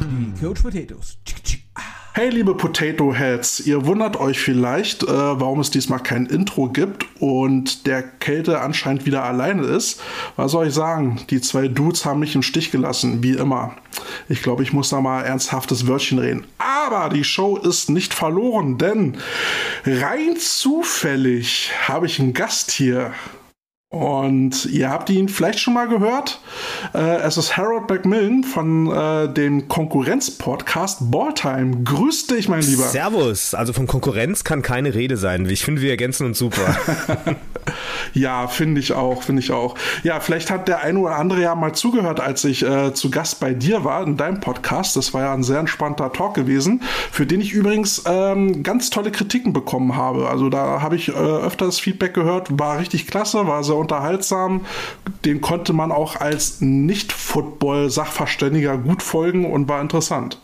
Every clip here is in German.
Die Coach Potatoes. Hey liebe Potato Heads, ihr wundert euch vielleicht, äh, warum es diesmal kein Intro gibt und der Kälte anscheinend wieder alleine ist. Was soll ich sagen? Die zwei Dudes haben mich im Stich gelassen, wie immer. Ich glaube, ich muss da mal ernsthaftes Wörtchen reden. Aber die Show ist nicht verloren, denn rein zufällig habe ich einen Gast hier. Und ihr habt ihn vielleicht schon mal gehört. Äh, es ist Harold Macmillan von äh, dem Konkurrenz-Podcast Balltime. Grüß dich, mein Lieber. Servus. Also von Konkurrenz kann keine Rede sein. Ich finde, wir ergänzen uns super. ja, finde ich auch, finde ich auch. Ja, vielleicht hat der eine oder andere ja mal zugehört, als ich äh, zu Gast bei dir war in deinem Podcast. Das war ja ein sehr entspannter Talk gewesen, für den ich übrigens ähm, ganz tolle Kritiken bekommen habe. Also da habe ich äh, öfters Feedback gehört, war richtig klasse, war sehr unterhaltsam. Den konnte man auch als Nicht-Football-Sachverständiger gut folgen und war interessant.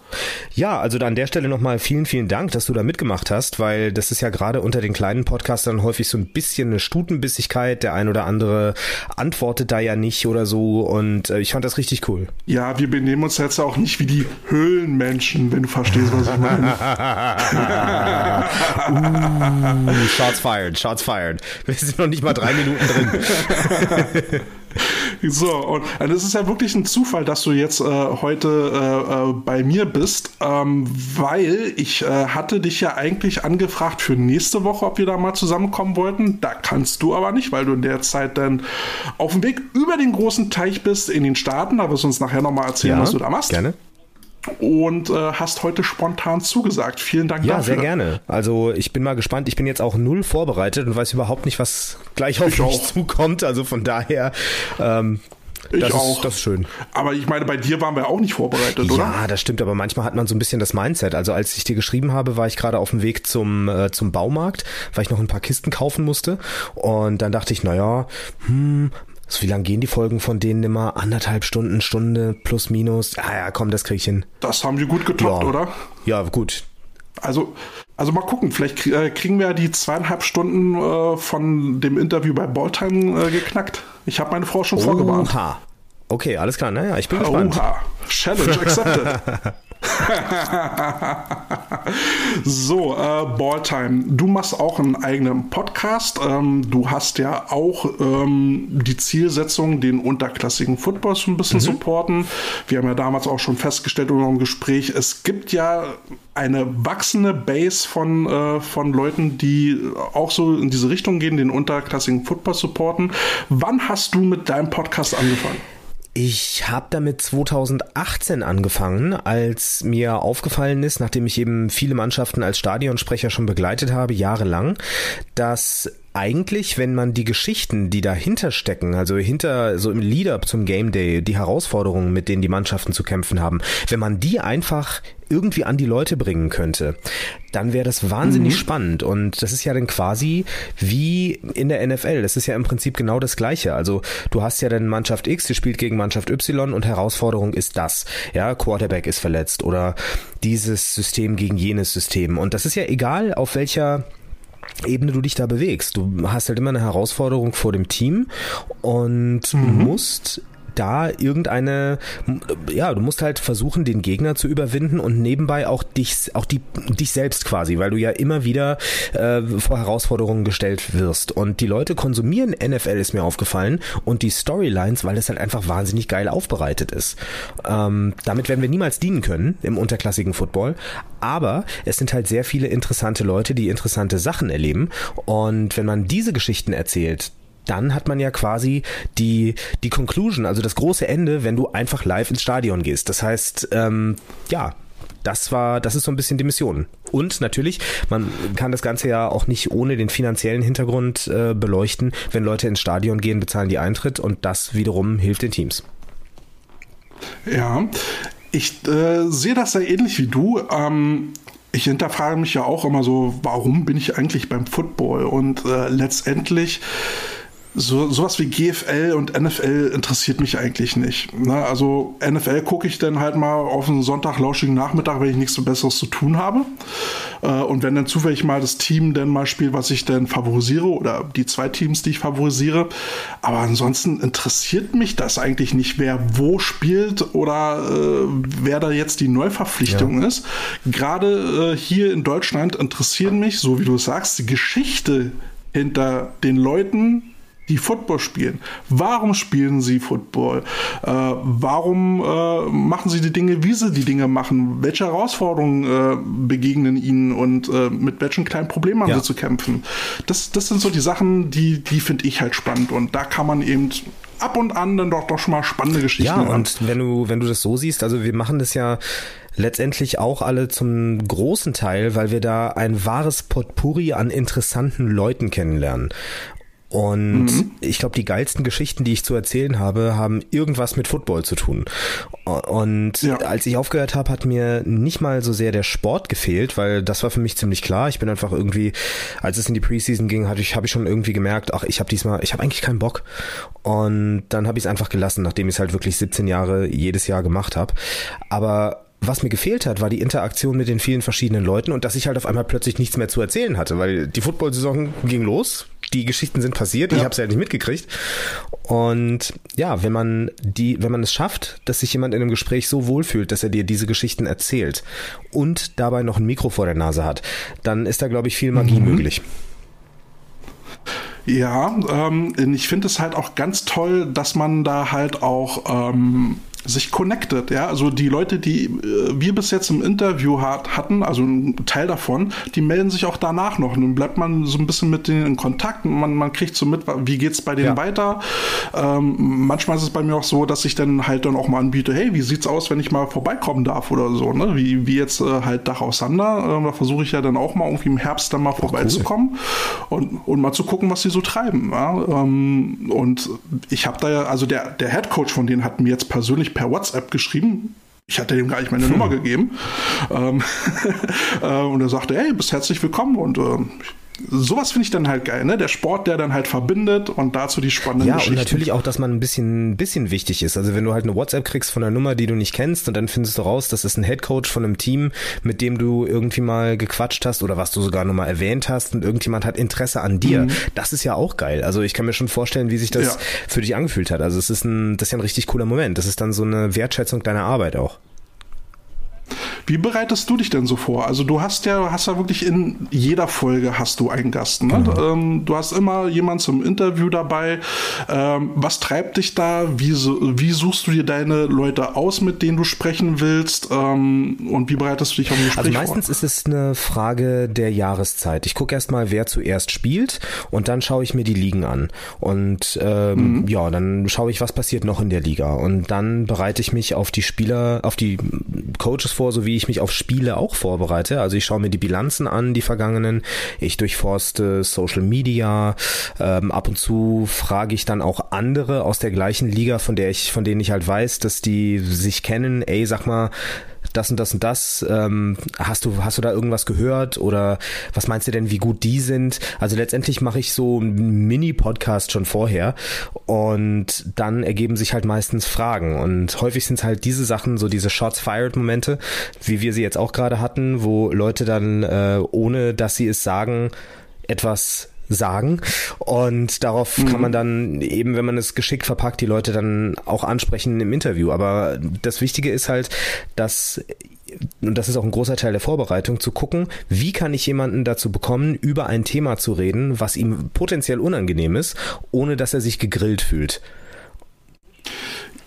Ja, also an der Stelle nochmal vielen, vielen Dank, dass du da mitgemacht hast, weil das ist ja gerade unter den kleinen Podcastern häufig so ein bisschen eine Stutenbissigkeit. Der ein oder andere antwortet da ja nicht oder so und äh, ich fand das richtig cool. Ja, wir benehmen uns jetzt auch nicht wie die Höhlenmenschen, wenn du verstehst, was ich meine. uh, shots fired, shots fired. Wir sind noch nicht mal drei Minuten drin. So, und also es ist ja wirklich ein Zufall, dass du jetzt äh, heute äh, äh, bei mir bist, ähm, weil ich äh, hatte dich ja eigentlich angefragt für nächste Woche, ob wir da mal zusammenkommen wollten. Da kannst du aber nicht, weil du in der Zeit dann auf dem Weg über den großen Teich bist in den Staaten. Da wirst du uns nachher nochmal erzählen, ja, was du da machst. Gerne und äh, hast heute spontan zugesagt. Vielen Dank ja, dafür. Ja, sehr gerne. Also ich bin mal gespannt. Ich bin jetzt auch null vorbereitet und weiß überhaupt nicht, was gleich auf ich mich auch. zukommt. Also von daher. Ähm, ich das auch. Ist, das ist schön. Aber ich meine, bei dir waren wir auch nicht vorbereitet, ja, oder? Ja, das stimmt. Aber manchmal hat man so ein bisschen das Mindset. Also als ich dir geschrieben habe, war ich gerade auf dem Weg zum, äh, zum Baumarkt, weil ich noch ein paar Kisten kaufen musste. Und dann dachte ich, naja, hm, so wie lang gehen die Folgen von denen immer? Anderthalb Stunden, Stunde plus minus. Ah ja, komm, das krieg ich hin. Das haben wir gut getoppt, ja. oder? Ja, gut. Also, also mal gucken, vielleicht äh, kriegen wir die zweieinhalb Stunden äh, von dem Interview bei Balltime äh, geknackt. Ich habe meine Frau schon Oha. vorgewarnt. Okay, alles klar. Naja, ich bin gespannt. Oha. Challenge accepted. so, äh, Balltime. Du machst auch einen eigenen Podcast. Ähm, du hast ja auch ähm, die Zielsetzung, den unterklassigen Football so ein bisschen mhm. supporten. Wir haben ja damals auch schon festgestellt in unserem Gespräch, es gibt ja eine wachsende Base von, äh, von Leuten, die auch so in diese Richtung gehen, den unterklassigen Football supporten. Wann hast du mit deinem Podcast angefangen? Ich habe damit 2018 angefangen, als mir aufgefallen ist, nachdem ich eben viele Mannschaften als Stadionsprecher schon begleitet habe, jahrelang, dass eigentlich, wenn man die Geschichten, die dahinter stecken, also hinter so im Lead-up zum Game Day, die Herausforderungen, mit denen die Mannschaften zu kämpfen haben, wenn man die einfach irgendwie an die Leute bringen könnte, dann wäre das wahnsinnig mhm. spannend. Und das ist ja dann quasi wie in der NFL. Das ist ja im Prinzip genau das Gleiche. Also du hast ja dann Mannschaft X, die spielt gegen Mannschaft Y und Herausforderung ist das. Ja, Quarterback ist verletzt oder dieses System gegen jenes System. Und das ist ja egal, auf welcher Ebene du dich da bewegst. Du hast halt immer eine Herausforderung vor dem Team und mhm. musst da irgendeine, ja, du musst halt versuchen, den Gegner zu überwinden und nebenbei auch dich, auch die, dich selbst quasi, weil du ja immer wieder äh, vor Herausforderungen gestellt wirst. Und die Leute konsumieren NFL, ist mir aufgefallen, und die Storylines, weil es halt einfach wahnsinnig geil aufbereitet ist. Ähm, damit werden wir niemals dienen können im unterklassigen Football, aber es sind halt sehr viele interessante Leute, die interessante Sachen erleben. Und wenn man diese Geschichten erzählt, dann hat man ja quasi die, die Conclusion, also das große Ende, wenn du einfach live ins Stadion gehst. Das heißt, ähm, ja, das war, das ist so ein bisschen die Mission. Und natürlich, man kann das Ganze ja auch nicht ohne den finanziellen Hintergrund äh, beleuchten. Wenn Leute ins Stadion gehen, bezahlen die Eintritt und das wiederum hilft den Teams. Ja, ich äh, sehe das sehr ähnlich wie du. Ähm, ich hinterfrage mich ja auch immer so, warum bin ich eigentlich beim Football? Und äh, letztendlich so sowas wie GFL und NFL interessiert mich eigentlich nicht. Ne? Also NFL gucke ich dann halt mal auf einen Sonntag lauschigen Nachmittag, wenn ich nichts Besseres zu tun habe. Äh, und wenn dann zufällig mal das Team dann mal spielt, was ich dann favorisiere oder die zwei Teams, die ich favorisiere. Aber ansonsten interessiert mich das eigentlich nicht, wer wo spielt oder äh, wer da jetzt die Neuverpflichtung ja. ist. Gerade äh, hier in Deutschland interessieren mich, so wie du sagst, die Geschichte hinter den Leuten, die Football spielen. Warum spielen sie Football? Äh, warum äh, machen sie die Dinge, wie sie die Dinge machen? Welche Herausforderungen äh, begegnen ihnen und äh, mit welchen kleinen Problemen haben ja. sie zu kämpfen? Das, das sind so die Sachen, die, die finde ich halt spannend und da kann man eben ab und an dann doch, doch schon mal spannende Geschichten Ja, hören. und wenn du, wenn du das so siehst, also wir machen das ja letztendlich auch alle zum großen Teil, weil wir da ein wahres Potpourri an interessanten Leuten kennenlernen. Und mhm. ich glaube, die geilsten Geschichten, die ich zu erzählen habe, haben irgendwas mit Football zu tun. Und ja. als ich aufgehört habe, hat mir nicht mal so sehr der Sport gefehlt, weil das war für mich ziemlich klar. Ich bin einfach irgendwie, als es in die Preseason ging, hatte ich, habe ich schon irgendwie gemerkt, ach, ich habe diesmal, ich habe eigentlich keinen Bock. Und dann habe ich es einfach gelassen, nachdem ich es halt wirklich 17 Jahre jedes Jahr gemacht habe. Aber was mir gefehlt hat, war die Interaktion mit den vielen verschiedenen Leuten und dass ich halt auf einmal plötzlich nichts mehr zu erzählen hatte, weil die Football-Saison ging los, die Geschichten sind passiert, ja. ich habe es ja nicht mitgekriegt. Und ja, wenn man die, wenn man es schafft, dass sich jemand in einem Gespräch so wohlfühlt, dass er dir diese Geschichten erzählt und dabei noch ein Mikro vor der Nase hat, dann ist da, glaube ich, viel Magie mhm. möglich. Ja, ähm, ich finde es halt auch ganz toll, dass man da halt auch ähm, sich connected, ja, also die Leute, die äh, wir bis jetzt im Interview hat, hatten, also ein Teil davon, die melden sich auch danach noch. Und dann bleibt man so ein bisschen mit denen in Kontakt und man, man kriegt so mit, wie geht's bei denen ja. weiter. Ähm, manchmal ist es bei mir auch so, dass ich dann halt dann auch mal anbiete, hey, wie sieht's aus, wenn ich mal vorbeikommen darf oder so, ne? Wie, wie jetzt äh, halt Dach aus Sander. Äh, da versuche ich ja dann auch mal irgendwie im Herbst dann mal vorbeizukommen cool. und, und mal zu gucken, was sie so treiben. Ja? Ähm, und ich habe da ja, also der, der Head Coach von denen hat mir jetzt persönlich per WhatsApp geschrieben. Ich hatte ihm gar nicht meine hm. Nummer gegeben. Ähm, äh, und er sagte, hey, bist herzlich willkommen. Und äh, sowas finde ich dann halt geil, ne? Der Sport, der dann halt verbindet und dazu die spannenden ja, Geschichten. Ja, und natürlich auch, dass man ein bisschen, bisschen wichtig ist. Also wenn du halt eine WhatsApp kriegst von einer Nummer, die du nicht kennst und dann findest du raus, das ist ein Headcoach von einem Team, mit dem du irgendwie mal gequatscht hast oder was du sogar nochmal erwähnt hast und irgendjemand hat Interesse an dir. Mhm. Das ist ja auch geil. Also ich kann mir schon vorstellen, wie sich das ja. für dich angefühlt hat. Also es ist ein, das ist ja ein richtig cooler Moment. Das ist dann so eine Wertschätzung deiner Arbeit auch. Wie bereitest du dich denn so vor? Also du hast ja, hast ja wirklich in jeder Folge hast du einen Gast. Ne? Mhm. Ähm, du hast immer jemanden zum Interview dabei. Ähm, was treibt dich da? Wie, wie, suchst du dir deine Leute aus, mit denen du sprechen willst? Ähm, und wie bereitest du dich auf ein Gespräch Also meistens vor? ist es eine Frage der Jahreszeit. Ich gucke erstmal, wer zuerst spielt und dann schaue ich mir die Ligen an. Und ähm, mhm. ja, dann schaue ich, was passiert noch in der Liga. Und dann bereite ich mich auf die Spieler, auf die Coaches vor, so wie ich mich auf Spiele auch vorbereite. Also ich schaue mir die Bilanzen an, die vergangenen. Ich durchforste Social Media. Ähm, ab und zu frage ich dann auch andere aus der gleichen Liga, von der ich, von denen ich halt weiß, dass die sich kennen. Ey, sag mal, das und das und das. Ähm, hast du hast du da irgendwas gehört oder was meinst du denn, wie gut die sind? Also letztendlich mache ich so einen Mini-Podcast schon vorher und dann ergeben sich halt meistens Fragen und häufig sind es halt diese Sachen, so diese Shots fired Momente, wie wir sie jetzt auch gerade hatten, wo Leute dann äh, ohne dass sie es sagen etwas sagen. Und darauf mhm. kann man dann eben, wenn man es geschickt verpackt, die Leute dann auch ansprechen im Interview. Aber das Wichtige ist halt, dass und das ist auch ein großer Teil der Vorbereitung, zu gucken, wie kann ich jemanden dazu bekommen, über ein Thema zu reden, was ihm potenziell unangenehm ist, ohne dass er sich gegrillt fühlt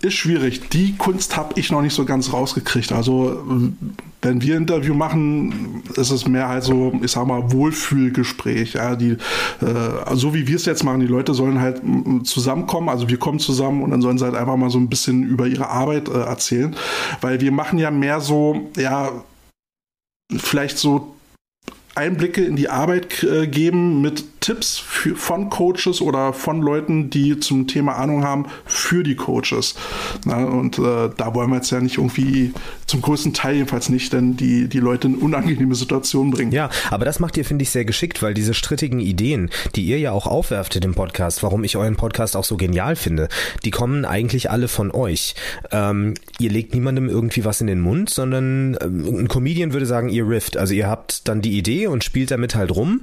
ist schwierig. Die Kunst habe ich noch nicht so ganz rausgekriegt. Also wenn wir Interview machen, ist es mehr halt so, ich sag mal, Wohlfühlgespräch. Ja, die, äh, so wie wir es jetzt machen, die Leute sollen halt zusammenkommen. Also wir kommen zusammen und dann sollen sie halt einfach mal so ein bisschen über ihre Arbeit äh, erzählen. Weil wir machen ja mehr so, ja, vielleicht so Einblicke in die Arbeit äh, geben mit Tipps für, von Coaches oder von Leuten, die zum Thema Ahnung haben, für die Coaches. Na, und äh, da wollen wir jetzt ja nicht irgendwie, zum größten Teil jedenfalls nicht, denn die, die Leute in unangenehme Situationen bringen. Ja, aber das macht ihr, finde ich, sehr geschickt, weil diese strittigen Ideen, die ihr ja auch aufwerft im Podcast, warum ich euren Podcast auch so genial finde, die kommen eigentlich alle von euch. Ähm, ihr legt niemandem irgendwie was in den Mund, sondern ähm, ein Comedian würde sagen, ihr rifft. Also ihr habt dann die Idee und spielt damit halt rum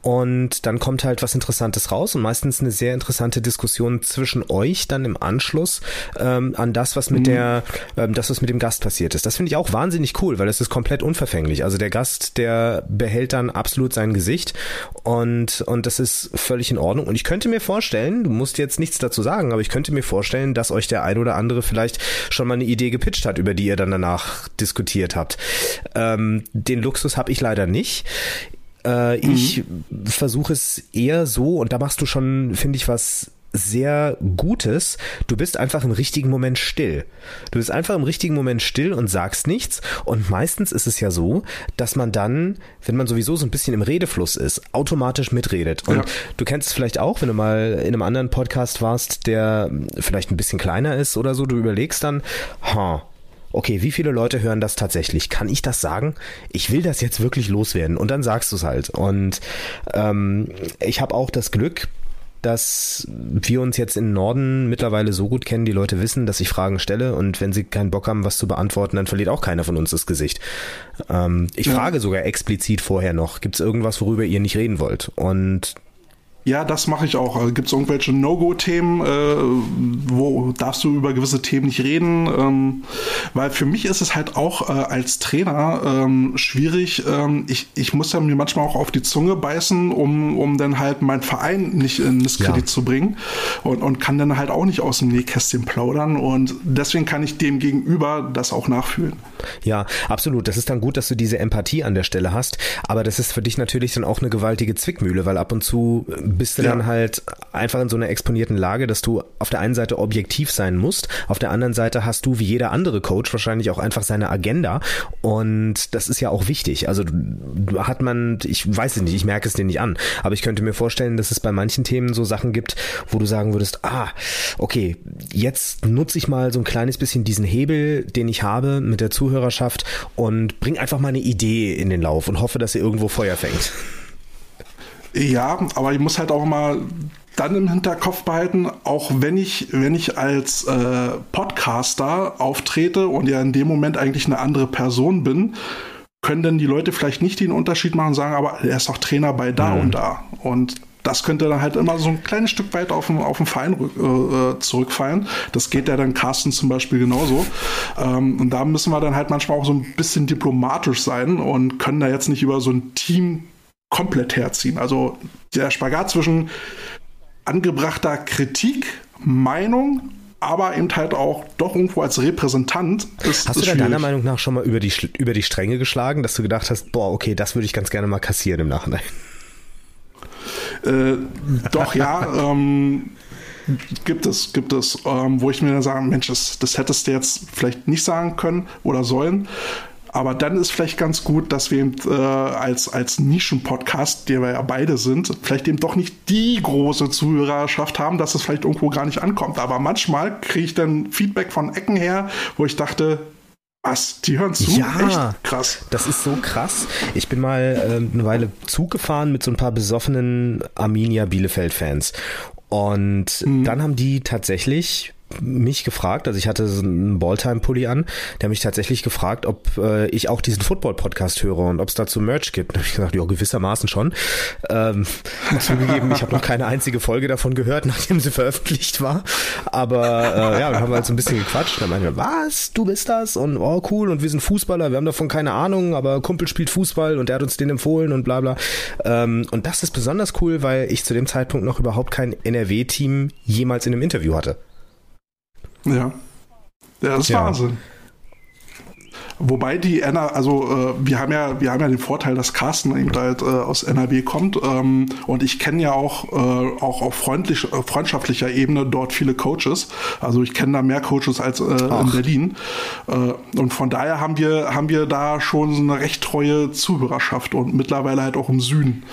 und dann kommt halt was Interessantes raus und meistens eine sehr interessante Diskussion zwischen euch dann im Anschluss ähm, an das, was mit mhm. der, ähm, das, was mit dem Gast passiert ist. Das finde ich auch wahnsinnig cool, weil das ist komplett unverfänglich. Also der Gast, der behält dann absolut sein Gesicht und, und das ist völlig in Ordnung. Und ich könnte mir vorstellen, du musst jetzt nichts dazu sagen, aber ich könnte mir vorstellen, dass euch der ein oder andere vielleicht schon mal eine Idee gepitcht hat, über die ihr dann danach diskutiert habt. Ähm, den Luxus habe ich leider nicht. Äh, mhm. Ich versuche es eher so, und da machst du schon, finde ich, was sehr Gutes. Du bist einfach im richtigen Moment still. Du bist einfach im richtigen Moment still und sagst nichts. Und meistens ist es ja so, dass man dann, wenn man sowieso so ein bisschen im Redefluss ist, automatisch mitredet. Und ja. du kennst es vielleicht auch, wenn du mal in einem anderen Podcast warst, der vielleicht ein bisschen kleiner ist oder so, du überlegst dann, ha, okay, wie viele Leute hören das tatsächlich? Kann ich das sagen? Ich will das jetzt wirklich loswerden. Und dann sagst du es halt. Und ähm, ich habe auch das Glück, dass wir uns jetzt im Norden mittlerweile so gut kennen, die Leute wissen, dass ich Fragen stelle und wenn sie keinen Bock haben, was zu beantworten, dann verliert auch keiner von uns das Gesicht. Ähm, ich ja. frage sogar explizit vorher noch, gibt es irgendwas, worüber ihr nicht reden wollt? Und ja, das mache ich auch. Also, Gibt es irgendwelche No-Go-Themen, äh, wo darfst du über gewisse Themen nicht reden? Ähm, weil für mich ist es halt auch äh, als Trainer ähm, schwierig. Ähm, ich, ich muss ja mir manchmal auch auf die Zunge beißen, um, um dann halt meinen Verein nicht in Misskredit ja. zu bringen und, und kann dann halt auch nicht aus dem Nähkästchen plaudern. Und deswegen kann ich dem gegenüber das auch nachfühlen. Ja, absolut. Das ist dann gut, dass du diese Empathie an der Stelle hast. Aber das ist für dich natürlich dann auch eine gewaltige Zwickmühle, weil ab und zu bist du ja. dann halt einfach in so einer exponierten Lage, dass du auf der einen Seite objektiv sein musst, auf der anderen Seite hast du wie jeder andere Coach wahrscheinlich auch einfach seine Agenda und das ist ja auch wichtig. Also hat man, ich weiß es nicht, ich merke es dir nicht an, aber ich könnte mir vorstellen, dass es bei manchen Themen so Sachen gibt, wo du sagen würdest, ah, okay, jetzt nutze ich mal so ein kleines bisschen diesen Hebel, den ich habe mit der Zuhörerschaft und bring einfach mal eine Idee in den Lauf und hoffe, dass ihr irgendwo Feuer fängt. Ja, aber ich muss halt auch mal dann im Hinterkopf behalten, auch wenn ich, wenn ich als äh, Podcaster auftrete und ja in dem Moment eigentlich eine andere Person bin, können denn die Leute vielleicht nicht den Unterschied machen und sagen, aber er ist doch Trainer bei da mhm. und da. Und das könnte dann halt immer so ein kleines Stück weit auf den, auf den Verein äh, zurückfallen. Das geht ja dann Carsten zum Beispiel genauso. Ähm, und da müssen wir dann halt manchmal auch so ein bisschen diplomatisch sein und können da jetzt nicht über so ein Team komplett herziehen. Also der Spagat zwischen angebrachter Kritik, Meinung, aber eben halt auch doch irgendwo als Repräsentant ist. Hast ist du da deiner Meinung nach schon mal über die, über die Stränge geschlagen, dass du gedacht hast, boah, okay, das würde ich ganz gerne mal kassieren im Nachhinein? Äh, doch, ja. ähm, gibt es, gibt es, ähm, wo ich mir dann sage, Mensch, das, das hättest du jetzt vielleicht nicht sagen können oder sollen. Aber dann ist vielleicht ganz gut, dass wir eben, äh, als, als Nischen-Podcast, der wir ja beide sind, vielleicht eben doch nicht die große Zuhörerschaft haben, dass es vielleicht irgendwo gar nicht ankommt. Aber manchmal kriege ich dann Feedback von Ecken her, wo ich dachte, was? Die hören zu? Ja, Echt? krass. Das ist so krass. Ich bin mal äh, eine Weile Zug gefahren mit so ein paar besoffenen Arminia Bielefeld-Fans. Und mhm. dann haben die tatsächlich mich gefragt, also ich hatte so einen Balltime-Pulli an, der mich tatsächlich gefragt, ob äh, ich auch diesen Football-Podcast höre und ob es dazu Merch gibt. Da habe ich gesagt, ja, gewissermaßen schon. Ähm, zugegeben, ich habe noch keine einzige Folge davon gehört, nachdem sie veröffentlicht war. Aber äh, ja, wir haben halt so ein bisschen gequatscht. Dann wir, was, du bist das? Und oh, cool, und wir sind Fußballer, wir haben davon keine Ahnung, aber Kumpel spielt Fußball und der hat uns den empfohlen und bla bla. Ähm, und das ist besonders cool, weil ich zu dem Zeitpunkt noch überhaupt kein NRW-Team jemals in einem Interview hatte. Ja. Ja, das ist ja. Wahnsinn. Wobei die NRW, also äh, wir haben ja, wir haben ja den Vorteil, dass Carsten eben halt äh, aus NRW kommt ähm, und ich kenne ja auch äh, auch auf freundlich, äh, freundschaftlicher Ebene dort viele Coaches. Also ich kenne da mehr Coaches als äh, in Berlin äh, und von daher haben wir haben wir da schon so eine recht treue Zuhörerschaft und mittlerweile halt auch im Süden.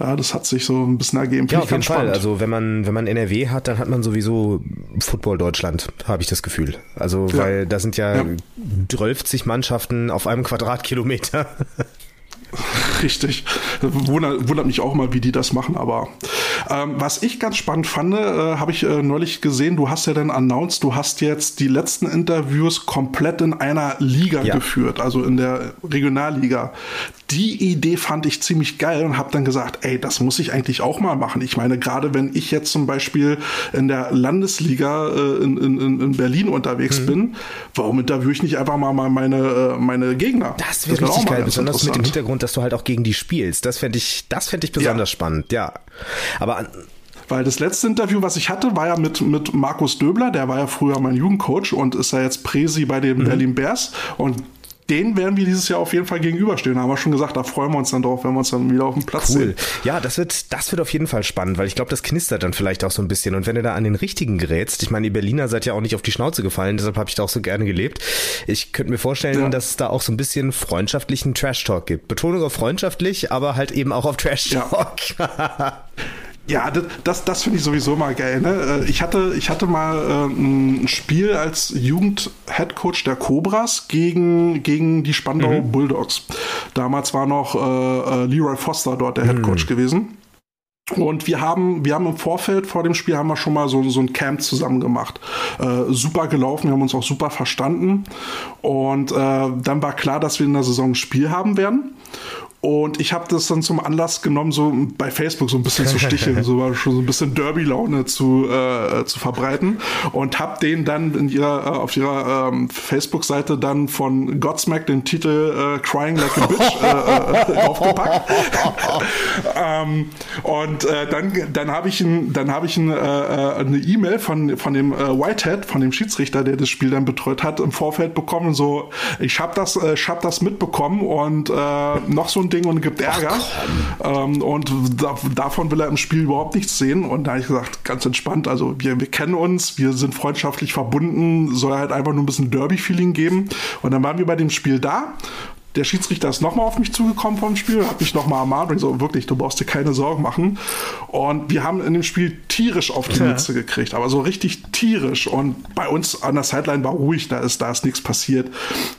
Ja, das hat sich so ein bisschen ergeben. Ja, auf jeden Fall. Also wenn man wenn man NRW hat, dann hat man sowieso Football Deutschland, habe ich das Gefühl. Also ja. weil da sind ja, ja. 12 Mannschaften auf einem Quadratkilometer. Richtig. Wundert, wundert, mich auch mal, wie die das machen, aber ähm, was ich ganz spannend fand, äh, habe ich äh, neulich gesehen, du hast ja dann announced, du hast jetzt die letzten Interviews komplett in einer Liga ja. geführt, also in der Regionalliga. Die Idee fand ich ziemlich geil und habe dann gesagt, ey, das muss ich eigentlich auch mal machen. Ich meine, gerade wenn ich jetzt zum Beispiel in der Landesliga äh, in, in, in Berlin unterwegs mhm. bin, warum interviewe ich nicht einfach mal meine, äh, meine Gegner? Das wäre richtig geil, besonders mit dem Hintergrund, dass du halt auch gegen die spielst. Das fände ich, das fände ich besonders ja. spannend, ja. Aber an, weil das letzte Interview, was ich hatte, war ja mit, mit Markus Döbler, der war ja früher mein Jugendcoach und ist ja jetzt Presi bei den mhm. Berlin Bears. Und den werden wir dieses Jahr auf jeden Fall gegenüberstehen. Da haben wir schon gesagt, da freuen wir uns dann drauf, wenn wir uns dann wieder auf dem Platz cool. sehen. Ja, das wird, das wird auf jeden Fall spannend, weil ich glaube, das knistert dann vielleicht auch so ein bisschen. Und wenn du da an den richtigen gerätst, ich meine, die Berliner seid ja auch nicht auf die Schnauze gefallen, deshalb habe ich da auch so gerne gelebt. Ich könnte mir vorstellen, ja. dass es da auch so ein bisschen freundschaftlichen Trash-Talk gibt. Betonung auf freundschaftlich, aber halt eben auch auf Trash-Talk. Ja. Ja, das, das, das finde ich sowieso mal geil. Ne? Äh, ich, hatte, ich hatte mal äh, ein Spiel als Jugend-Headcoach der Cobras gegen, gegen die Spandau mhm. Bulldogs. Damals war noch äh, äh Leroy Foster dort der Headcoach mhm. gewesen. Und wir haben, wir haben im Vorfeld vor dem Spiel haben wir schon mal so, so ein Camp zusammen gemacht. Äh, super gelaufen, wir haben uns auch super verstanden. Und äh, dann war klar, dass wir in der Saison ein Spiel haben werden. Und ich habe das dann zum Anlass genommen, so bei Facebook so ein bisschen zu sticheln, so schon so ein bisschen Derby-Laune zu, äh, zu verbreiten. Und habe den dann in ihrer, äh, auf ihrer ähm, Facebook-Seite dann von Godsmack den Titel äh, Crying Like a Bitch äh, äh, draufgepackt. ähm, und dann, dann habe ich, ein, dann hab ich ein, eine E-Mail von, von dem Whitehead, von dem Schiedsrichter, der das Spiel dann betreut hat, im Vorfeld bekommen. So, ich habe das, äh, hab das mitbekommen und noch so ein Ding und gibt Ärger. Ähm, und da, davon will er im Spiel überhaupt nichts sehen. Und da habe ich gesagt, ganz entspannt, also wir, wir kennen uns, wir sind freundschaftlich verbunden, soll halt einfach nur ein bisschen Derby-Feeling geben. Und dann waren wir bei dem Spiel da der Schiedsrichter ist nochmal auf mich zugekommen vom Spiel, hat mich nochmal ermahnt und so, wirklich, du brauchst dir keine Sorgen machen. Und wir haben in dem Spiel tierisch auf die ja. Gekriegt, aber so richtig tierisch. Und bei uns an der Sideline war ruhig, da ist, da ist nichts passiert.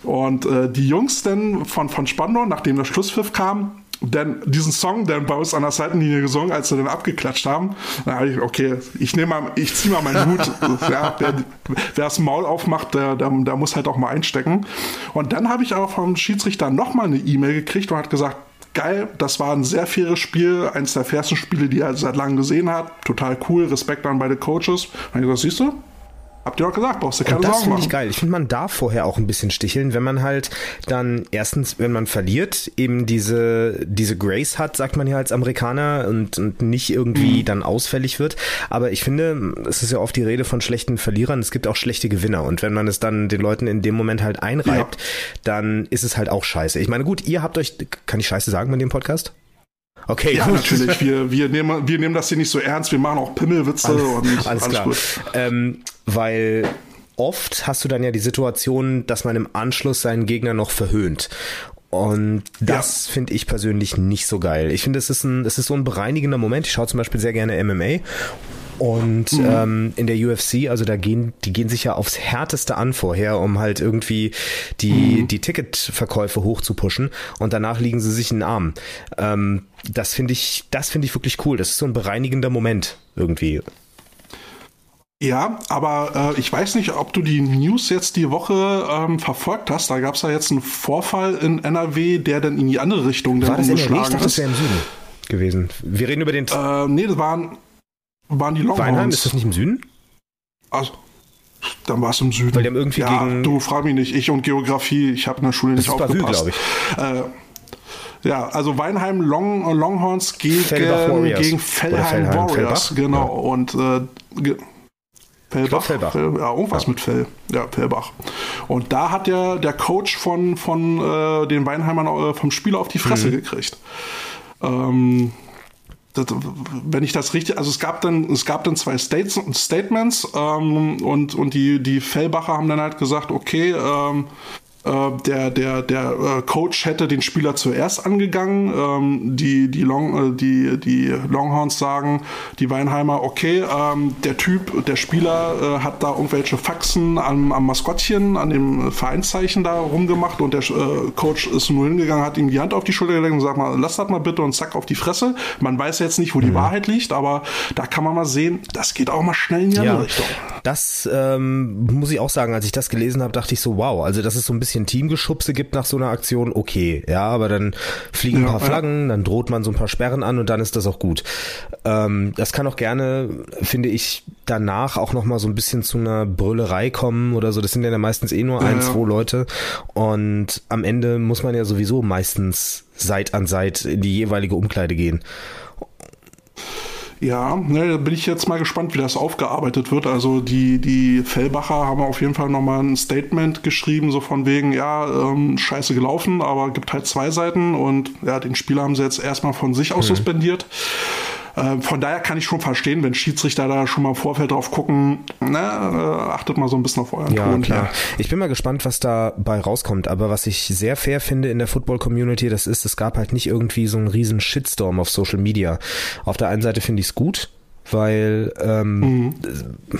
Und äh, die Jungs dann von, von Spandau, nachdem der Schlusspfiff kam, denn diesen Song dann bei uns an der Seitenlinie gesungen, als sie dann abgeklatscht haben. Da habe ich, okay, ich nehme mal, ich ziehe mal meinen Hut. ja, wer, wer das Maul aufmacht, der, der, der muss halt auch mal einstecken. Und dann habe ich aber vom Schiedsrichter nochmal eine E-Mail gekriegt und hat gesagt, geil, das war ein sehr faires Spiel, eines der fairsten Spiele, die er seit langem gesehen hat. Total cool, Respekt an beide Coaches. Und ich gesagt, siehst du, Habt ihr auch gesagt, brauchst du keine Und das finde ich geil. Ich finde, man darf vorher auch ein bisschen sticheln, wenn man halt dann erstens, wenn man verliert, eben diese, diese Grace hat, sagt man ja als Amerikaner und, und nicht irgendwie mhm. dann ausfällig wird. Aber ich finde, es ist ja oft die Rede von schlechten Verlierern. Es gibt auch schlechte Gewinner. Und wenn man es dann den Leuten in dem Moment halt einreibt, ja. dann ist es halt auch scheiße. Ich meine, gut, ihr habt euch, kann ich scheiße sagen bei dem Podcast? Okay, ja, gut. natürlich. Wir, wir, nehmen, wir nehmen das hier nicht so ernst. Wir machen auch Pimmelwitze alles, und alles, alles klar. Gut. Ähm, weil oft hast du dann ja die Situation, dass man im Anschluss seinen Gegner noch verhöhnt. Und das ja. finde ich persönlich nicht so geil. Ich finde, es ist ein, es ist so ein bereinigender Moment. Ich schaue zum Beispiel sehr gerne MMA und mhm. ähm, in der UFC, also da gehen, die gehen sich ja aufs härteste an vorher, um halt irgendwie die, mhm. die Ticketverkäufe hoch zu pushen und danach liegen sie sich in den Arm. Ähm, das finde ich, das finde ich wirklich cool. Das ist so ein bereinigender Moment irgendwie. Ja, aber äh, ich weiß nicht, ob du die News jetzt die Woche ähm, verfolgt hast. Da gab es ja jetzt einen Vorfall in NRW, der dann in die andere Richtung War dann das umgeschlagen NRW? Ich dachte, ist. Das wäre im Süden gewesen. Wir reden über den. Äh, nee, das waren waren die Longhorns. Weinheim, ist das nicht im Süden? Also, dann war es im Süden. Weil die haben irgendwie ja, gegen... du frag mich nicht. Ich und Geografie, ich habe in der Schule das nicht ist aufgepasst. glaube ich. Äh, ja, also Weinheim Long, Longhorns gegen, gegen Fellheim, Warriors. Fellbach? Genau. Ja. Und äh, Fellbach. Fellbach. Fell, ja, irgendwas ja. mit Fell. Ja, Fellbach. Und da hat ja der Coach von, von äh, den Weinheimern äh, vom Spieler auf die Fresse mhm. gekriegt. Ähm, das, wenn ich das richtig, also es gab dann, es gab dann zwei States, Statements ähm, und, und die, die Fellbacher haben dann halt gesagt, okay, ähm, äh, der, der, der äh, Coach hätte den Spieler zuerst angegangen. Ähm, die, die, Long, äh, die, die Longhorns sagen, die Weinheimer, okay, ähm, der Typ, der Spieler hat da irgendwelche Faxen am, am Maskottchen, an dem Vereinszeichen da rumgemacht und der Coach ist nur hingegangen, hat ihm die Hand auf die Schulter gelegt und sagt mal, lass das mal bitte und zack auf die Fresse. Man weiß jetzt nicht, wo die mhm. Wahrheit liegt, aber da kann man mal sehen, das geht auch mal schnell in die andere Richtung. Das ähm, muss ich auch sagen, als ich das gelesen habe, dachte ich so, wow, also das ist so ein bisschen bisschen Teamgeschubse gibt nach so einer Aktion, okay, ja, aber dann fliegen ja, ein paar Flaggen, ja. dann droht man so ein paar Sperren an und dann ist das auch gut. Ähm, das kann auch gerne, finde ich, danach auch nochmal so ein bisschen zu einer Brüllerei kommen oder so. Das sind ja meistens eh nur ein, ja, zwei Leute und am Ende muss man ja sowieso meistens Seit an Seit in die jeweilige Umkleide gehen. Ja, ne, da bin ich jetzt mal gespannt, wie das aufgearbeitet wird. Also die, die Fellbacher haben auf jeden Fall nochmal ein Statement geschrieben, so von wegen, ja, ähm, scheiße gelaufen, aber gibt halt zwei Seiten und ja, den Spieler haben sie jetzt erstmal von sich aus mhm. suspendiert. Äh, von daher kann ich schon verstehen, wenn Schiedsrichter da schon mal im Vorfeld drauf gucken, ne, äh, achtet mal so ein bisschen auf euren ja, Ton. Klar. Ja. Ich bin mal gespannt, was dabei rauskommt, aber was ich sehr fair finde in der Football-Community, das ist, es gab halt nicht irgendwie so einen riesen Shitstorm auf Social Media. Auf der einen Seite finde ich es gut, weil ähm, mhm.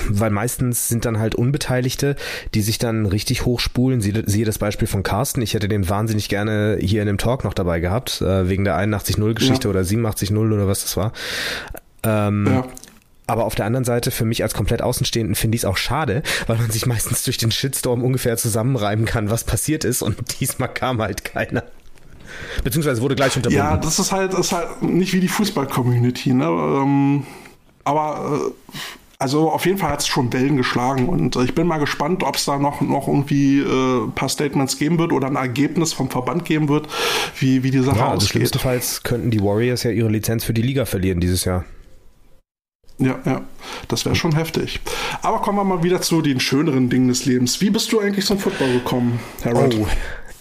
weil meistens sind dann halt Unbeteiligte, die sich dann richtig hochspulen. Sie, siehe das Beispiel von Carsten. Ich hätte den wahnsinnig gerne hier in dem Talk noch dabei gehabt, äh, wegen der 81-0-Geschichte ja. oder 87-0 oder was das war. Ähm, ja. Aber auf der anderen Seite, für mich als komplett Außenstehenden finde ich es auch schade, weil man sich meistens durch den Shitstorm ungefähr zusammenreiben kann, was passiert ist und diesmal kam halt keiner. Beziehungsweise wurde gleich unterbunden. Ja, das ist halt, ist halt nicht wie die Fußball-Community. Ne? Ähm, aber äh, also auf jeden Fall hat es schon Wellen geschlagen und äh, ich bin mal gespannt, ob es da noch, noch irgendwie äh, ein paar Statements geben wird oder ein Ergebnis vom Verband geben wird, wie, wie die Sache ja, also ausgeht. Schlimmstenfalls könnten die Warriors ja ihre Lizenz für die Liga verlieren dieses Jahr. Ja, ja, das wäre schon heftig. Aber kommen wir mal wieder zu den schöneren Dingen des Lebens. Wie bist du eigentlich zum Football gekommen, Harold? Oh,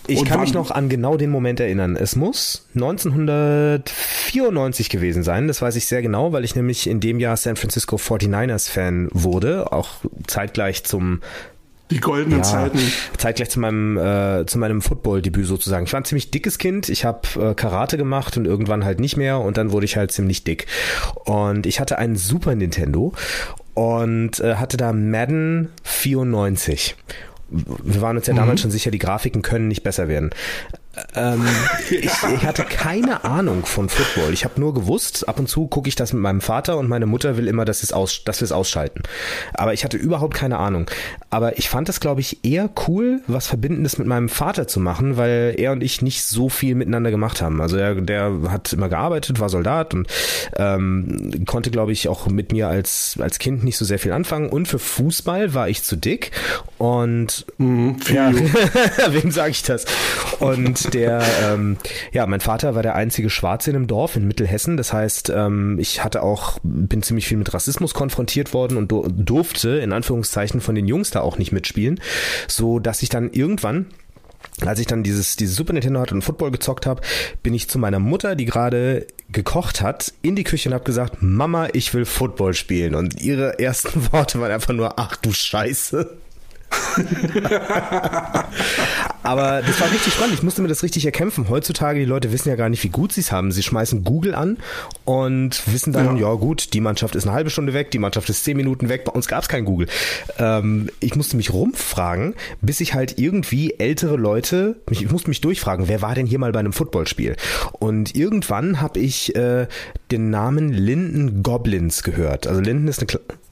ich kann mich noch an genau den Moment erinnern. Es muss 1994 gewesen sein. Das weiß ich sehr genau, weil ich nämlich in dem Jahr San Francisco 49ers Fan wurde. Auch zeitgleich zum die goldenen ja, Zeiten. Zeitgleich zu meinem äh, zu meinem Football-Debüt sozusagen. Ich war ein ziemlich dickes Kind. Ich habe äh, Karate gemacht und irgendwann halt nicht mehr und dann wurde ich halt ziemlich dick. Und ich hatte einen Super Nintendo und äh, hatte da Madden 94 wir waren uns ja damals mhm. schon sicher, die Grafiken können nicht besser werden. Ähm, ich, ich, hatte keine Ahnung von Football. Ich habe nur gewusst, ab und zu gucke ich das mit meinem Vater und meine Mutter will immer, dass, es aus, dass wir es ausschalten. Aber ich hatte überhaupt keine Ahnung. Aber ich fand das, glaube ich, eher cool, was Verbindendes mit meinem Vater zu machen, weil er und ich nicht so viel miteinander gemacht haben. Also er, der hat immer gearbeitet, war Soldat und ähm, konnte, glaube ich, auch mit mir als, als Kind nicht so sehr viel anfangen. Und für Fußball war ich zu dick. Und mhm, ja, wem sage ich das? Und der, ähm, ja, mein Vater war der einzige Schwarze in einem Dorf in Mittelhessen. Das heißt, ähm, ich hatte auch, bin ziemlich viel mit Rassismus konfrontiert worden und durfte in Anführungszeichen von den Jungs da auch nicht mitspielen, so dass ich dann irgendwann als ich dann dieses, dieses Super Nintendo hatte und Football gezockt habe, bin ich zu meiner Mutter, die gerade gekocht hat, in die Küche und habe gesagt, Mama, ich will Football spielen. Und ihre ersten Worte waren einfach nur, ach du Scheiße. Aber das war richtig spannend. Ich musste mir das richtig erkämpfen. Heutzutage, die Leute wissen ja gar nicht, wie gut sie es haben. Sie schmeißen Google an und wissen dann, ja. ja. gut, die Mannschaft ist eine halbe Stunde weg, die Mannschaft ist zehn Minuten weg. Bei uns gab es kein Google. Ähm, ich musste mich rumfragen, bis ich halt irgendwie ältere Leute, ich musste mich durchfragen, wer war denn hier mal bei einem Footballspiel? Und irgendwann habe ich äh, den Namen Linden Goblins gehört. Also Linden ist eine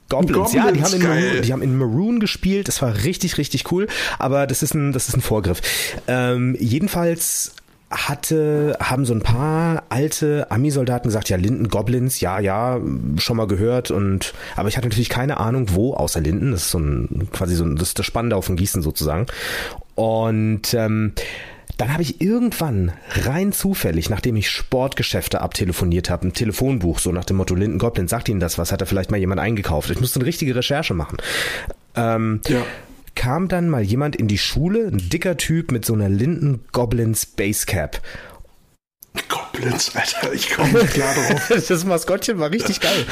Goblins, Goblins, ja, die haben, in Maroon, die haben in Maroon gespielt, das war richtig, richtig cool, aber das ist ein, das ist ein Vorgriff. Ähm, jedenfalls hatte, haben so ein paar alte Ami-Soldaten gesagt, ja, Linden Goblins, ja, ja, schon mal gehört. Und, aber ich hatte natürlich keine Ahnung, wo, außer Linden, das ist so ein, quasi so ein, das ist das Spandau von Gießen sozusagen. Und, ähm, dann habe ich irgendwann rein zufällig, nachdem ich Sportgeschäfte abtelefoniert habe, ein Telefonbuch, so nach dem Motto Linden Goblin, sagt Ihnen das was? Hat da vielleicht mal jemand eingekauft? Ich musste eine richtige Recherche machen. Ähm, ja kam dann mal jemand in die Schule, ein dicker Typ mit so einer Linden Goblin Space Cap. Goblins, Alter, ich komme nicht klar drauf. das Maskottchen war richtig geil.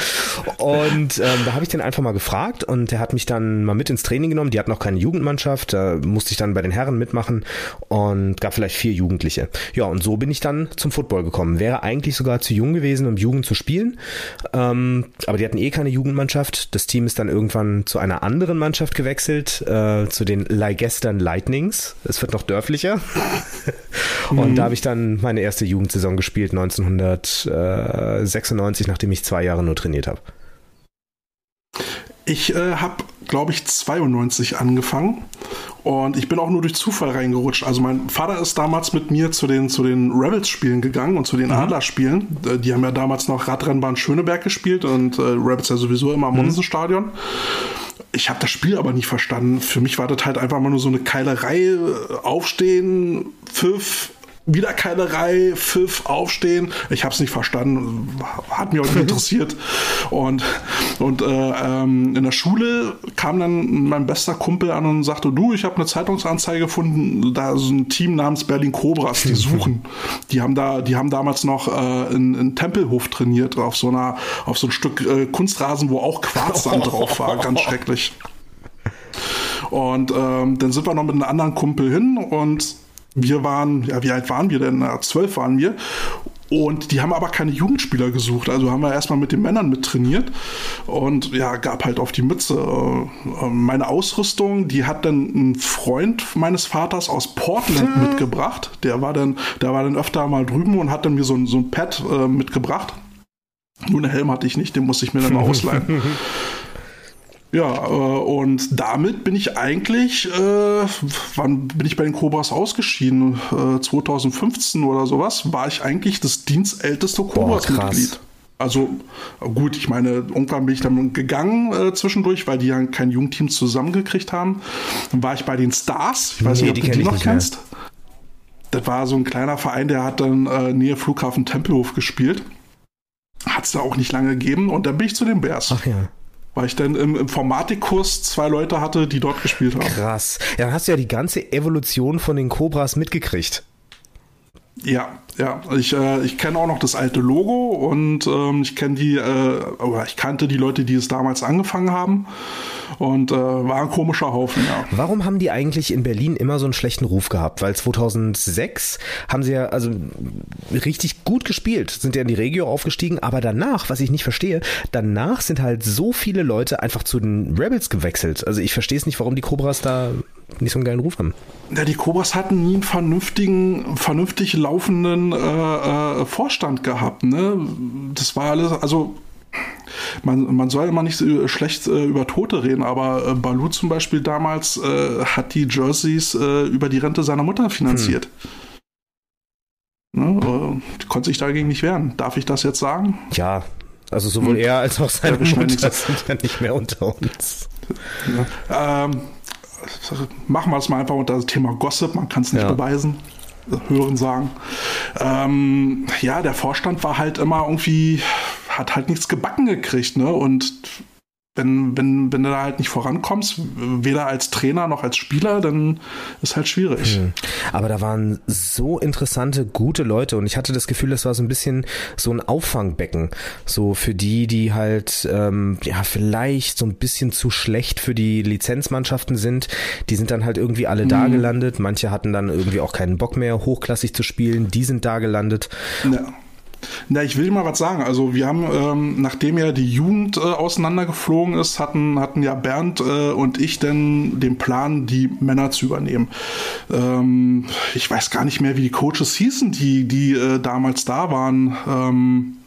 Und ähm, da habe ich den einfach mal gefragt und der hat mich dann mal mit ins Training genommen. Die hatten noch keine Jugendmannschaft, da musste ich dann bei den Herren mitmachen und gab vielleicht vier Jugendliche. Ja, und so bin ich dann zum Football gekommen. Wäre eigentlich sogar zu jung gewesen, um Jugend zu spielen. Ähm, aber die hatten eh keine Jugendmannschaft. Das Team ist dann irgendwann zu einer anderen Mannschaft gewechselt, äh, zu den Leigestern Lightnings. Es wird noch dörflicher. und mhm. da habe ich dann meine erste Jugendsaison gespielt gespielt 1996, nachdem ich zwei Jahre nur trainiert habe. Ich äh, habe, glaube ich, 92 angefangen und ich bin auch nur durch Zufall reingerutscht. Also mein Vater ist damals mit mir zu den, zu den Rebels-Spielen gegangen und zu den mhm. Adler-Spielen. Äh, die haben ja damals noch Radrennbahn Schöneberg gespielt und äh, Rebels ja sowieso immer am mhm. Ich habe das Spiel aber nicht verstanden. Für mich war das halt einfach mal nur so eine Keilerei. Äh, aufstehen, Pfiff, wieder Keilerei, Pfiff, Aufstehen. Ich habe es nicht verstanden, hat mich auch nicht interessiert. Und, und äh, ähm, in der Schule kam dann mein bester Kumpel an und sagte, du, ich habe eine Zeitungsanzeige gefunden, da ist ein Team namens Berlin Cobras, die suchen. Die haben da, die haben damals noch äh, in, in Tempelhof trainiert, auf so einer, auf so ein Stück äh, Kunstrasen, wo auch Quarzsand drauf war, ganz schrecklich. Und ähm, dann sind wir noch mit einem anderen Kumpel hin und wir waren, ja, wie alt waren wir denn? Na, zwölf waren wir. Und die haben aber keine Jugendspieler gesucht. Also haben wir erstmal mit den Männern mit trainiert und ja, gab halt auf die Mütze. Äh, meine Ausrüstung, die hat dann ein Freund meines Vaters aus Portland hm. mitgebracht. Der war dann, der war dann öfter mal drüben und hat dann mir so ein, so ein Pad äh, mitgebracht. Nur einen Helm hatte ich nicht, den musste ich mir dann mal ausleihen. Ja, äh, und damit bin ich eigentlich, äh, wann bin ich bei den Cobras ausgeschieden? Äh, 2015 oder sowas, war ich eigentlich das dienstälteste Cobras-Mitglied. Also gut, ich meine, irgendwann bin ich dann gegangen äh, zwischendurch, weil die ja kein Jugendteam zusammengekriegt haben. Dann war ich bei den Stars. Ich weiß nee, nicht, ob du die noch kennst. Mehr. Das war so ein kleiner Verein, der hat dann äh, Nähe Flughafen Tempelhof gespielt. Hat es da auch nicht lange gegeben und dann bin ich zu den Bears. Ach ja weil ich dann im Informatikkurs zwei Leute hatte, die dort gespielt haben. Krass. Ja, dann hast du ja die ganze Evolution von den Cobras mitgekriegt. Ja, ja. Ich, äh, ich kenne auch noch das alte Logo und ähm, ich kenne die, äh, oder ich kannte die Leute, die es damals angefangen haben. Und äh, war ein komischer Haufen, ja. Warum haben die eigentlich in Berlin immer so einen schlechten Ruf gehabt? Weil 2006 haben sie ja also richtig gut gespielt, sind ja in die Regio aufgestiegen, aber danach, was ich nicht verstehe, danach sind halt so viele Leute einfach zu den Rebels gewechselt. Also ich verstehe es nicht, warum die Cobras da nicht so einen geilen Ruf haben. Ja, die Cobras hatten nie einen vernünftigen, vernünftig laufenden äh, äh, Vorstand gehabt. Ne? Das war alles, also man, man soll immer nicht so schlecht äh, über Tote reden, aber äh, Balu zum Beispiel damals äh, hat die Jerseys äh, über die Rente seiner Mutter finanziert. Hm. Ne, äh, konnte sich dagegen nicht wehren. Darf ich das jetzt sagen? Ja, also sowohl hm. er als auch seine ja, Mutter sind ja nicht mehr unter uns. Ja, ähm, machen wir es mal einfach unter das Thema Gossip, man kann es nicht ja. beweisen hören sagen. Ähm, ja, der Vorstand war halt immer irgendwie, hat halt nichts gebacken gekriegt, ne? Und wenn, wenn, wenn du da halt nicht vorankommst, weder als Trainer noch als Spieler, dann ist halt schwierig. Mhm. Aber da waren so interessante, gute Leute und ich hatte das Gefühl, das war so ein bisschen so ein Auffangbecken. So für die, die halt ähm, ja vielleicht so ein bisschen zu schlecht für die Lizenzmannschaften sind. Die sind dann halt irgendwie alle mhm. da gelandet. Manche hatten dann irgendwie auch keinen Bock mehr, hochklassig zu spielen. Die sind da gelandet. Ja. Na, ich will mal was sagen. Also wir haben, ähm, nachdem ja die Jugend äh, auseinandergeflogen ist, hatten, hatten ja Bernd äh, und ich dann den Plan, die Männer zu übernehmen. Ähm, ich weiß gar nicht mehr, wie die Coaches hießen, die, die äh, damals da waren. Ähm,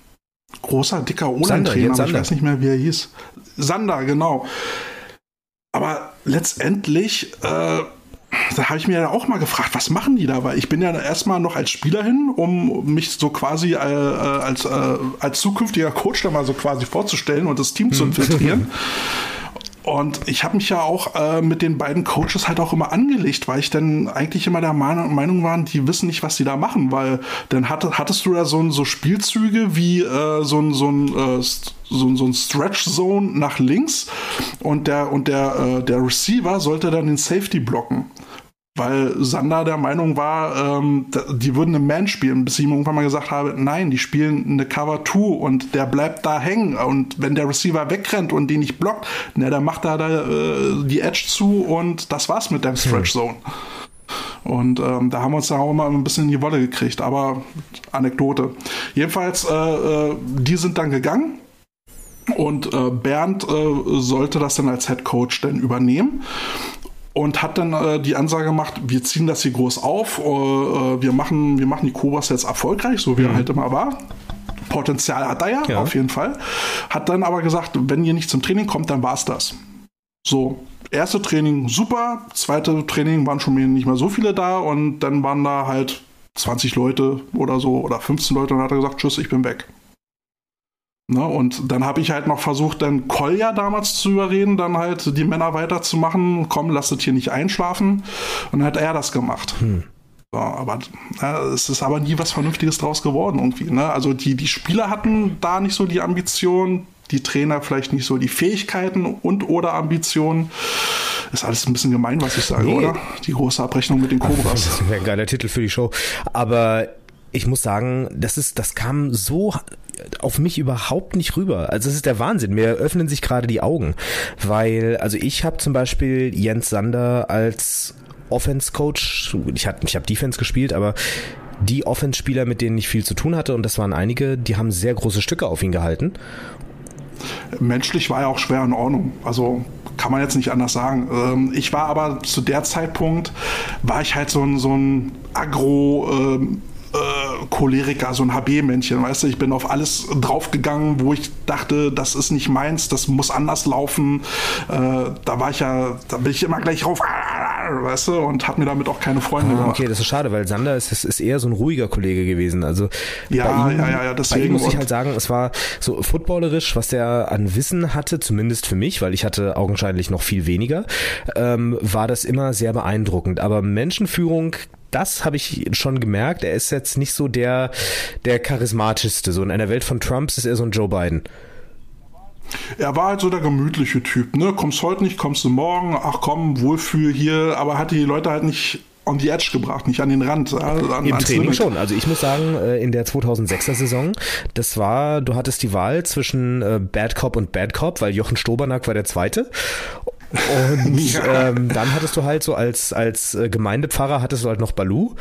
großer, dicker O-Line-Trainer, aber ich weiß nicht mehr, wie er hieß. Sander, genau. Aber letztendlich äh, da habe ich mir ja auch mal gefragt, was machen die da? Weil ich bin ja erstmal noch als Spieler hin, um mich so quasi äh, äh als, äh, als zukünftiger Coach da mal so quasi vorzustellen und das Team zu infiltrieren. Und ich habe mich ja auch äh, mit den beiden Coaches halt auch immer angelegt, weil ich dann eigentlich immer der Meinung, war, die wissen nicht, was sie da machen, weil dann hatte, hattest du da so, so Spielzüge wie äh, so ein, so ein äh, so ein Stretch Zone nach links und der und der äh, der Receiver sollte dann den Safety blocken weil Sander der Meinung war, ähm, die würden eine Man spielen, bis ich ihm irgendwann mal gesagt habe, nein, die spielen eine Cover 2 und der bleibt da hängen und wenn der Receiver wegrennt und den nicht blockt, na, dann macht er da äh, die Edge zu und das war's mit der Stretch Zone. Und ähm, da haben wir uns dann auch immer ein bisschen in die Wolle gekriegt, aber Anekdote. Jedenfalls, äh, äh, die sind dann gegangen und äh, Bernd äh, sollte das dann als Head Coach dann übernehmen und hat dann äh, die Ansage gemacht, wir ziehen das hier groß auf, äh, äh wir, machen, wir machen die Cobras jetzt erfolgreich, so wie mhm. er halt immer war. Potenzial hat er ja, ja, auf jeden Fall. Hat dann aber gesagt, wenn ihr nicht zum Training kommt, dann war es das. So, erste Training super, zweite Training waren schon nicht mehr so viele da und dann waren da halt 20 Leute oder so oder 15 Leute und dann hat er gesagt, tschüss, ich bin weg. Ne, und dann habe ich halt noch versucht, dann Kolja damals zu überreden, dann halt die Männer weiterzumachen. Komm, lasst hier nicht einschlafen. Und dann hat er das gemacht. Hm. So, aber ja, es ist aber nie was Vernünftiges draus geworden irgendwie. Ne? Also die, die Spieler hatten da nicht so die Ambition, die Trainer vielleicht nicht so die Fähigkeiten und oder Ambitionen. Ist alles ein bisschen gemein, was ich sage, nee. oder? Die große Abrechnung mit den Cobras. Das wäre ein geiler Titel für die Show. Aber ich muss sagen, das ist, das kam so auf mich überhaupt nicht rüber. Also es ist der Wahnsinn. Mir öffnen sich gerade die Augen, weil also ich habe zum Beispiel Jens Sander als Offense Coach. Ich habe ich hab Defense gespielt, aber die Offense-Spieler, mit denen ich viel zu tun hatte, und das waren einige, die haben sehr große Stücke auf ihn gehalten. Menschlich war er auch schwer in Ordnung. Also kann man jetzt nicht anders sagen. Ähm, ich war aber zu der Zeitpunkt, war ich halt so ein, so ein Agro, ähm, äh, Choleriker, so ein HB-Männchen, weißt du, ich bin auf alles draufgegangen, wo ich dachte, das ist nicht meins, das muss anders laufen. Äh, da war ich ja, da bin ich immer gleich rauf, weißt du, und hat mir damit auch keine Freunde ah, gemacht. Okay, das ist schade, weil Sander ist, ist eher so ein ruhiger Kollege gewesen. Also ja, ihm, ja, ja, ja, deswegen. Bei ihm muss ich halt sagen, es war so footballerisch, was der an Wissen hatte, zumindest für mich, weil ich hatte augenscheinlich noch viel weniger, ähm, war das immer sehr beeindruckend. Aber Menschenführung das habe ich schon gemerkt. Er ist jetzt nicht so der, der charismatischste. So in einer Welt von Trumps ist er so ein Joe Biden. Er war halt so der gemütliche Typ, ne? Kommst heute nicht, kommst du morgen, ach komm, Wohlfühl hier, aber hat die Leute halt nicht on the edge gebracht, nicht an den Rand. An, Im Training Limit. schon. Also ich muss sagen, äh, in der 2006er Saison, das war, du hattest die Wahl zwischen äh, Bad Cop und Bad Cop, weil Jochen Stobernack war der Zweite. Und ja. ähm, dann hattest du halt so als, als äh, Gemeindepfarrer hattest du halt noch Balu.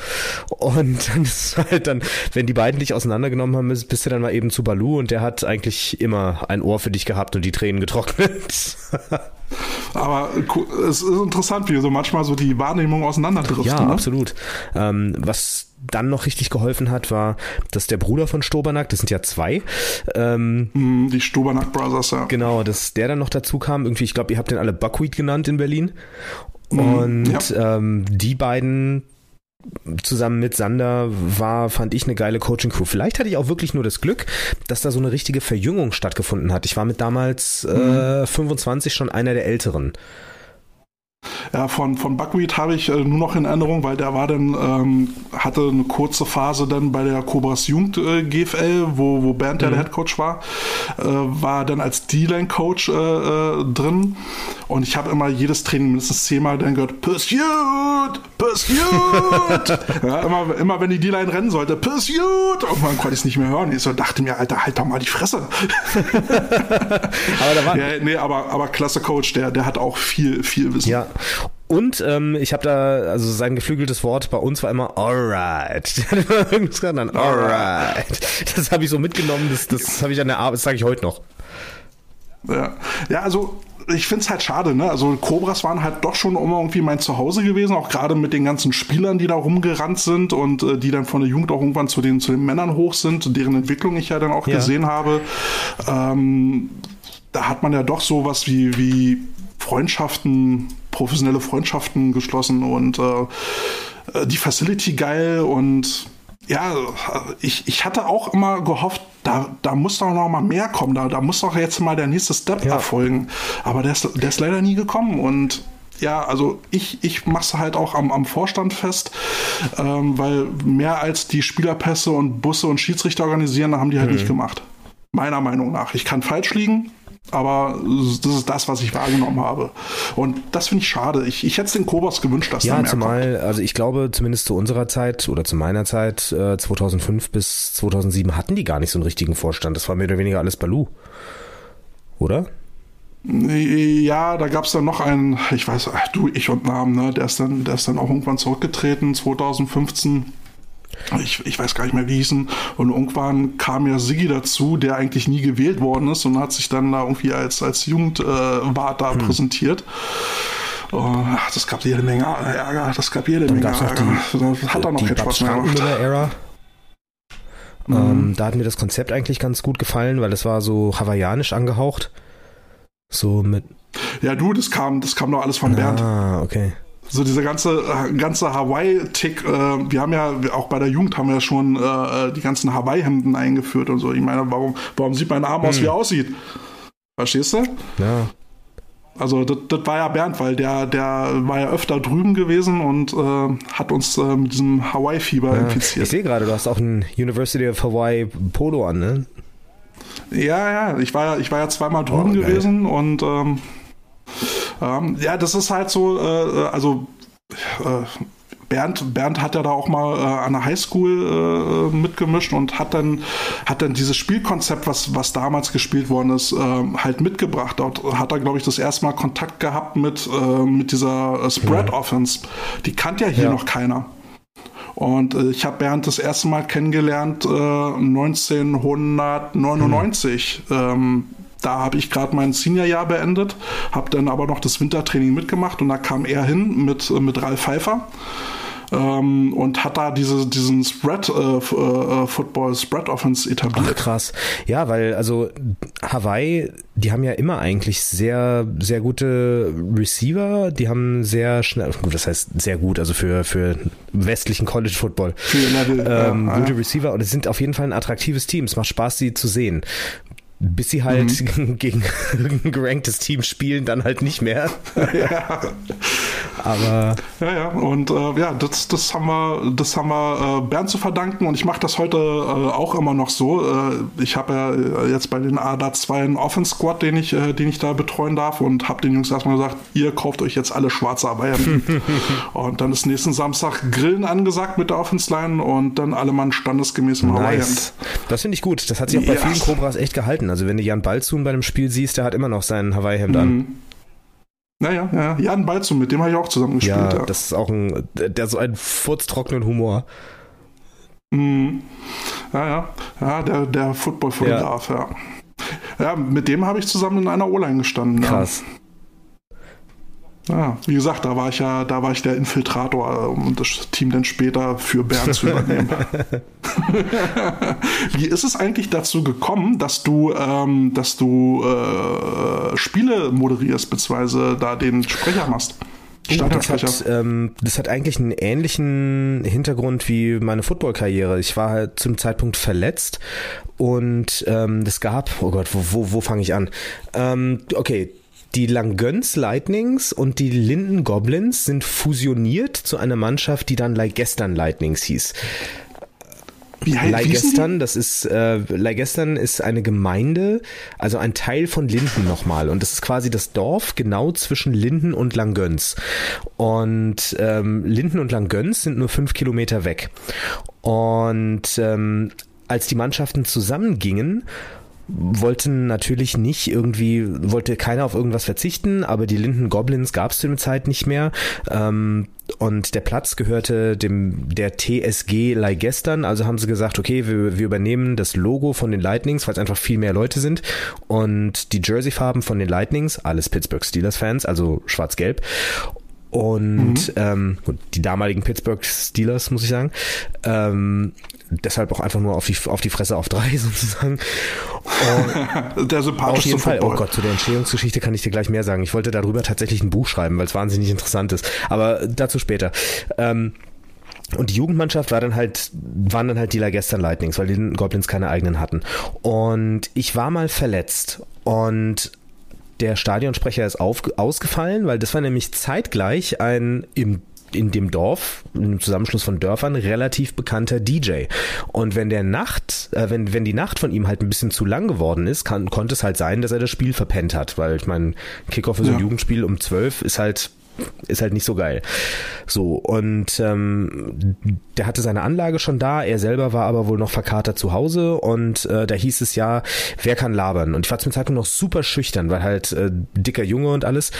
Und dann ist halt dann, wenn die beiden dich auseinandergenommen haben, bist du dann mal eben zu Balu und der hat eigentlich immer ein Ohr für dich gehabt und die Tränen getrocknet. Aber es ist interessant, wie so manchmal so die Wahrnehmung auseinanderdriften. Ja, ne? absolut. Ähm, was dann noch richtig geholfen hat, war, dass der Bruder von Stobernack, das sind ja zwei, ähm, hm, die Stobernack Brothers, ja. Genau, dass der dann noch dazu kam. Irgendwie, ich glaube, ihr habt den alle Buckwheat genannt in Berlin. Mhm, Und ja. ähm, die beiden zusammen mit Sander war, fand ich eine geile Coaching-Crew. Vielleicht hatte ich auch wirklich nur das Glück, dass da so eine richtige Verjüngung stattgefunden hat. Ich war mit damals äh, 25 mhm. schon einer der Älteren. Ja, von, von Buckwheat habe ich äh, nur noch in Erinnerung, weil der war dann, ähm, hatte eine kurze Phase dann bei der Cobras Jugend äh, GFL, wo, wo Bernd mhm. der Headcoach war, äh, war dann als D-Line-Coach äh, äh, drin und ich habe immer jedes Training mindestens zehnmal dann gehört, Pursuit, Pursuit! ja, immer, immer wenn die D-Line rennen sollte, Pursuit! Irgendwann konnte ich es nicht mehr hören. Ich so dachte mir, Alter, halt doch mal die Fresse. aber da war... Ja, nee, aber, aber klasse Coach, der, der hat auch viel, viel Wissen. Ja, und ähm, ich habe da, also sein geflügeltes Wort bei uns war immer alright. Irgendwas dann alright. Das habe ich so mitgenommen, das, das habe ich an der Arbeit, das sage ich heute noch. Ja, ja also ich finde es halt schade, ne? Also Cobras waren halt doch schon immer irgendwie mein Zuhause gewesen, auch gerade mit den ganzen Spielern, die da rumgerannt sind und äh, die dann von der Jugend auch irgendwann zu den, zu den Männern hoch sind, deren Entwicklung ich ja dann auch ja. gesehen habe. Ähm, da hat man ja doch sowas wie, wie Freundschaften, professionelle Freundschaften geschlossen und äh, die Facility geil und ja, ich, ich hatte auch immer gehofft, da, da muss doch noch mal mehr kommen, da, da muss doch jetzt mal der nächste Step ja. erfolgen. Aber der ist, der ist leider nie gekommen und ja, also ich, ich mache es halt auch am, am Vorstand fest, ähm, weil mehr als die Spielerpässe und Busse und Schiedsrichter organisieren, haben die halt mhm. nicht gemacht. Meiner Meinung nach. Ich kann falsch liegen, aber das ist das, was ich wahrgenommen habe. Und das finde ich schade. Ich, ich hätte es den Kobos gewünscht, dass ja, da mehr zumal, kommt. also ich glaube, zumindest zu unserer Zeit oder zu meiner Zeit, äh, 2005 bis 2007, hatten die gar nicht so einen richtigen Vorstand. Das war mehr oder weniger alles Balu. Oder? Ja, da gab es dann noch einen, ich weiß, ach, du, ich und Namen, ne? der, ist dann, der ist dann auch irgendwann zurückgetreten, 2015 ich, ich weiß gar nicht mehr, wie hießen. Und irgendwann kam ja Siggi dazu, der eigentlich nie gewählt worden ist und hat sich dann da irgendwie als, als Jugendwart äh, da hm. präsentiert. Oh, das gab jede Menge Ärger, das gab jede dann Menge Ärger. Die, hat er noch etwas mehr gemacht. Era. Mhm. Ähm, da hat mir das Konzept eigentlich ganz gut gefallen, weil es war so hawaiianisch angehaucht. So mit. Ja, du, das kam, das kam doch alles von Bernd. Ah, okay. So dieser ganze, ganze Hawaii-Tick, äh, wir haben ja, auch bei der Jugend haben wir ja schon äh, die ganzen Hawaii-Hemden eingeführt und so. Ich meine, warum, warum sieht mein Arm aus, hm. wie er aussieht? Verstehst du? Ja. Also das, das war ja Bernd, weil der, der war ja öfter drüben gewesen und äh, hat uns äh, mit diesem Hawaii-Fieber ja. infiziert. Ich sehe gerade, du hast auch ein University of Hawaii Polo an, ne? Ja, ja, ich war ja, ich war ja zweimal drüben oh, gewesen und ähm, ähm, ja, das ist halt so, äh, also äh, Bernd, Bernd hat ja da auch mal äh, an der Highschool äh, mitgemischt und hat dann, hat dann dieses Spielkonzept, was, was damals gespielt worden ist, äh, halt mitgebracht. Dort hat er, glaube ich, das erste Mal Kontakt gehabt mit, äh, mit dieser äh, Spread Offense. Die kannte ja hier ja. noch keiner. Und äh, ich habe Bernd das erste Mal kennengelernt äh, 1999. Mhm. Ähm, da habe ich gerade mein Seniorjahr beendet, habe dann aber noch das Wintertraining mitgemacht und da kam er hin mit, mit Ralf Pfeiffer. Ähm, und hat da diese, diesen Spread äh, äh, Football Spread Offense etabliert. Ach, krass. Ja, weil also Hawaii, die haben ja immer eigentlich sehr sehr gute Receiver, die haben sehr schnell, das heißt sehr gut, also für für westlichen College Football. Für Level, ähm, ja, gute ja. Receiver und es sind auf jeden Fall ein attraktives Team. Es macht Spaß, sie zu sehen bis sie halt mhm. gegen ein geranktes Team spielen, dann halt nicht mehr. ja. Aber ja, ja, und äh, ja, das, das haben wir, das haben wir äh, Bernd zu verdanken und ich mache das heute äh, auch immer noch so. Äh, ich habe ja äh, jetzt bei den ADA 2 einen Offense Squad, den ich, äh, den ich da betreuen darf und habe den Jungs erstmal gesagt, ihr kauft euch jetzt alle schwarze Bayern. und dann ist nächsten Samstag Grillen angesagt mit der Offense Line und dann alle Mann standesgemäß im nice. Das finde ich gut. Das hat sich auch bei ja. vielen Cobras echt gehalten. Also wenn du Jan Balzun bei dem Spiel siehst, der hat immer noch sein Hawaii-Hemd mhm. an. Naja, ja, Jan Balzun, mit dem habe ich auch zusammen gespielt. Ja, ja, das ist auch ein, der so einen furztrockenen Humor. Mhm. Ja, ja, ja, der, der Football-Fotograf, ja. ja. Ja, mit dem habe ich zusammen in einer O-Line gestanden. Krass. Ja. Ja, wie gesagt, da war ich ja, da war ich der Infiltrator, um das Team dann später für Bern zu übernehmen. wie ist es eigentlich dazu gekommen, dass du, ähm, dass du äh, Spiele moderierst, beziehungsweise da den Sprecher machst? Das hat, ähm, das hat eigentlich einen ähnlichen Hintergrund wie meine Football-Karriere. Ich war halt zum Zeitpunkt verletzt und ähm, das gab, oh Gott, wo, wo, wo fange ich an? Ähm, okay, die Langöns Lightnings und die Linden Goblins sind fusioniert zu einer Mannschaft, die dann Leigestern Lightnings hieß. Wie heißt Leigestern, das ist äh, Leigestern ist eine Gemeinde, also ein Teil von Linden nochmal. Und das ist quasi das Dorf genau zwischen Linden und Langöns und ähm, Linden und Langöns sind nur fünf Kilometer weg. Und ähm, als die Mannschaften zusammengingen wollten natürlich nicht irgendwie, wollte keiner auf irgendwas verzichten, aber die Linden Goblins gab es zu der Zeit nicht mehr. Ähm, und der Platz gehörte dem der TSG Leigestern, also haben sie gesagt, okay, wir, wir übernehmen das Logo von den Lightnings, weil es einfach viel mehr Leute sind und die Jersey-Farben von den Lightnings, alles Pittsburgh Steelers-Fans, also schwarz-gelb und mhm. ähm, die damaligen Pittsburgh Steelers, muss ich sagen. Ähm, deshalb auch einfach nur auf die, auf die Fresse auf drei sozusagen. Und der sympathischste Auf jeden Fall. Oh Gott, zu der Entstehungsgeschichte kann ich dir gleich mehr sagen. Ich wollte darüber tatsächlich ein Buch schreiben, weil es wahnsinnig interessant ist. Aber dazu später. Ähm, und die Jugendmannschaft war dann halt, waren dann halt die Lagestern Lightnings, weil die Goblins keine eigenen hatten. Und ich war mal verletzt und der Stadionsprecher ist auf, ausgefallen, weil das war nämlich zeitgleich ein im in dem Dorf, im Zusammenschluss von Dörfern, relativ bekannter DJ. Und wenn der Nacht, äh, wenn, wenn die Nacht von ihm halt ein bisschen zu lang geworden ist, kann, konnte es halt sein, dass er das Spiel verpennt hat. Weil ich meine, Kickoff für so ein ja. Jugendspiel um zwölf ist halt ist halt nicht so geil. So, und ähm, der hatte seine Anlage schon da, er selber war aber wohl noch verkatert zu Hause und äh, da hieß es ja, wer kann labern? Und ich war zum Zeitpunkt noch super schüchtern, weil halt äh, dicker Junge und alles,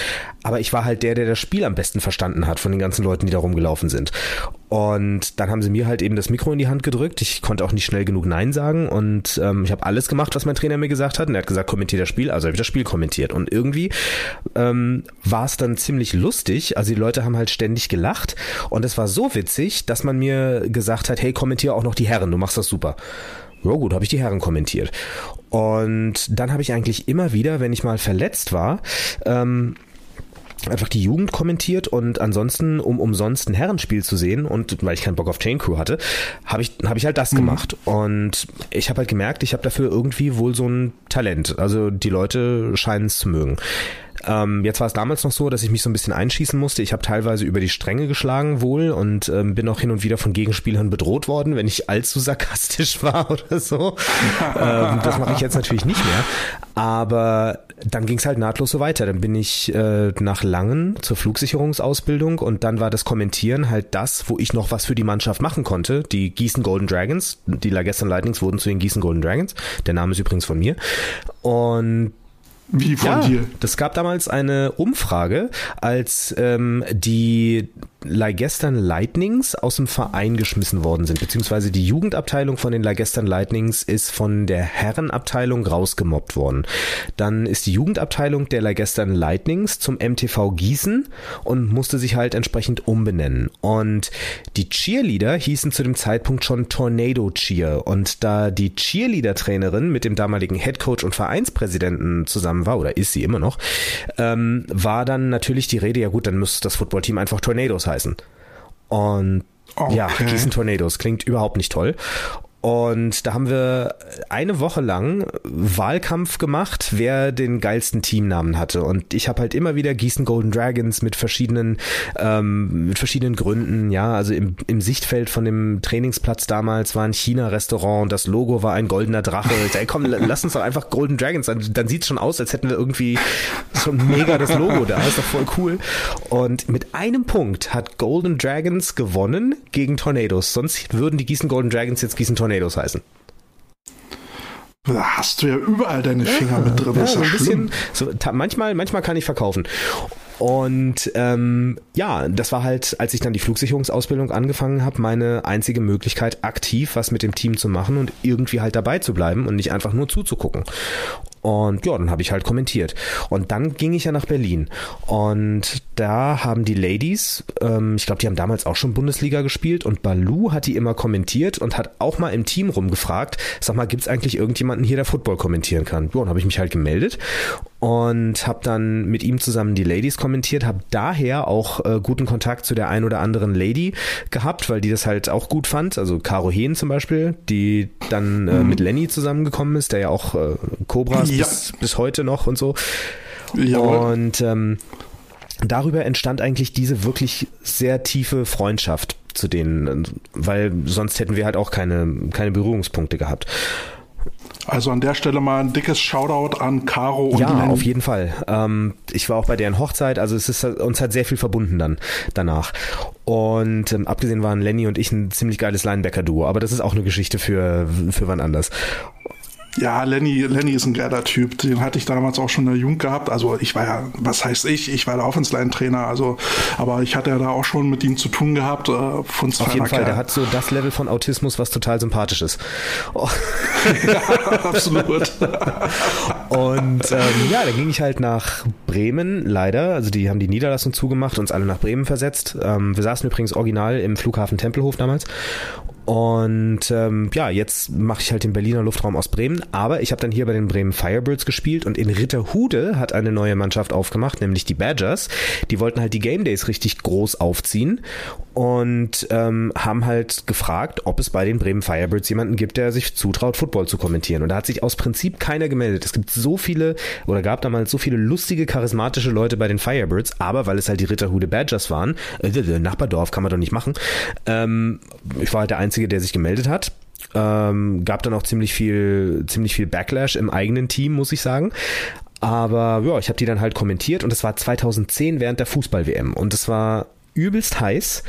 aber ich war halt der, der das Spiel am besten verstanden hat von den ganzen Leuten, die da rumgelaufen sind. Und dann haben sie mir halt eben das Mikro in die Hand gedrückt. Ich konnte auch nicht schnell genug Nein sagen und ähm, ich habe alles gemacht, was mein Trainer mir gesagt hat. Und er hat gesagt, kommentier das Spiel. Also habe ich das Spiel kommentiert. Und irgendwie ähm, war es dann ziemlich lustig. Also die Leute haben halt ständig gelacht und es war so witzig, dass man mir gesagt hat, hey, kommentier auch noch die Herren, du machst das super. Ja gut, habe ich die Herren kommentiert. Und dann habe ich eigentlich immer wieder, wenn ich mal verletzt war, ähm, einfach die Jugend kommentiert und ansonsten, um umsonst ein Herrenspiel zu sehen und weil ich keinen Bock auf Chain Crew hatte, habe ich, hab ich halt das mhm. gemacht. Und ich habe halt gemerkt, ich habe dafür irgendwie wohl so ein Talent. Also die Leute scheinen es zu mögen. Ähm, jetzt war es damals noch so, dass ich mich so ein bisschen einschießen musste. Ich habe teilweise über die Stränge geschlagen wohl und ähm, bin auch hin und wieder von Gegenspielern bedroht worden, wenn ich allzu sarkastisch war oder so. ähm, das mache ich jetzt natürlich nicht mehr. Aber dann ging es halt nahtlos so weiter. Dann bin ich äh, nach Langen zur Flugsicherungsausbildung und dann war das Kommentieren halt das, wo ich noch was für die Mannschaft machen konnte. Die Gießen Golden Dragons, die Lagestan Lightnings wurden zu den Gießen Golden Dragons. Der Name ist übrigens von mir. Und wie von ja, dir? Das gab damals eine Umfrage, als ähm, die Leigestern Lightnings aus dem Verein geschmissen worden sind, beziehungsweise die Jugendabteilung von den Leigestern Lightnings ist von der Herrenabteilung rausgemobbt worden. Dann ist die Jugendabteilung der Leigestern Lightnings zum MTV Gießen und musste sich halt entsprechend umbenennen. Und die Cheerleader hießen zu dem Zeitpunkt schon Tornado Cheer. Und da die Cheerleader-Trainerin mit dem damaligen Headcoach und Vereinspräsidenten zusammen war, oder ist sie immer noch, ähm, war dann natürlich die Rede, ja gut, dann müsste das Footballteam einfach Tornadoes heißen. Und okay. ja, Gießen Tornadoes klingt überhaupt nicht toll. Und da haben wir eine Woche lang Wahlkampf gemacht, wer den geilsten Teamnamen hatte. Und ich habe halt immer wieder Gießen Golden Dragons mit verschiedenen, ähm, mit verschiedenen Gründen. Ja, also im, im Sichtfeld von dem Trainingsplatz damals war ein China-Restaurant und das Logo war ein goldener Drache. Ey, komm, lass uns doch einfach Golden Dragons. Dann, dann sieht es schon aus, als hätten wir irgendwie schon mega das Logo da. Ist doch voll cool. Und mit einem Punkt hat Golden Dragons gewonnen gegen Tornadoes. Sonst würden die Gießen Golden Dragons jetzt Gießen Tornadoes Tornados heißen. Da hast du ja überall deine Finger ja, mit drin. Ja, so ein bisschen, so, manchmal, manchmal kann ich verkaufen. Und ähm, ja, das war halt, als ich dann die Flugsicherungsausbildung angefangen habe, meine einzige Möglichkeit, aktiv was mit dem Team zu machen und irgendwie halt dabei zu bleiben und nicht einfach nur zuzugucken. Und ja, dann habe ich halt kommentiert. Und dann ging ich ja nach Berlin. Und da haben die Ladies, ähm, ich glaube, die haben damals auch schon Bundesliga gespielt und Balu hat die immer kommentiert und hat auch mal im Team rumgefragt, sag mal, gibt's eigentlich irgendjemanden hier, der Football kommentieren kann? Ja, und habe ich mich halt gemeldet und habe dann mit ihm zusammen die Ladies kommentiert, habe daher auch äh, guten Kontakt zu der ein oder anderen Lady gehabt, weil die das halt auch gut fand. Also Caro Hehn zum Beispiel, die dann äh, mhm. mit Lenny zusammengekommen ist, der ja auch äh, Cobras ja. bis, bis heute noch und so. Jawohl. Und ähm, darüber entstand eigentlich diese wirklich sehr tiefe Freundschaft zu denen, weil sonst hätten wir halt auch keine, keine Berührungspunkte gehabt. Also an der Stelle mal ein dickes Shoutout an Caro und Ja, Len. auf jeden Fall. Ähm, ich war auch bei deren Hochzeit, also es ist uns hat sehr viel verbunden dann danach. Und ähm, abgesehen waren Lenny und ich ein ziemlich geiles Linebacker-Duo, aber das ist auch eine Geschichte für, für wann anders. Ja, Lenny, Lenny ist ein geiler Typ. Den hatte ich damals auch schon in der Jugend gehabt. Also ich war ja, was heißt ich? Ich war der Offense-Line-Trainer. Also, aber ich hatte ja da auch schon mit ihm zu tun gehabt. Äh, Auf jeden Fall, der hat so das Level von Autismus, was total sympathisch ist. Oh. ja, absolut. Und ähm, ja, dann ging ich halt nach Bremen, leider. Also die haben die Niederlassung zugemacht, uns alle nach Bremen versetzt. Ähm, wir saßen übrigens original im Flughafen Tempelhof damals. Und ähm, ja, jetzt mache ich halt den Berliner Luftraum aus Bremen. Aber ich habe dann hier bei den Bremen Firebirds gespielt und in Ritterhude hat eine neue Mannschaft aufgemacht, nämlich die Badgers. Die wollten halt die Game Days richtig groß aufziehen und ähm, haben halt gefragt, ob es bei den Bremen Firebirds jemanden gibt, der sich zutraut, Football zu kommentieren. Und da hat sich aus Prinzip keiner gemeldet. Es gibt so viele oder gab damals so viele lustige, charismatische Leute bei den Firebirds, aber weil es halt die Ritterhude Badgers waren, äh, Nachbardorf kann man doch nicht machen. Ähm, ich war halt der Einzige, der sich gemeldet hat. Ähm, gab dann auch ziemlich viel, ziemlich viel Backlash im eigenen Team, muss ich sagen. Aber ja, ich habe die dann halt kommentiert und es war 2010 während der Fußball-WM und es war übelst heiß.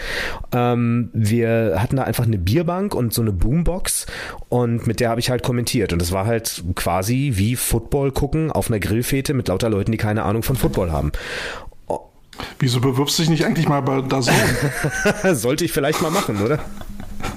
Ähm, wir hatten da einfach eine Bierbank und so eine Boombox und mit der habe ich halt kommentiert und es war halt quasi wie Football gucken auf einer Grillfete mit lauter Leuten, die keine Ahnung von Football haben. Wieso bewirbst du dich nicht eigentlich mal bei Zone? Sollte ich vielleicht mal machen, oder?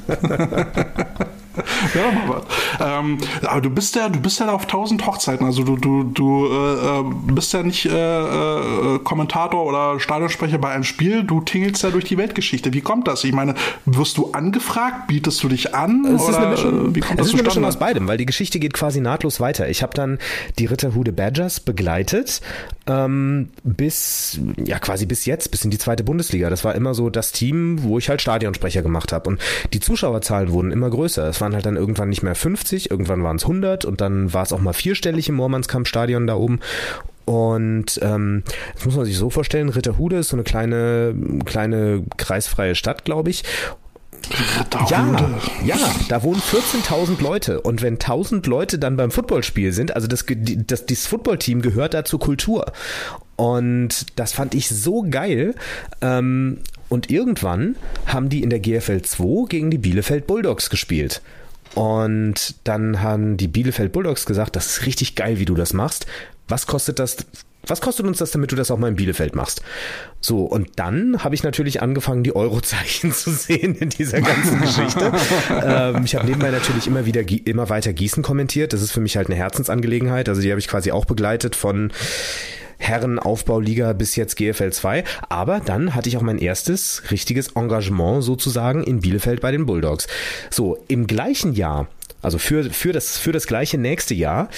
ja, mal was. Ähm, aber du bist ja, du bist ja auf tausend Hochzeiten. Also du, du, du äh, äh, bist ja nicht äh, äh, Kommentator oder Stadionsprecher bei einem Spiel. Du tingelst ja durch die Weltgeschichte. Wie kommt das? Ich meine, wirst du angefragt? Bietest du dich an? Es ist eine Mischung, wie kommt es das ist eine Mischung aus beidem, weil die Geschichte geht quasi nahtlos weiter. Ich habe dann die Ritterhude Badgers begleitet ähm, bis ja quasi bis jetzt, bis in die zweite Bundesliga. Das war immer so das Team, wo ich halt Stadionsprecher gemacht habe. Und die Zuschauerzahlen wurden immer größer. Es waren halt dann irgendwann nicht mehr 50, irgendwann waren es 100 und dann war es auch mal vierstellig im Moormannskampfstadion da oben. Und ähm, das muss man sich so vorstellen, Ritterhude ist so eine kleine, kleine kreisfreie Stadt, glaube ich. Ja, ja, da wohnen 14.000 Leute und wenn 1.000 Leute dann beim Footballspiel sind, also das, das, das Footballteam gehört da zur Kultur und das fand ich so geil. Ähm, und irgendwann haben die in der GFL 2 gegen die Bielefeld Bulldogs gespielt. Und dann haben die Bielefeld Bulldogs gesagt, das ist richtig geil, wie du das machst. Was kostet das? Was kostet uns das, damit du das auch mal in Bielefeld machst? So, und dann habe ich natürlich angefangen, die Eurozeichen zu sehen in dieser ganzen Geschichte. ähm, ich habe nebenbei natürlich immer wieder, immer weiter Gießen kommentiert. Das ist für mich halt eine Herzensangelegenheit. Also die habe ich quasi auch begleitet von Herrenaufbauliga bis jetzt GFL 2. Aber dann hatte ich auch mein erstes richtiges Engagement sozusagen in Bielefeld bei den Bulldogs. So, im gleichen Jahr, also für, für, das, für das gleiche nächste Jahr,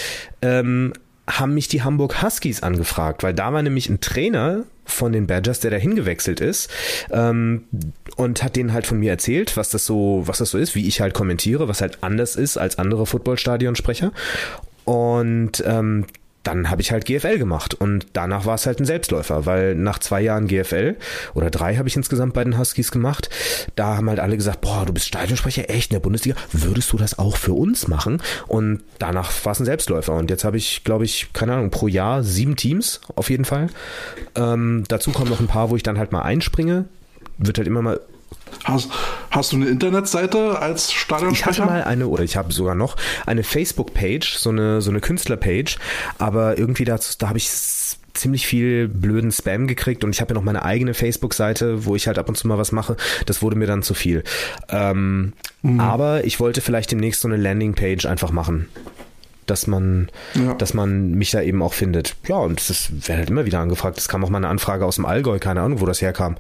ähm, haben mich die Hamburg Huskies angefragt, weil da war nämlich ein Trainer von den Badgers, der da hingewechselt ist ähm, und hat denen halt von mir erzählt, was das so, was das so ist, wie ich halt kommentiere, was halt anders ist als andere Footballstadionsprecher. Und ähm, dann habe ich halt GFL gemacht und danach war es halt ein Selbstläufer, weil nach zwei Jahren GFL oder drei habe ich insgesamt bei den Huskies gemacht, da haben halt alle gesagt, boah, du bist Stadionsprecher, echt in der Bundesliga, würdest du das auch für uns machen? Und danach war es ein Selbstläufer und jetzt habe ich, glaube ich, keine Ahnung, pro Jahr sieben Teams auf jeden Fall. Ähm, dazu kommen noch ein paar, wo ich dann halt mal einspringe, wird halt immer mal Hast, hast du eine Internetseite als Stadionsprecher? Ich hatte mal eine, oder ich habe sogar noch, eine Facebook-Page, so eine, so eine Künstler-Page, aber irgendwie da, da habe ich ziemlich viel blöden Spam gekriegt und ich habe ja noch meine eigene Facebook-Seite, wo ich halt ab und zu mal was mache. Das wurde mir dann zu viel. Ähm, mhm. Aber ich wollte vielleicht demnächst so eine Landing-Page einfach machen dass man, ja. dass man mich da eben auch findet. Ja, und das wird halt immer wieder angefragt. Es kam auch mal eine Anfrage aus dem Allgäu, keine Ahnung, wo das herkam.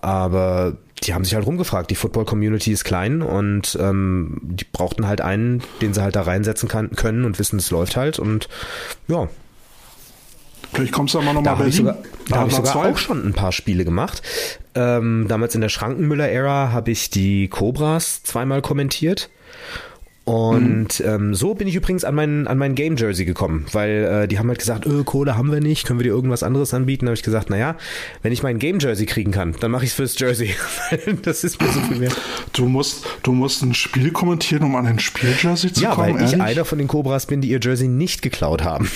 Aber die haben sich halt rumgefragt. Die Football-Community ist klein und ähm, die brauchten halt einen, den sie halt da reinsetzen kann, können und wissen, es läuft halt. Und ja, Vielleicht kommst du aber nochmal bei Sogar, da habe ich sogar zwei. auch schon ein paar Spiele gemacht. Ähm, damals in der Schrankenmüller-Ära habe ich die Cobras zweimal kommentiert. Und mhm. ähm, so bin ich übrigens an mein, an mein Game Jersey gekommen, weil äh, die haben halt gesagt, öh, Kohle haben wir nicht, können wir dir irgendwas anderes anbieten? Da habe ich gesagt, naja, wenn ich mein Game Jersey kriegen kann, dann mache ich es fürs Jersey. das ist mir so viel mehr. Du musst, du musst ein Spiel kommentieren, um an ein Spiel Jersey zu ja, kommen. Ja, weil ehrlich? ich einer von den Cobras bin, die ihr Jersey nicht geklaut haben.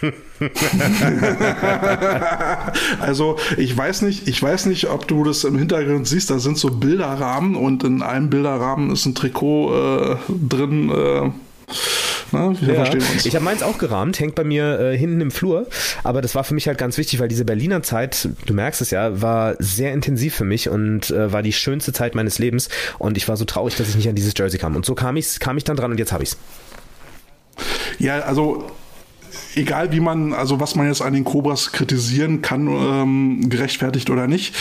also ich weiß nicht, ich weiß nicht, ob du das im Hintergrund siehst. Da sind so Bilderrahmen und in einem Bilderrahmen ist ein Trikot äh, drin. Äh, na, ja. Ich habe meins auch gerahmt, hängt bei mir äh, hinten im Flur. Aber das war für mich halt ganz wichtig, weil diese Berliner Zeit, du merkst es ja, war sehr intensiv für mich und äh, war die schönste Zeit meines Lebens. Und ich war so traurig, dass ich nicht an dieses Jersey kam. Und so kam ich, kam ich dann dran und jetzt habe ich's. Ja, also egal wie man, also was man jetzt an den Cobras kritisieren kann, ähm, gerechtfertigt oder nicht.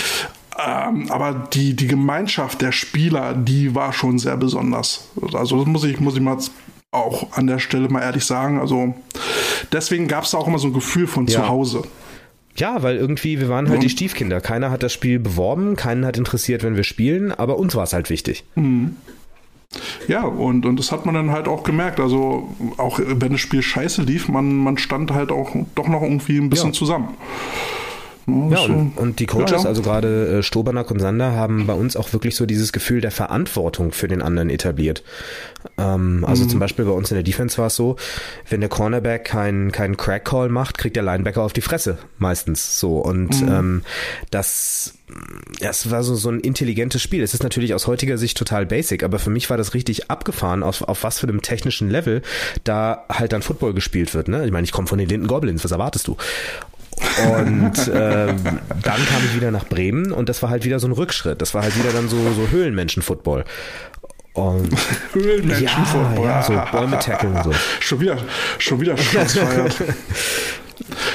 Ähm, aber die, die Gemeinschaft der Spieler, die war schon sehr besonders. Also das muss ich, muss ich mal auch an der Stelle mal ehrlich sagen. Also deswegen gab es auch immer so ein Gefühl von Ja. zu Hause. Ja, weil irgendwie, wir waren halt Ja. die Stiefkinder. Keiner hat das Spiel beworben, keinen hat interessiert, wenn wir spielen, aber uns war es halt wichtig. Ja, und, und das hat man dann halt auch gemerkt. Also auch wenn das Spiel scheiße lief, man, man stand halt auch doch noch irgendwie ein bisschen Ja. zusammen. Ja, und, und die Coaches, Ja, ja. also gerade äh, Stobernack und Sander, haben bei uns auch wirklich so dieses Gefühl der Verantwortung für den anderen etabliert. Ähm, also Mhm. zum Beispiel bei uns in der Defense war es so, wenn der Cornerback keinen keinen Crack-Call macht, kriegt der Linebacker auf die Fresse meistens so. Und Mhm. ähm, das, ja, es war so, so ein intelligentes Spiel. Es ist natürlich aus heutiger Sicht total basic, aber für mich war das richtig abgefahren, auf, auf was für einem technischen Level da halt dann Football gespielt wird. Ne? Ich meine, ich komme von den Linden Goblins, was erwartest du? Und äh, dann kam ich wieder nach Bremen und das war halt wieder so ein Rückschritt. Das war halt wieder dann so, so Höhlenmenschen-Football. Und Höhlenmenschen ja, ja, so Bäume tackeln und so. Schon wieder, schon wieder Schlussfeiert.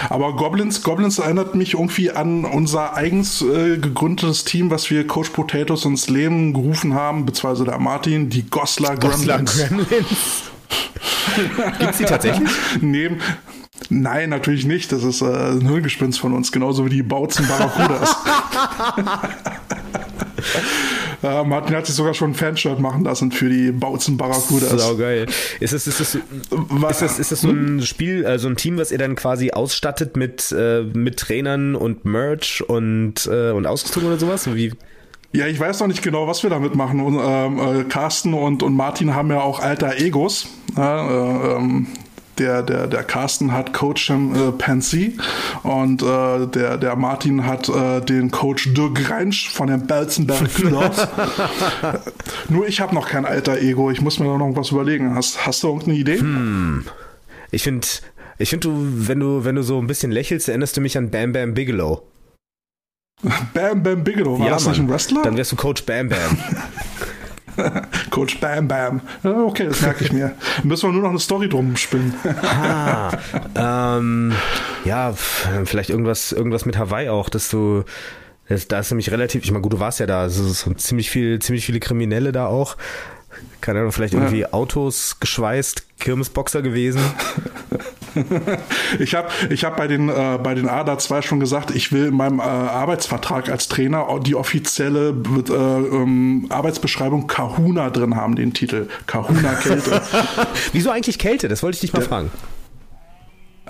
Aber Goblins, Goblins erinnert mich irgendwie an unser eigens äh, gegründetes Team, was wir Coach Potatoes ins Leben gerufen haben, beziehungsweise der Martin, die Goslar Goslar Gremlins. Gremlins. Gibt's die tatsächlich? Neben, nein, natürlich nicht. Das ist äh, ein Hirngespinst von uns, genauso wie die Bautzen Barracudas. äh, Martin hat sich sogar schon ein Fanshirt machen lassen für die Bautzen Barracudas. Sau geil. Ist das, ist das, ist das, ist das so ein Spiel, also ein Team, was ihr dann quasi ausstattet mit, äh, mit Trainern und Merch und, äh, und Ausrüstung oder sowas? Wie, Ja, ich weiß noch nicht genau, was wir damit machen. Und, ähm, äh, Carsten und, und Martin haben ja auch alter Egos. Ja, äh, ähm, der, der, der Carsten hat Coach äh, Pansy und äh, der, der Martin hat äh, den Coach Dirk Reinsch von den Belzenberg Kühlers. Nur ich habe noch kein alter Ego. Ich muss mir da noch was überlegen. Hast, hast du irgendeine Idee? ich finde, ich finde du, wenn du, wenn du so ein bisschen lächelst, erinnerst du mich an Bam Bam Bigelow. Bam Bam Bigelow. War das nicht ein Mann. Wrestler? Dann wärst du Coach Bam Bam. Coach Bam Bam. Ja, Okay, das merke ich mir. Müssen wir nur noch eine Story drum spinnen. ah, ähm, ja, vielleicht irgendwas, irgendwas mit Hawaii auch, dass du, das, da ist nämlich relativ, ich meine, gut, du warst ja da, es so ziemlich viel, ziemlich viele Kriminelle da auch. Keine Ahnung, vielleicht irgendwie Autos geschweißt, Kirmesboxer gewesen. Ich habe ich hab bei den, äh, bei den ADA 2 schon gesagt, ich will in meinem äh, Arbeitsvertrag als Trainer die offizielle äh, ähm, Arbeitsbeschreibung Kahuna drin haben, den Titel. Kahuna Kälte. Wieso eigentlich Kälte? Das wollte ich dich mal fragen.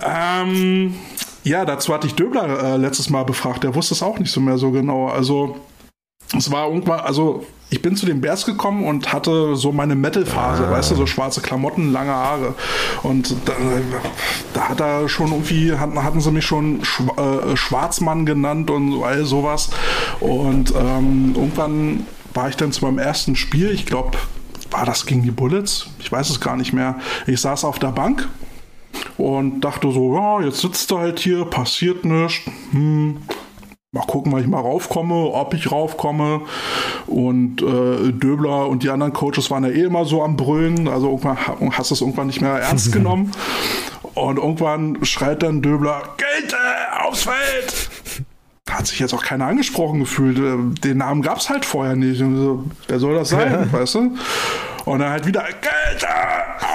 ähm, ja, dazu hatte ich Döbler äh, letztes Mal befragt, der wusste es auch nicht so mehr so genau. Also es war irgendwann, also ich bin zu den Bears gekommen und hatte so meine Metal-Phase, weißt du, so schwarze Klamotten, lange Haare. Und da, da hat er schon irgendwie, hatten, hatten sie mich schon Schw äh, Schwarzmann genannt und all sowas. Und ähm, irgendwann war ich dann zu meinem ersten Spiel, ich glaube, war das gegen die Bullets? Ich weiß es gar nicht mehr. Ich saß auf der Bank und dachte so, ja, jetzt sitzt er halt hier, passiert nichts. Hm, mal gucken, wann ich mal raufkomme, ob ich raufkomme. Und äh, Döbler und die anderen Coaches waren ja eh immer so am Brüllen. Also irgendwann ha- hast du es irgendwann nicht mehr ernst genommen. Und irgendwann schreit dann Döbler, Gelte, aufs Feld! Da hat sich jetzt auch keiner angesprochen gefühlt. Äh, Den Namen gab es halt vorher nicht. So, wer soll das sein, weißt du? Und dann halt wieder, Gelte,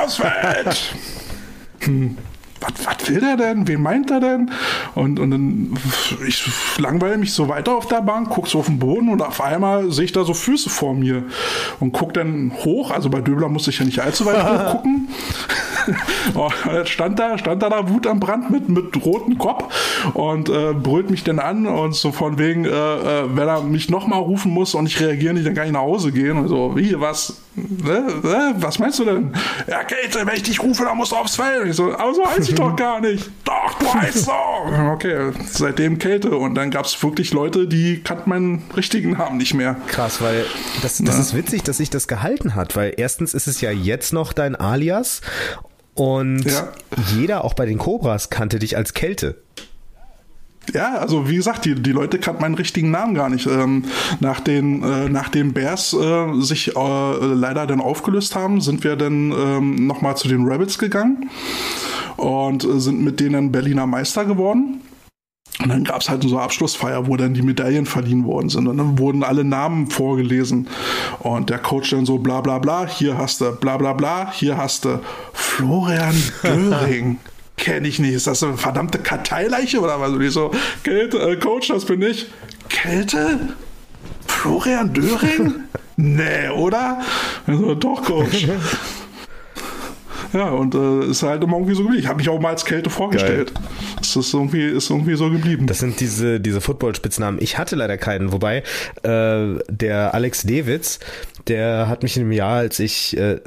aufs Feld! was, was will der denn? Wen meint er denn? Und, und dann, ich langweile mich so weiter auf der Bank, guck so auf den Boden und auf einmal sehe ich da so Füße vor mir und guck dann hoch. Also bei Döbler musste ich ja nicht allzu weit hochgucken. Und jetzt stand da, stand da da Wut am Brand mit, mit rotem Kopf und äh, brüllt mich dann an und so von wegen, äh, äh, wenn er mich nochmal rufen muss und ich reagiere nicht, dann kann ich nach Hause gehen. Und so, wie, was? Ne? Ne? Was meinst du denn? Ja, Kälte, wenn ich dich rufe, dann musst du aufs Feld. Und ich so, aber so heißt ich doch gar nicht. Doch, du heißt so. Okay, seitdem Kälte. Und dann gab es wirklich Leute, die kannten meinen richtigen Namen nicht mehr. Krass, weil das, das ist witzig, dass sich das gehalten hat, weil erstens ist es ja jetzt noch dein Alias und Ja. jeder, auch bei den Cobras, kannte dich als Kälte. Ja, also wie gesagt, die, die Leute kannten meinen richtigen Namen gar nicht. Ähm, nach den äh, nach den Bears äh, sich äh, leider dann aufgelöst haben, sind wir dann ähm, nochmal zu den Rebels gegangen und äh, sind mit denen Berliner Meister geworden. Und dann gab es halt so eine Abschlussfeier, wo dann die Medaillen verliehen worden sind. Und dann wurden alle Namen vorgelesen. Und der Coach dann so, bla bla bla, hier hast du, bla bla bla, hier hast du Florian Döring. Kenne ich nicht. Ist das eine verdammte Karteileiche oder was? Und ich so, Kälte, äh, Coach, das bin ich. Kälte? Florian Döring? nee, oder? Also, doch, Coach. Ja, und äh, ist halt immer irgendwie so geblieben. Ich habe mich auch mal als Kälte vorgestellt. Das ist irgendwie, ist irgendwie so geblieben. Das sind diese, diese Football-Spitznamen. Ich hatte leider keinen, wobei äh, der Alex Dewitz, der hat mich in einem Jahr, als ich äh,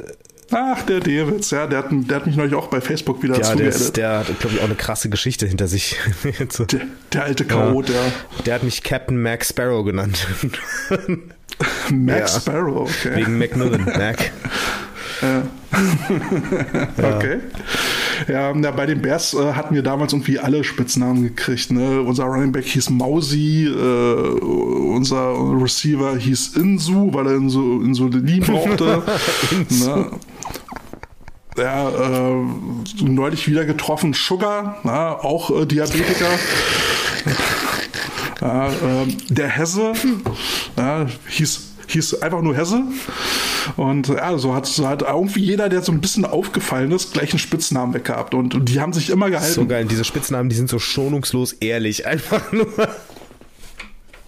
Ach, der Davids, ja, der hat, der hat mich neulich auch bei Facebook wieder ja, der, zugeaddet. ist, der hat, glaube ich, auch eine krasse Geschichte hinter sich. So. Der, der alte Chaot, ja. Der hat mich Captain Mac Sparrow genannt. Max Ja. Sparrow, okay. Wegen Macmillan. Mac. Okay. Ja, na, bei den Bears äh, hatten wir damals irgendwie alle Spitznamen gekriegt. Ne? Unser Running Back hieß Mausi, äh, unser Receiver hieß Insu, weil er Insu, Insulin brauchte. ne? Ja, äh, neulich wieder getroffen, Sugar, na, auch äh, Diabetiker. ja, äh, der Hesse ja, hieß, hieß einfach nur Hesse. Und ja, so hat, so hat irgendwie jeder, der so ein bisschen aufgefallen ist, gleich einen Spitznamen weggehabt. Und, und die haben sich immer gehalten. So geil. Diese Spitznamen, die sind so schonungslos ehrlich. Einfach nur.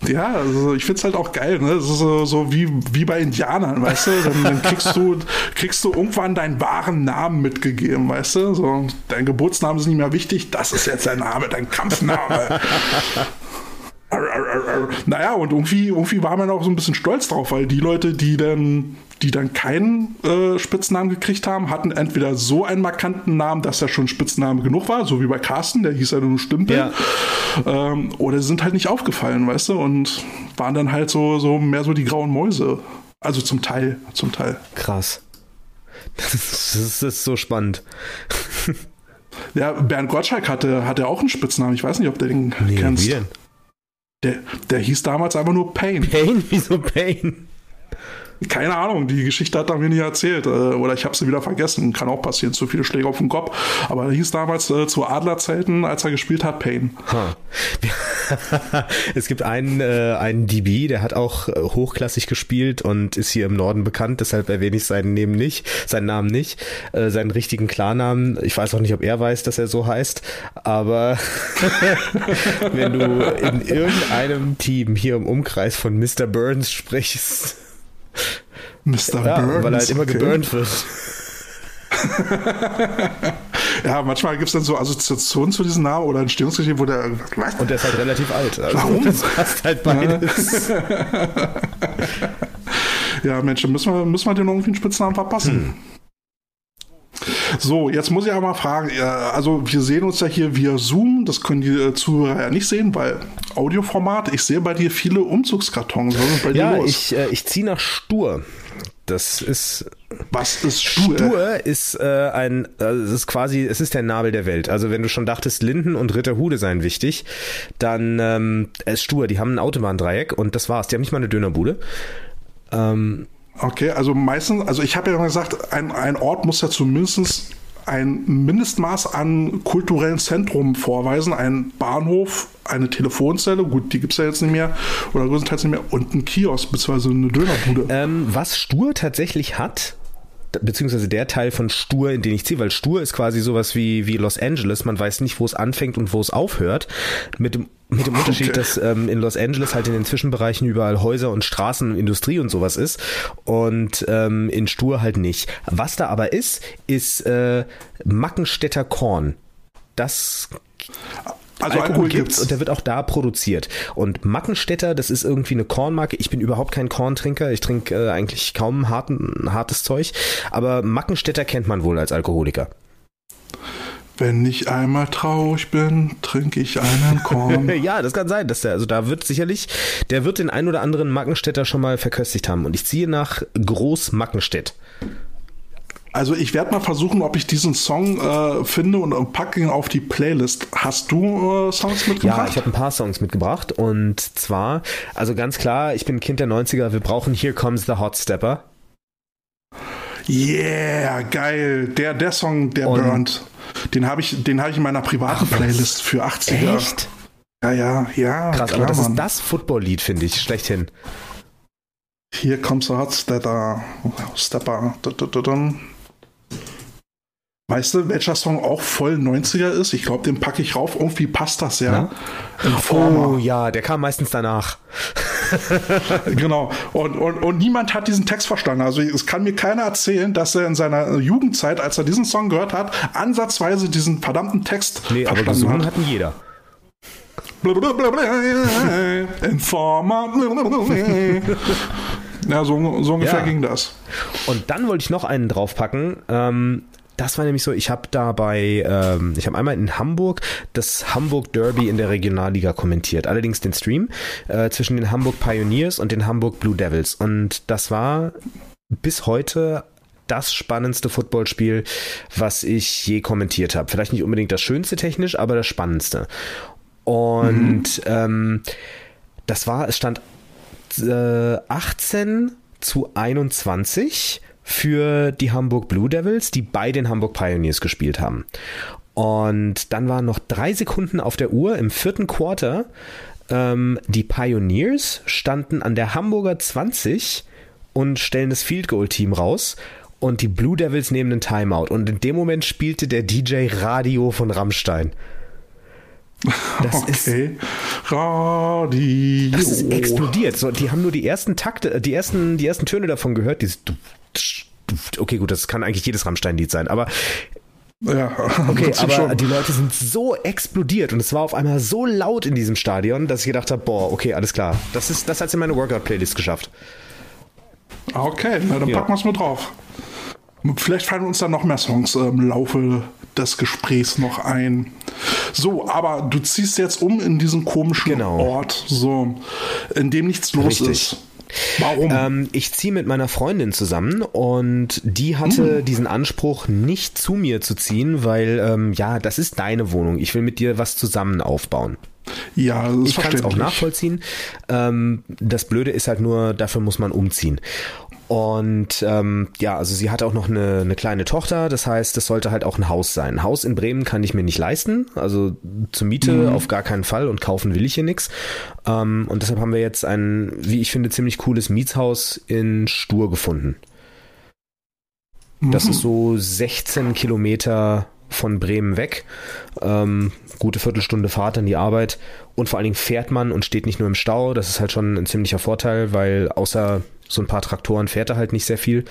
Ja, also ich find's halt auch geil, ne? Das ist so, so wie, wie bei Indianern, weißt du? Dann, dann kriegst du, kriegst du irgendwann deinen wahren Namen mitgegeben, weißt du? So, dein Geburtsname ist nicht mehr wichtig, das ist jetzt dein Name, dein Kampfname. Arr, arr, arr, arr. Naja, und irgendwie, irgendwie war man auch so ein bisschen stolz drauf, weil die Leute, die dann, die dann keinen äh, Spitznamen gekriegt haben, hatten entweder so einen markanten Namen, dass er schon Spitzname genug war, so wie bei Carsten, der hieß ja nur Stümpel, Ja. ähm, oder sie sind halt nicht aufgefallen, weißt du, und waren dann halt so, so mehr so die grauen Mäuse. Also zum Teil, zum Teil. Krass. Das ist, das ist so spannend. Ja, Bernd Gottschalk hatte, hatte auch einen Spitznamen, ich weiß nicht, ob du den Nee, kennst. wie denn? Der, der hieß damals einfach nur Pain. Pain? Wieso Pain? Keine Ahnung, die Geschichte hat er mir nicht erzählt. äh, Oder ich habe sie wieder vergessen. Kann auch passieren, zu viele Schläge auf den Kopf. Aber er hieß damals äh, zu Adlerzeiten, als er gespielt hat, Pain. Es gibt einen, äh, einen DB, der hat auch äh, hochklassig gespielt und ist hier im Norden bekannt, deshalb erwähne ich seinen Namen nicht, seinen Namen nicht, äh, seinen richtigen Klarnamen. Ich weiß auch nicht, ob er weiß, dass er so heißt, aber wenn du in irgendeinem Team hier im Umkreis von Mr. Burns sprichst, Mr. ja, Burns. weil er halt immer okay. geburnt wird. Ja, manchmal gibt es dann so Assoziationen zu diesem Namen oder Entstehungsgeschichte, wo der. Was? Und der ist halt relativ alt. Also Warum? Das passt halt beides. Ja, Mensch, müssen wir, müssen wir den irgendwie einen Spitznamen verpassen. So, jetzt muss ich aber mal fragen, ja, also wir sehen uns ja hier via Zoom, das können die äh, Zuhörer ja nicht sehen, weil Audioformat, ich sehe bei dir viele Umzugskartons. Ja, los? ich, äh, ich ziehe nach Stur. Das ist Was ist Stur? Stur ist äh, ein, äh, es ist quasi, es ist der Nabel der Welt. Also wenn du schon dachtest, Linden und Ritterhude seien wichtig, dann ähm, es ist Stur. Die haben ein Autobahndreieck und das war's. Die haben nicht mal eine Dönerbude. Ähm, Okay, also meistens, also ich habe ja gesagt, ein, ein Ort muss ja zumindest ein Mindestmaß an kulturellen Zentrum vorweisen. Ein Bahnhof, eine Telefonzelle, gut, die gibt's ja jetzt nicht mehr, oder größtenteils nicht mehr, und ein Kiosk, beziehungsweise eine Dönerbude. ähm, was Stur tatsächlich hat, beziehungsweise der Teil von Stur, in den ich ziehe, weil Stur ist quasi sowas wie, wie Los Angeles. Man weiß nicht, wo es anfängt und wo es aufhört. Mit dem, mit dem Unterschied, dass ähm, in Los Angeles halt in den Zwischenbereichen überall Häuser und Straßen und Industrie und sowas ist und ähm, in Stur halt nicht. Was da aber ist, ist äh, Mackenstädter Korn. Das Also Alkohol, Alkohol gibt's gibt's. und der wird auch da produziert. Und Mackenstädter, das ist irgendwie eine Kornmarke. Ich bin überhaupt kein Korntrinker. Ich trinke äh, eigentlich kaum harten, hartes Zeug. Aber Mackenstädter kennt man wohl als Alkoholiker. Wenn ich einmal traurig bin, trinke ich einen Korn. ja, das kann sein, dass der, also da wird sicherlich, der wird den ein oder anderen Mackenstädter schon mal verköstigt haben. Und ich ziehe nach Groß Mackenstedt. Also ich werde mal versuchen, ob ich diesen Song äh, finde und, und packe ihn auf die Playlist. Hast du äh, Songs Ja, mitgebracht? ich habe ein paar Songs mitgebracht. Und zwar, also ganz klar, ich bin Kind der 90er, wir brauchen Here Comes the Hot Stepper. Yeah, geil. Der, der Song, der Und- burnt. Den habe ich, den habe ich in meiner privaten Playlist für 80er. Echt? Ja, ja, ja. Krass, klar, aber das Mann. ist das Football-Lied, finde ich, schlechthin. Hier kommt so Hotstepper. Stepper. dun. Weißt du, welcher Song auch voll 90er ist? Ich glaube, den packe ich rauf. Irgendwie passt das ja. Informer. Oh ja, der kam meistens danach. Genau. Und, und, und niemand hat diesen Text verstanden. Also es kann mir keiner erzählen, dass er in seiner Jugendzeit, als er diesen Song gehört hat, ansatzweise diesen verdammten Text Nee, aber verstanden gesungen hat. hatten jeder. Informer. Ja, so, so ungefähr Ja. ging das. Und dann wollte ich noch einen draufpacken. Ähm, das war nämlich so, ich habe da bei, ähm, ich habe einmal in Hamburg das Hamburg Derby in der Regionalliga kommentiert. Allerdings den Stream äh, zwischen den Hamburg Pioneers und den Hamburg Blue Devils. Und das war bis heute das spannendste Footballspiel, was ich je kommentiert habe. Vielleicht nicht unbedingt das schönste technisch, aber das spannendste. Und ähm, das war, es stand äh, 18 zu 21 für die Hamburg Blue Devils, die bei den Hamburg Pioneers gespielt haben. Und dann waren noch drei Sekunden auf der Uhr im vierten Quarter. Ähm, die Pioneers standen an der Hamburger 20 und stellen das Field Goal Team raus. Und die Blue Devils nehmen einen Timeout. Und in dem Moment spielte der DJ Radio von Rammstein. Das ist Okay. Radio. Das ist explodiert. So, die haben nur die ersten Takte, äh, die ersten, die ersten Töne davon gehört. Dieses Okay, gut, das kann eigentlich jedes Rammstein-Lied sein, aber Ja, okay, aber schon. die Leute sind so explodiert und es war auf einmal so laut in diesem Stadion, dass ich gedacht habe, boah, okay, alles klar. Das ist, das hat's in meine Workout-Playlist geschafft. Okay, na, dann Ja. packen wir es mit drauf. Vielleicht fallen uns dann noch mehr Songs im Laufe des Gesprächs noch ein. So, aber du ziehst jetzt um in diesen komischen Genau. Ort, so, in dem nichts los Richtig. ist. Warum? Ähm, ich ziehe mit meiner Freundin zusammen und die hatte Hm. diesen Anspruch, nicht zu mir zu ziehen, weil, ähm, ja, das ist deine Wohnung. Ich will mit dir was zusammen aufbauen. ja, das Ich kann es auch nachvollziehen. Ähm, das Blöde ist halt nur, dafür muss man umziehen. Und ähm, ja, also sie hat auch noch eine, eine kleine Tochter, das heißt, es sollte halt auch ein Haus sein. Ein Haus in Bremen kann ich mir nicht leisten, also zur Miete Mhm. auf gar keinen Fall und kaufen will ich hier nichts. Ähm, und deshalb haben wir jetzt ein, wie ich finde, ziemlich cooles Mietshaus in Stur gefunden. Das Mhm. ist so 16 Kilometer von Bremen weg. Ähm, gute Viertelstunde Fahrt an die Arbeit. Und vor allen Dingen fährt man und steht nicht nur im Stau. Das ist halt schon ein ziemlicher Vorteil, weil außer so ein paar Traktoren fährt er halt nicht sehr viel.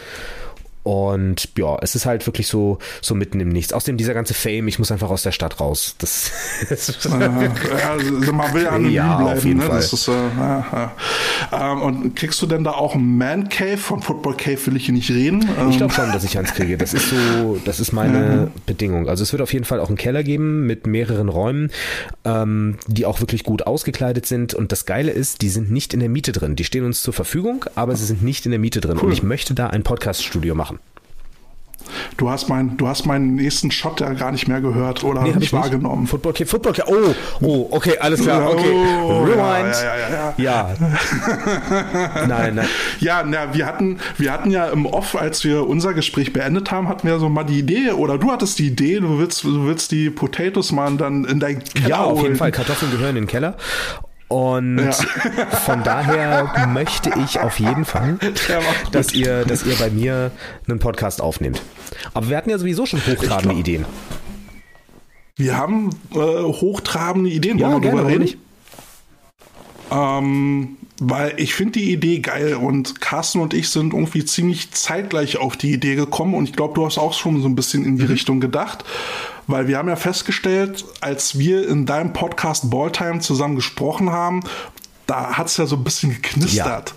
Und ja, es ist halt wirklich so, so mitten im Nichts. Außerdem dieser ganze Fame, ich muss einfach aus der Stadt raus. Das, Äh, ja, also man will ja anonym Ja, auf bleiben. jeden ne? Fall. Das ist, äh, ja, ja. Ähm, und kriegst du denn da auch einen Man Cave? Von Football Cave will ich hier nicht reden. Ähm, Ich glaube schon, dass ich eins kriege. Das ist so, das ist meine Bedingung. Also es wird auf jeden Fall auch einen Keller geben mit mehreren Räumen, ähm, die auch wirklich gut ausgekleidet sind. Und das Geile ist, die sind nicht in der Miete drin. Die stehen uns zur Verfügung, aber sie sind nicht in der Miete drin. Und ich möchte da ein Podcast-Studio machen. Du, hast mein, du hast meinen nächsten Shot ja gar nicht mehr gehört oder hab nicht ich nicht. wahrgenommen. Football Football. Oh, oh, okay, alles klar. Okay. Oh, Rewind. Ja, ja, ja, ja. Nein, nein. Ja, na, wir hatten, wir hatten ja im Off, als wir unser Gespräch beendet haben, hatten wir so mal die Idee, oder du hattest die Idee, du willst, du willst die Potatoes mal dann in dein Keller Ja, auf jeden holen. Fall. Kartoffeln gehören in den Keller. Und Ja. von daher möchte ich auf jeden Fall, dass ihr, dass ihr bei mir einen Podcast aufnehmt. Aber wir hatten ja sowieso schon hochtrabende Ideen. Wir haben äh, hochtrabende Ideen. Ja, Wollen wir drüber reden? nicht? Ähm, weil ich finde die Idee geil und Carsten und ich sind irgendwie ziemlich zeitgleich auf die Idee gekommen und ich glaube, du hast auch schon so ein bisschen in die Mhm. Richtung gedacht, weil wir haben ja festgestellt, als wir in deinem Podcast Balltime zusammen gesprochen haben, da hat es ja so ein bisschen geknistert.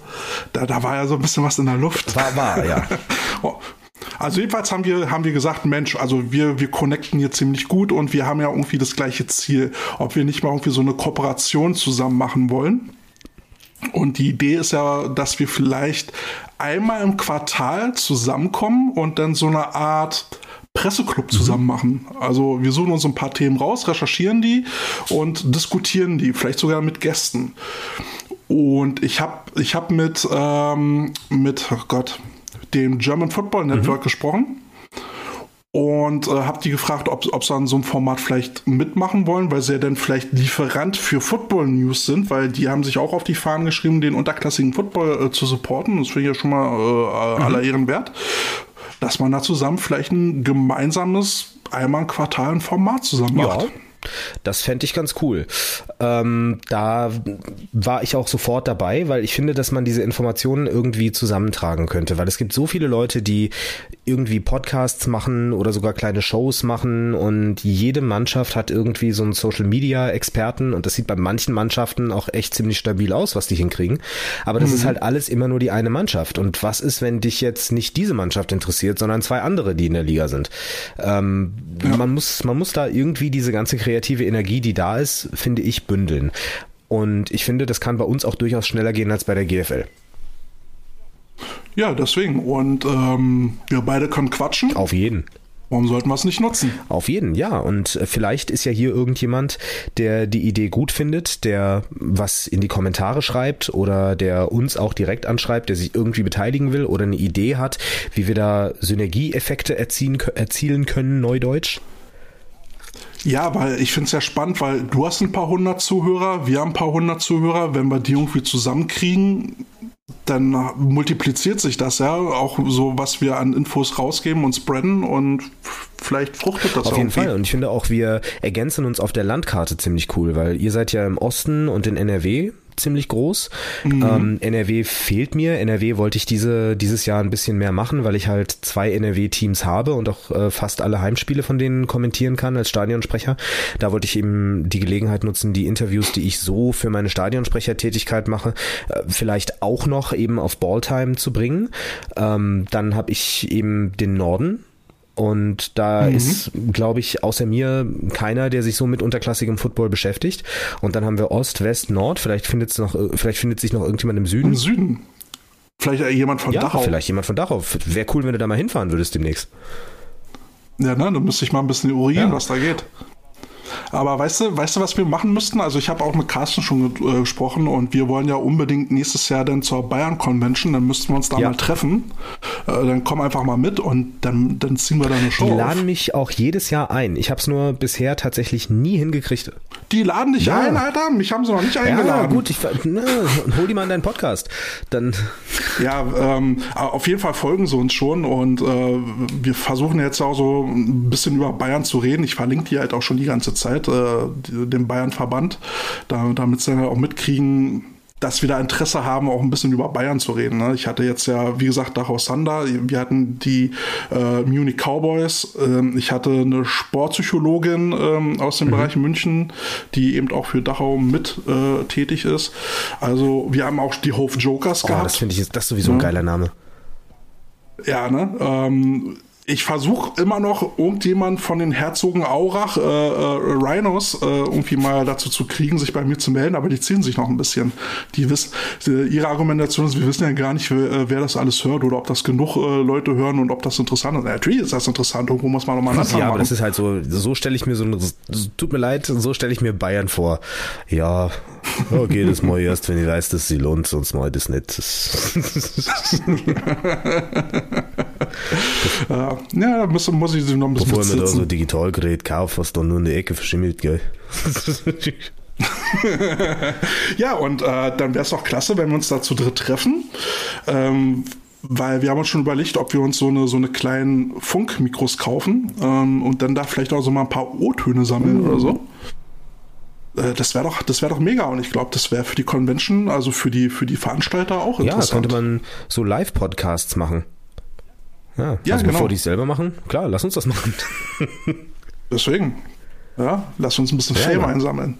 Da, da war ja so ein bisschen was in der Luft. War, war, ja. Oh. Also jedenfalls haben wir, haben wir gesagt, Mensch, also wir, wir connecten hier ziemlich gut und wir haben ja irgendwie das gleiche Ziel, ob wir nicht mal irgendwie so eine Kooperation zusammen machen wollen. Und die Idee ist ja, dass wir vielleicht einmal im Quartal zusammenkommen und dann so eine Art Presseclub zusammen machen. Also wir suchen uns ein paar Themen raus, recherchieren die und diskutieren die, vielleicht sogar mit Gästen. Und ich habe ich hab mit, ähm, mit, oh Gott, dem German Football Network gesprochen. und äh, habe die gefragt, ob, ob sie an so einem Format vielleicht mitmachen wollen, weil sie ja dann vielleicht Lieferant für Football News sind, weil die haben sich auch auf die Fahnen geschrieben, den unterklassigen Football äh, zu supporten. Das finde ich ja schon mal äh, mhm. aller Ehren wert. Dass man da zusammen vielleicht ein gemeinsames einmal im Quartal ein Format zusammen macht. Ja. Das fände ich ganz cool. Ähm, da war ich auch sofort dabei, weil ich finde, dass man diese Informationen irgendwie zusammentragen könnte, weil es gibt so viele Leute, die irgendwie Podcasts machen oder sogar kleine Shows machen und jede Mannschaft hat irgendwie so einen Social Media Experten und das sieht bei manchen Mannschaften auch echt ziemlich stabil aus, was die hinkriegen. Aber das mhm. ist halt alles immer nur die eine Mannschaft. Und was ist, wenn dich jetzt nicht diese Mannschaft interessiert, sondern zwei andere, die in der Liga sind? Ähm, ja. Man muss, man muss da irgendwie diese ganze kreative Energie, die da ist, finde ich, bündeln. Und ich finde, das kann bei uns auch durchaus schneller gehen als bei der GFL. Ja, deswegen. Und ähm, wir beide können quatschen. Auf jeden. Warum sollten wir es nicht nutzen? Auf jeden, ja. Und äh, vielleicht ist ja hier irgendjemand, der die Idee gut findet, der was in die Kommentare schreibt oder der uns auch direkt anschreibt, der sich irgendwie beteiligen will oder eine Idee hat, wie wir da Synergieeffekte erzielen, erzielen können, neudeutsch. Ja, weil ich finde es ja spannend, weil du hast ein paar hundert Zuhörer, wir haben ein paar hundert Zuhörer. Wenn wir die irgendwie zusammenkriegen, dann multipliziert sich das ja auch so, was wir an Infos rausgeben und spreaden und vielleicht fruchtet das Auf jeden Fall. Und ich finde auch, wir ergänzen uns auf der Landkarte ziemlich cool, weil ihr seid ja im Osten und in NRW ziemlich groß. Mhm. Ähm, NRW fehlt mir. NRW wollte ich diese, dieses Jahr ein bisschen mehr machen, weil ich halt zwei NRW-Teams habe und auch äh, fast alle Heimspiele von denen kommentieren kann als Stadionsprecher. Da wollte ich eben die Gelegenheit nutzen, die Interviews, die ich so für meine Stadionsprechertätigkeit mache, äh, vielleicht auch noch eben auf Balltime zu bringen. Ähm, dann habe ich eben den Norden und da mhm. ist, glaube ich, außer mir keiner, der sich so mit unterklassigem Football beschäftigt. Und dann haben wir Ost, West, Nord. Vielleicht findet es noch, vielleicht findet sich noch irgendjemand im Süden. Im Süden. Vielleicht jemand von ja, Dachau. Vielleicht jemand von Dachau. Wäre cool, wenn du da mal hinfahren würdest demnächst. Ja, ne, dann müsste ich mal ein bisschen urieren, ja. was da geht. Aber weißt du, weißt du, was wir machen müssten? Also ich habe auch mit Carsten schon äh, gesprochen und wir wollen ja unbedingt nächstes Jahr dann zur Bayern Convention, dann müssten wir uns da ja. mal treffen. Äh, dann komm einfach mal mit und dann, dann ziehen wir da eine Show. Die laden auf. mich auch jedes Jahr ein. Ich habe es nur bisher tatsächlich nie hingekriegt. Die laden dich ja. ein, Alter? Mich haben sie noch nicht eingeladen. Ja, gut, ich ne, hol die mal in deinen Podcast. Dann. Ja, ähm, auf jeden Fall folgen sie uns schon und äh, wir versuchen jetzt auch so ein bisschen über Bayern zu reden. Ich verlinke die halt auch schon die ganze Zeit. Zeit, äh, dem Bayern-Verband, da, damit sie dann auch mitkriegen, dass wir da Interesse haben, auch ein bisschen über Bayern zu reden. Ne? Ich hatte jetzt ja, wie gesagt, Dachau Sander, wir hatten die äh, Munich Cowboys, ähm, ich hatte eine Sportpsychologin ähm, aus dem mhm. Bereich München, die eben auch für Dachau mit äh, tätig ist. Also wir haben auch die Hof Jokers oh, gehabt. Das finde ich, das ist sowieso ein geiler Name. Ja, ne? Ähm, ich versuche immer noch irgendjemand von den Herzogen Aurach, äh, äh, Rhinos, äh, irgendwie mal dazu zu kriegen, sich bei mir zu melden, aber die ziehen sich noch ein bisschen. Die wissen, ihre Argumentation ist, wir wissen ja gar nicht, wer, äh, wer das alles hört oder ob das genug äh, Leute hören und ob das interessant ist. Natürlich ist das interessant, irgendwo muss man nochmal nachfragen. Ja, aber das ist halt so, so stelle ich mir so, tut mir leid, so stelle ich mir Bayern vor. Ja, okay, das mal erst, wenn ich weiß, dass sie lohnt, sonst mal das nicht. ja, da muss, muss ich noch ein bisschen Bevor mir da so ein Digitalgerät kaufe, was dann nur in der Ecke verschimmelt, gell. ja, und äh, dann wäre es doch klasse, wenn wir uns da zu dritt treffen. Ähm, weil wir haben uns schon überlegt, ob wir uns so eine so eine kleinen Funkmikros kaufen ähm, und dann da vielleicht auch so mal ein paar O-Töne sammeln mhm. oder so. Äh, das wäre doch, das wäre doch mega und ich glaube, das wäre für die Convention, also für die für die Veranstalter auch interessant. Ja, könnte man so Live-Podcasts machen. Ja, ja also genau. bevor die es selber machen, klar, lass uns das machen. Deswegen. Ja, lass uns ein bisschen ja, Fame ja. einsammeln.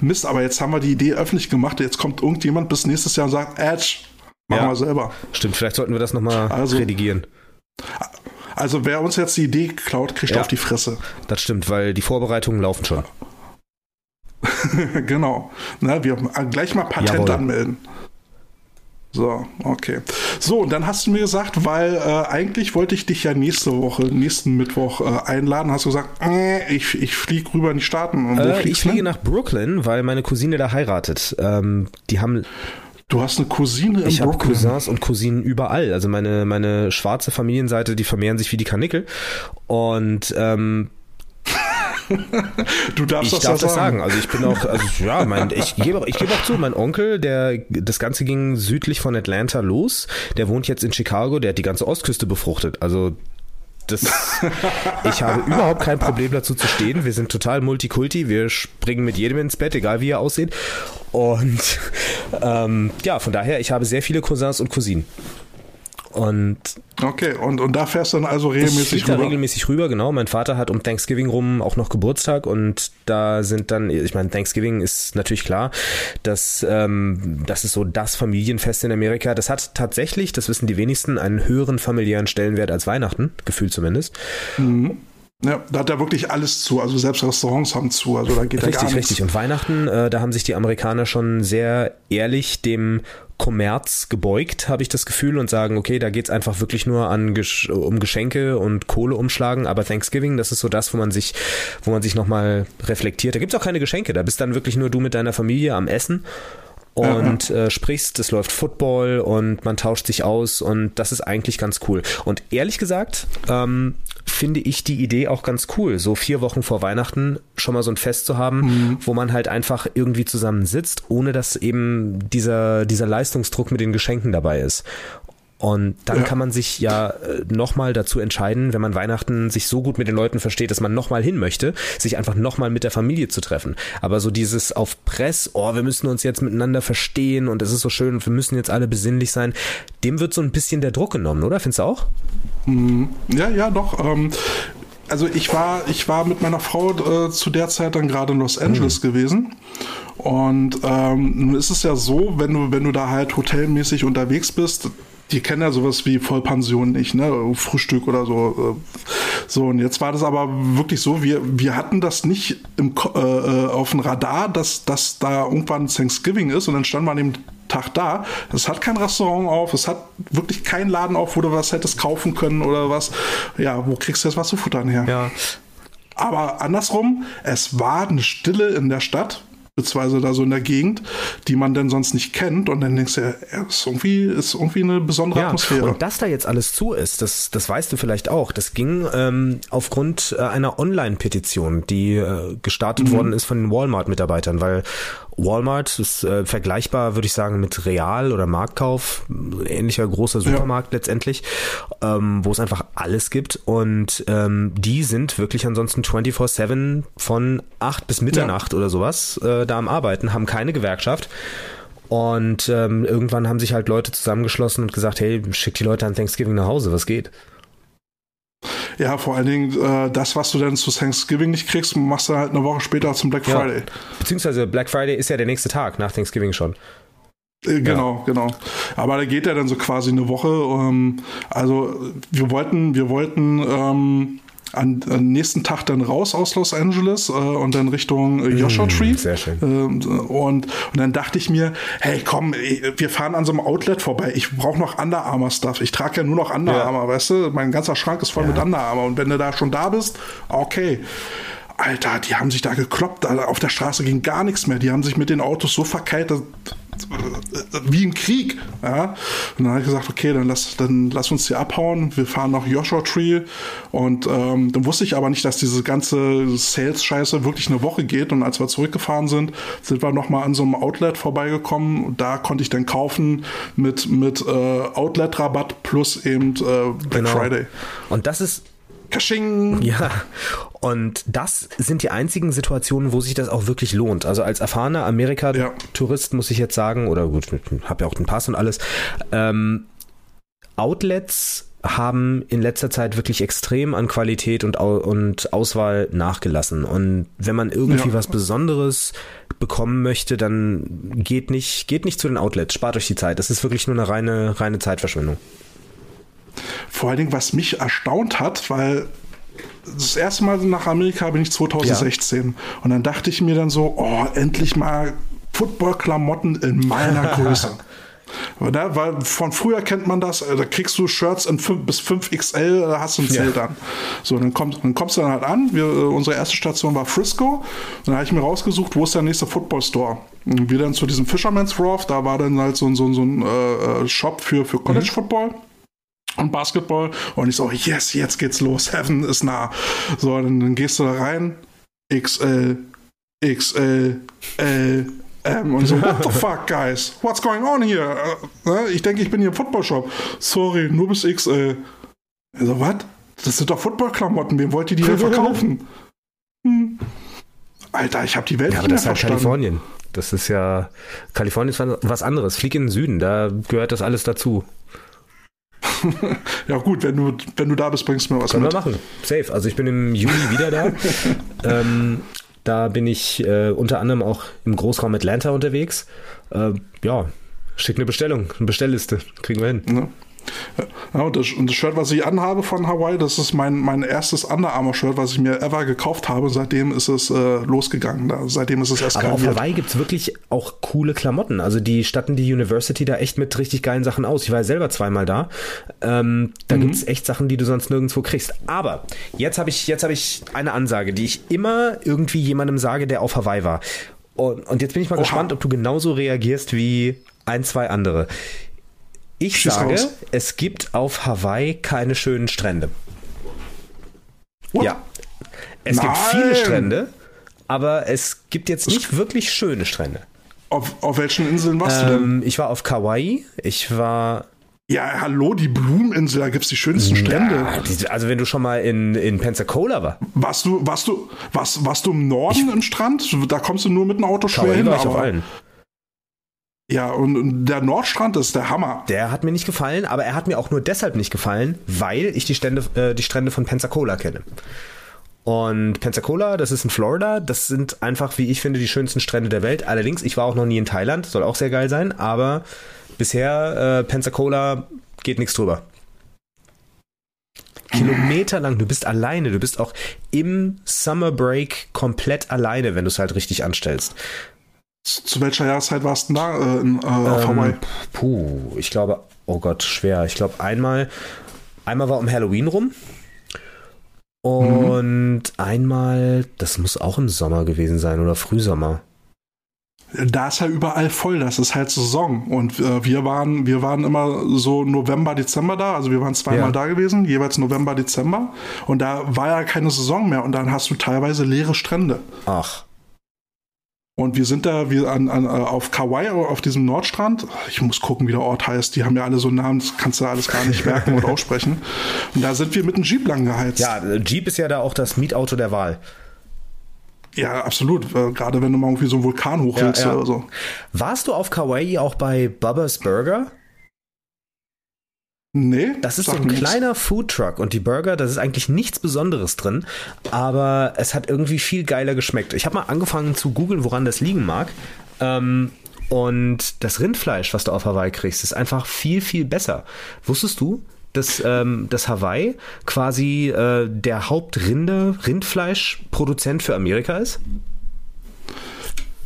Mist, aber jetzt haben wir die Idee öffentlich gemacht. Jetzt kommt irgendjemand bis nächstes Jahr und sagt, Edge, machen ja. wir selber. Stimmt, vielleicht sollten wir das nochmal also, redigieren. Also wer uns jetzt die Idee klaut, kriegt auf die Fresse. Das stimmt, weil die Vorbereitungen laufen schon. genau. Na, wir gleich mal Patent Jawohl. anmelden. So, okay. So, und dann hast du mir gesagt, weil äh, eigentlich wollte ich dich ja nächste Woche, nächsten Mittwoch äh, einladen, hast du gesagt, äh, ich, ich fliege rüber in die Staaten. Äh, ich fliege nach Brooklyn, weil meine Cousine da heiratet. Ähm, die haben Du hast eine Cousine in ich habe Brooklyn. Cousins und Cousinen überall. Also meine, meine schwarze Familienseite, die vermehren sich wie die Karnickel. Und ähm, du darfst ich das, darf das sagen. Also ich bin auch, also ja, mein, ich gebe auch, ich gebe auch zu, mein Onkel, der das Ganze ging südlich von Atlanta los, der wohnt jetzt in Chicago, der hat die ganze Ostküste befruchtet. Also das, ich habe überhaupt kein Problem dazu zu stehen. Wir sind total Multikulti. Wir springen mit jedem ins Bett, egal wie er aussieht. Und ähm, ja, von daher, ich habe sehr viele Cousins und Cousinen. Und Okay, und, und da fährst du dann also ich regelmäßig da rüber. regelmäßig rüber, genau. Mein Vater hat um Thanksgiving rum auch noch Geburtstag und da sind dann, ich meine, Thanksgiving ist natürlich klar, dass ähm, das ist so das Familienfest in Amerika. Das hat tatsächlich, das wissen die wenigsten, einen höheren familiären Stellenwert als Weihnachten, gefühlt zumindest. Ja, da hat er wirklich alles zu. Also selbst Restaurants haben zu. Also da geht ja gar Richtig, nichts. richtig. Und Weihnachten, äh, da haben sich die Amerikaner schon sehr ehrlich dem Kommerz gebeugt, habe ich das Gefühl, und sagen, okay, da geht's einfach wirklich nur an Gesch um Geschenke und Kohle umschlagen, aber Thanksgiving, das ist so das, wo man sich, wo man sich nochmal reflektiert. Da gibt's auch keine Geschenke, da bist dann wirklich nur du mit deiner Familie am Essen und äh, sprichst, es läuft Football und man tauscht sich aus und das ist eigentlich ganz cool. Und ehrlich gesagt, ähm, finde ich die Idee auch ganz cool, so vier Wochen vor Weihnachten schon mal so ein Fest zu haben, wo man halt einfach irgendwie zusammen sitzt, ohne dass eben dieser, dieser Leistungsdruck mit den Geschenken dabei ist. Und dann Ja. kann man sich ja äh, nochmal dazu entscheiden, wenn man Weihnachten sich so gut mit den Leuten versteht, dass man nochmal hin möchte, sich einfach nochmal mit der Familie zu treffen. Aber so dieses auf Press, oh, wir müssen uns jetzt miteinander verstehen und es ist so schön und wir müssen jetzt alle besinnlich sein, dem wird so ein bisschen der Druck genommen, oder? Findest du auch? Ja, ja, doch. Ähm, also ich war, ich war mit meiner Frau äh, zu der Zeit dann gerade in Los Angeles gewesen. Und ähm, nun ist es ja so, wenn du, wenn du da halt hotelmäßig unterwegs bist, die kennen ja sowas wie Vollpension nicht, ne? Frühstück oder so. äh, So, und jetzt war das aber wirklich so, wir, wir hatten das nicht im, äh, äh, auf dem Radar, dass, dass da irgendwann Thanksgiving ist und dann standen wir an dem Tag da. Es hat kein Restaurant auf, es hat wirklich keinen Laden auf, wo du was hättest kaufen können oder was. Ja, wo kriegst du jetzt was zu futtern her? Ja. Aber andersrum, es war eine Stille in der Stadt, beziehungsweise da so in der Gegend, die man denn sonst nicht kennt. Und dann denkst du, ja, ist irgendwie, ist irgendwie eine besondere Ja, Atmosphäre. und dass da jetzt alles zu ist, das, das weißt du vielleicht auch. Das ging ähm, aufgrund äh, einer Online-Petition, die äh, gestartet worden ist von den Walmart-Mitarbeitern, weil Walmart ist äh, vergleichbar, würde ich sagen, mit Real oder Marktkauf, ähnlicher großer Supermarkt letztendlich, ähm, wo es einfach alles gibt. Und ähm, die sind wirklich ansonsten 24-7 von 8 bis Mitternacht oder sowas äh, da am Arbeiten, haben keine Gewerkschaft. Und ähm, irgendwann haben sich halt Leute zusammengeschlossen und gesagt, hey, schick die Leute an Thanksgiving nach Hause, was geht? Ja, vor allen Dingen, äh, das, was du dann zu Thanksgiving nicht kriegst, machst du halt eine Woche später zum Black Friday. Beziehungsweise Black Friday ist ja der nächste Tag nach Thanksgiving schon. Äh, Genau, genau. Aber da geht ja dann so quasi eine Woche. Ähm, also wir wollten, wir wollten ähm, an, am nächsten Tag dann raus aus Los Angeles äh, und dann Richtung äh, Joshua Tree. Mm, sehr schön. Ähm, und, und dann dachte ich mir, hey komm, wir fahren an so einem Outlet vorbei. Ich brauche noch Under Armour Stuff. Ich trage ja nur noch Under Ja. Armour, weißt du? Mein ganzer Schrank ist voll mit Under Armour. Und wenn du da schon da bist, okay. Alter, die haben sich da gekloppt. Auf der Straße ging gar nichts mehr. Die haben sich mit den Autos so verkeilt, dass, wie im Krieg. Ja? Und dann habe ich gesagt, okay, dann lass, dann lass uns hier abhauen. Wir fahren nach Joshua Tree. Und ähm, dann wusste ich aber nicht, dass diese ganze Sales-Scheiße wirklich eine Woche geht. Und als wir zurückgefahren sind, sind wir nochmal an so einem Outlet vorbeigekommen. Und da konnte ich dann kaufen mit, mit äh, Outlet-Rabatt plus eben äh, Black Friday. Und das ist Kasching! Ja, und das sind die einzigen Situationen, wo sich das auch wirklich lohnt. Also als erfahrener Amerika-Tourist muss ich jetzt sagen, oder gut, habe ja auch den Pass und alles, ähm, Outlets haben in letzter Zeit wirklich extrem an Qualität und, und Auswahl nachgelassen. Und wenn man irgendwie Ja. was Besonderes bekommen möchte, dann geht nicht, geht nicht zu den Outlets, spart euch die Zeit. Das ist wirklich nur eine reine, reine Zeitverschwendung. Vor allen Dingen, was mich erstaunt hat, weil das erste Mal nach Amerika bin ich 2016 und dann dachte ich mir dann so, oh, endlich mal Football-Klamotten in meiner Größe. Ne? Weil von früher kennt man das, äh, da kriegst du Shirts in 5 bis 5XL, da hast du ein Zelt ja. an. So, dann, komm, dann kommst du dann halt an. Wir, äh, unsere erste Station war Frisco. Dann habe ich mir rausgesucht, wo ist der nächste Football Store. Und wir dann zu diesem Fisherman's Wharf, da war dann halt so, so, so ein äh, Shop für, für College mhm. Und Basketball. Und ich so, yes, jetzt geht's los. Heaven ist nah. So, dann, dann gehst du da rein. XL, XL, L, M. Und so, what the fuck, guys? What's going on here? Uh, ich denke, ich bin hier im Football-Shop. Sorry, nur bis XL. Also, was? Das sind doch Football-Klamotten. Wem wollt ihr die denn verkaufen? Hm. Alter, ich habe die Welt ja, aber das ist halt Kalifornien. Das ist ja, Kalifornien ist was anderes. Flieg in den Süden, da gehört das alles dazu. ja gut, wenn du, wenn du da bist, bringst du mir was Können mit. wir machen. Safe. Also ich bin im Juli wieder da. ähm, da bin ich äh, unter anderem auch im Großraum Atlanta unterwegs. Äh, ja, schick eine Bestellung, eine Bestellliste. Kriegen wir hin. Ja. Ja, und, das, und das Shirt, was ich anhabe von Hawaii, das ist mein, mein erstes Under Armour-Shirt, was ich mir ever gekauft habe. Seitdem ist es äh, losgegangen. Da, seitdem ist es eskaliert. Aber auf Hawaii gibt es wirklich auch coole Klamotten. Also die statten die University da echt mit richtig geilen Sachen aus. Ich war ja selber zweimal da. Ähm, da mhm. gibt es echt Sachen, die du sonst nirgendwo kriegst. Aber jetzt habe ich, hab ich eine Ansage, die ich immer irgendwie jemandem sage, der auf Hawaii war. Und, und jetzt bin ich mal Oha. gespannt, ob du genauso reagierst wie ein, zwei andere. Ich Schieß sage, raus. es gibt auf Hawaii keine schönen Strände. What? Ja. Es Nein. gibt viele Strände, aber es gibt jetzt nicht wirklich schöne Strände. Auf, auf welchen Inseln warst ähm, du denn? Ich war auf Kauai, ich war ja, hallo, die Blumeninsel, da gibt es die schönsten Strände. Ja, die, also wenn du schon mal in, in Pensacola war. Warst du, warst du, warst, warst du im Norden ich, im Strand? Da kommst du nur mit dem Auto schwer hin. War ich auf allen. Ja, und der Nordstrand ist der Hammer. Der hat mir nicht gefallen, aber er hat mir auch nur deshalb nicht gefallen, weil ich die, Stände, äh, die Strände von Pensacola kenne. Und Pensacola, das ist in Florida, das sind einfach, wie ich finde, die schönsten Strände der Welt. Allerdings, ich war auch noch nie in Thailand, soll auch sehr geil sein, aber bisher äh, Pensacola geht nichts drüber. Kilometer lang, du bist alleine, du bist auch im Summer Break komplett alleine, wenn du es halt richtig anstellst. Zu welcher Jahreszeit warst du da äh, in, äh, ähm, Hawaii? Puh, ich glaube, oh Gott, schwer. Ich glaube, einmal, einmal war um Halloween rum. Und mhm. einmal, das muss auch im Sommer gewesen sein oder Frühsommer. Da ist ja überall voll, das ist halt Saison. Und äh, wir waren, wir waren immer so November, Dezember da, also wir waren zweimal ja. da gewesen, jeweils November, Dezember. Und da war ja keine Saison mehr und dann hast du teilweise leere Strände. Ach. Und wir sind da wir an, an, äh, auf Kauai, auf diesem Nordstrand. Ich muss gucken, wie der Ort heißt. Die haben ja alle so Namen, das kannst du alles gar nicht merken und aussprechen. Und da sind wir mit einem Jeep lang geheizt. Ja, Jeep ist ja da auch das Mietauto der Wahl. Ja, absolut. Äh, gerade wenn du mal irgendwie so einen Vulkan hoch willst ja. oder so. Warst du auf Kauai auch bei Bubba's Burger? Nee. Das ist so ein kleiner Foodtruck und die Burger, das ist eigentlich nichts Besonderes drin, aber es hat irgendwie viel geiler geschmeckt. Ich habe mal angefangen zu googeln, woran das liegen mag. Ähm, und das Rindfleisch, was du auf Hawaii kriegst, ist einfach viel, viel besser. Wusstest du, dass, ähm, dass Hawaii quasi äh, der Hauptrinde-Rindfleischproduzent für Amerika ist?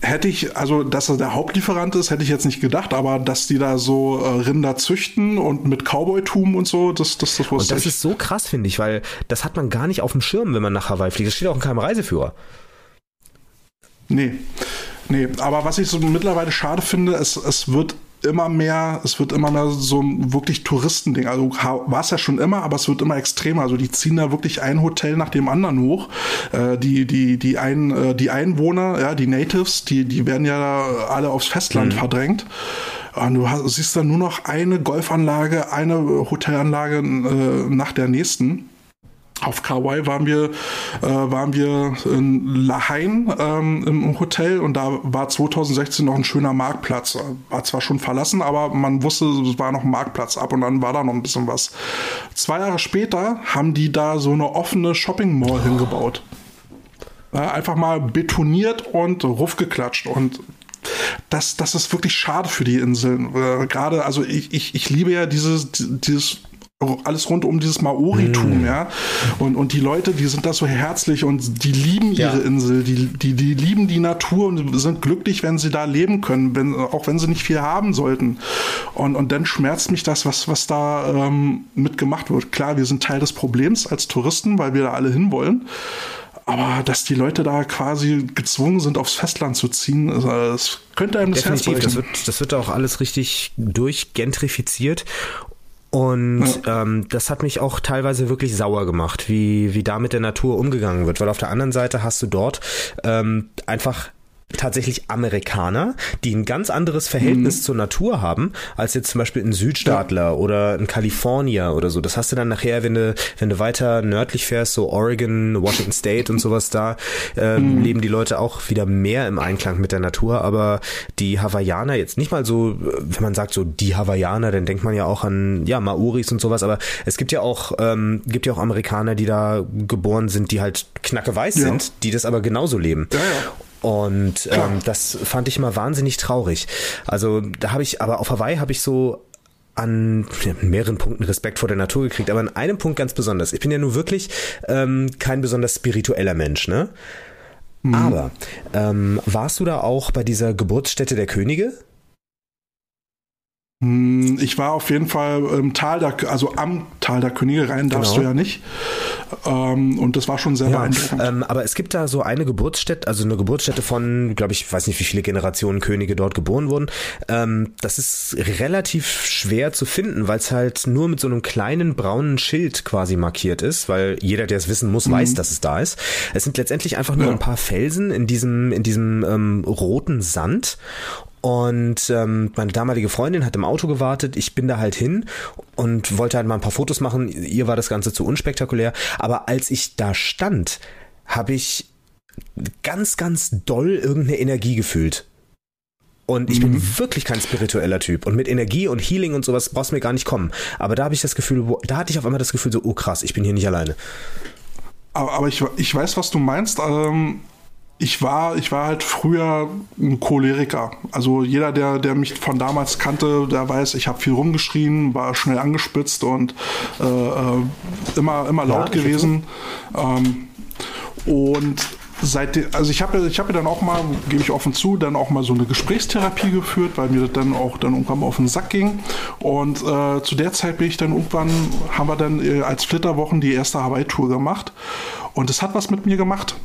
Hätte ich, also dass er der Hauptlieferant ist, hätte ich jetzt nicht gedacht, aber dass die da so äh, Rinder züchten und mit Cowboytum und so, das, das, das wusste Und das ich. ist so krass, finde ich, weil das hat man gar nicht auf dem Schirm, wenn man nach Hawaii fliegt. Das steht auch in keinem Reiseführer. Nee. Nee, aber was ich so mittlerweile schade finde, es, es wird immer mehr, es wird immer mehr so ein wirklich Touristending. Also war es ja schon immer, aber es wird immer extremer. Also die ziehen da wirklich ein Hotel nach dem anderen hoch. Äh, die, die, die, ein, äh, die Einwohner, ja, die Natives, die, die werden ja alle aufs Festland mhm. verdrängt. Und du hast, siehst dann nur noch eine Golfanlage, eine Hotelanlage äh, nach der nächsten. Auf Kauai waren wir, äh, waren wir in Lahain ähm, im Hotel und da war 2016 noch ein schöner Marktplatz. War zwar schon verlassen, aber man wusste, es war noch ein Marktplatz ab und dann war da noch ein bisschen was. Zwei Jahre später haben die da so eine offene Shopping Mall hingebaut. Ja, einfach mal betoniert und ruffgeklatscht und das, das ist wirklich schade für die Inseln. Äh, Gerade, also ich, ich, ich liebe ja dieses, dieses alles rund um dieses Maoritum, mm. ja. Und, und die Leute, die sind da so herzlich und die lieben ihre ja. Insel, die, die, die lieben die Natur und sind glücklich, wenn sie da leben können, wenn, auch wenn sie nicht viel haben sollten. Und, und dann schmerzt mich das, was, was da ähm, mitgemacht wird. Klar, wir sind Teil des Problems als Touristen, weil wir da alle hinwollen. Aber dass die Leute da quasi gezwungen sind, aufs Festland zu ziehen, also das könnte einem das Definitiv, Herz brechen. Das wird, das wird auch alles richtig durchgentrifiziert. Und ja. ähm, das hat mich auch teilweise wirklich sauer gemacht, wie, wie da mit der Natur umgegangen wird. Weil auf der anderen Seite hast du dort ähm, einfach tatsächlich Amerikaner, die ein ganz anderes Verhältnis mhm. zur Natur haben, als jetzt zum Beispiel ein Südstaatler ja. oder ein Kalifornier oder so. Das hast du dann nachher, wenn du, wenn du weiter nördlich fährst, so Oregon, Washington State und sowas da, ähm, mhm. leben die Leute auch wieder mehr im Einklang mit der Natur. Aber die Hawaiianer jetzt nicht mal so, wenn man sagt so die Hawaiianer, dann denkt man ja auch an ja Maoris und sowas. Aber es gibt ja auch, ähm, gibt ja auch Amerikaner, die da geboren sind, die halt knackeweiß ja. sind, die das aber genauso leben. Ja. Und ähm, das fand ich immer wahnsinnig traurig. Also da habe ich, aber auf Hawaii habe ich so an mehreren Punkten Respekt vor der Natur gekriegt, aber an einem Punkt ganz besonders. Ich bin ja nur wirklich ähm, kein besonders spiritueller Mensch, ne? Mhm. Aber ähm, warst du da auch bei dieser Geburtsstätte der Könige? Hm, ich war auf jeden Fall im Tal der, also am Tal der Könige rein darfst genau. du ja nicht. Ähm, und das war schon sehr ja, beeindruckend. Ähm, aber es gibt da so eine Geburtsstätte, also eine Geburtsstätte von, glaube ich, weiß nicht, wie viele Generationen Könige dort geboren wurden. Ähm, das ist relativ schwer zu finden, weil es halt nur mit so einem kleinen braunen Schild quasi markiert ist, weil jeder, der es wissen muss, mhm. weiß, dass es da ist. Es sind letztendlich einfach nur ja. ein paar Felsen in diesem, in diesem ähm, roten Sand und ähm, meine damalige Freundin hat im Auto gewartet. Ich bin da halt hin und wollte halt mal ein paar Fotos machen. Ihr war das Ganze zu unspektakulär. Aber als ich da stand, habe ich ganz, ganz doll irgendeine Energie gefühlt. Und ich bin mhm. wirklich kein spiritueller Typ. Und mit Energie und Healing und sowas brauchst du mir gar nicht kommen. Aber da habe ich das Gefühl, da hatte ich auf einmal das Gefühl so, oh krass, ich bin hier nicht alleine. Aber, aber ich, ich weiß, was du meinst. Ähm, ich war, ich war halt früher ein Choleriker. Also jeder, der, der mich von damals kannte, der weiß, ich habe viel rumgeschrien, war schnell angespitzt und äh, äh immer, immer laut ja, gewesen. Ähm, und seitdem, also ich habe ich habe dann auch mal, gebe ich offen zu, dann auch mal so eine Gesprächstherapie geführt, weil mir das dann auch dann irgendwann mal auf den Sack ging. Und äh, zu der Zeit bin ich dann irgendwann, haben wir dann äh, als Flitterwochen die erste Hawaii-Tour gemacht. Und es hat was mit mir gemacht.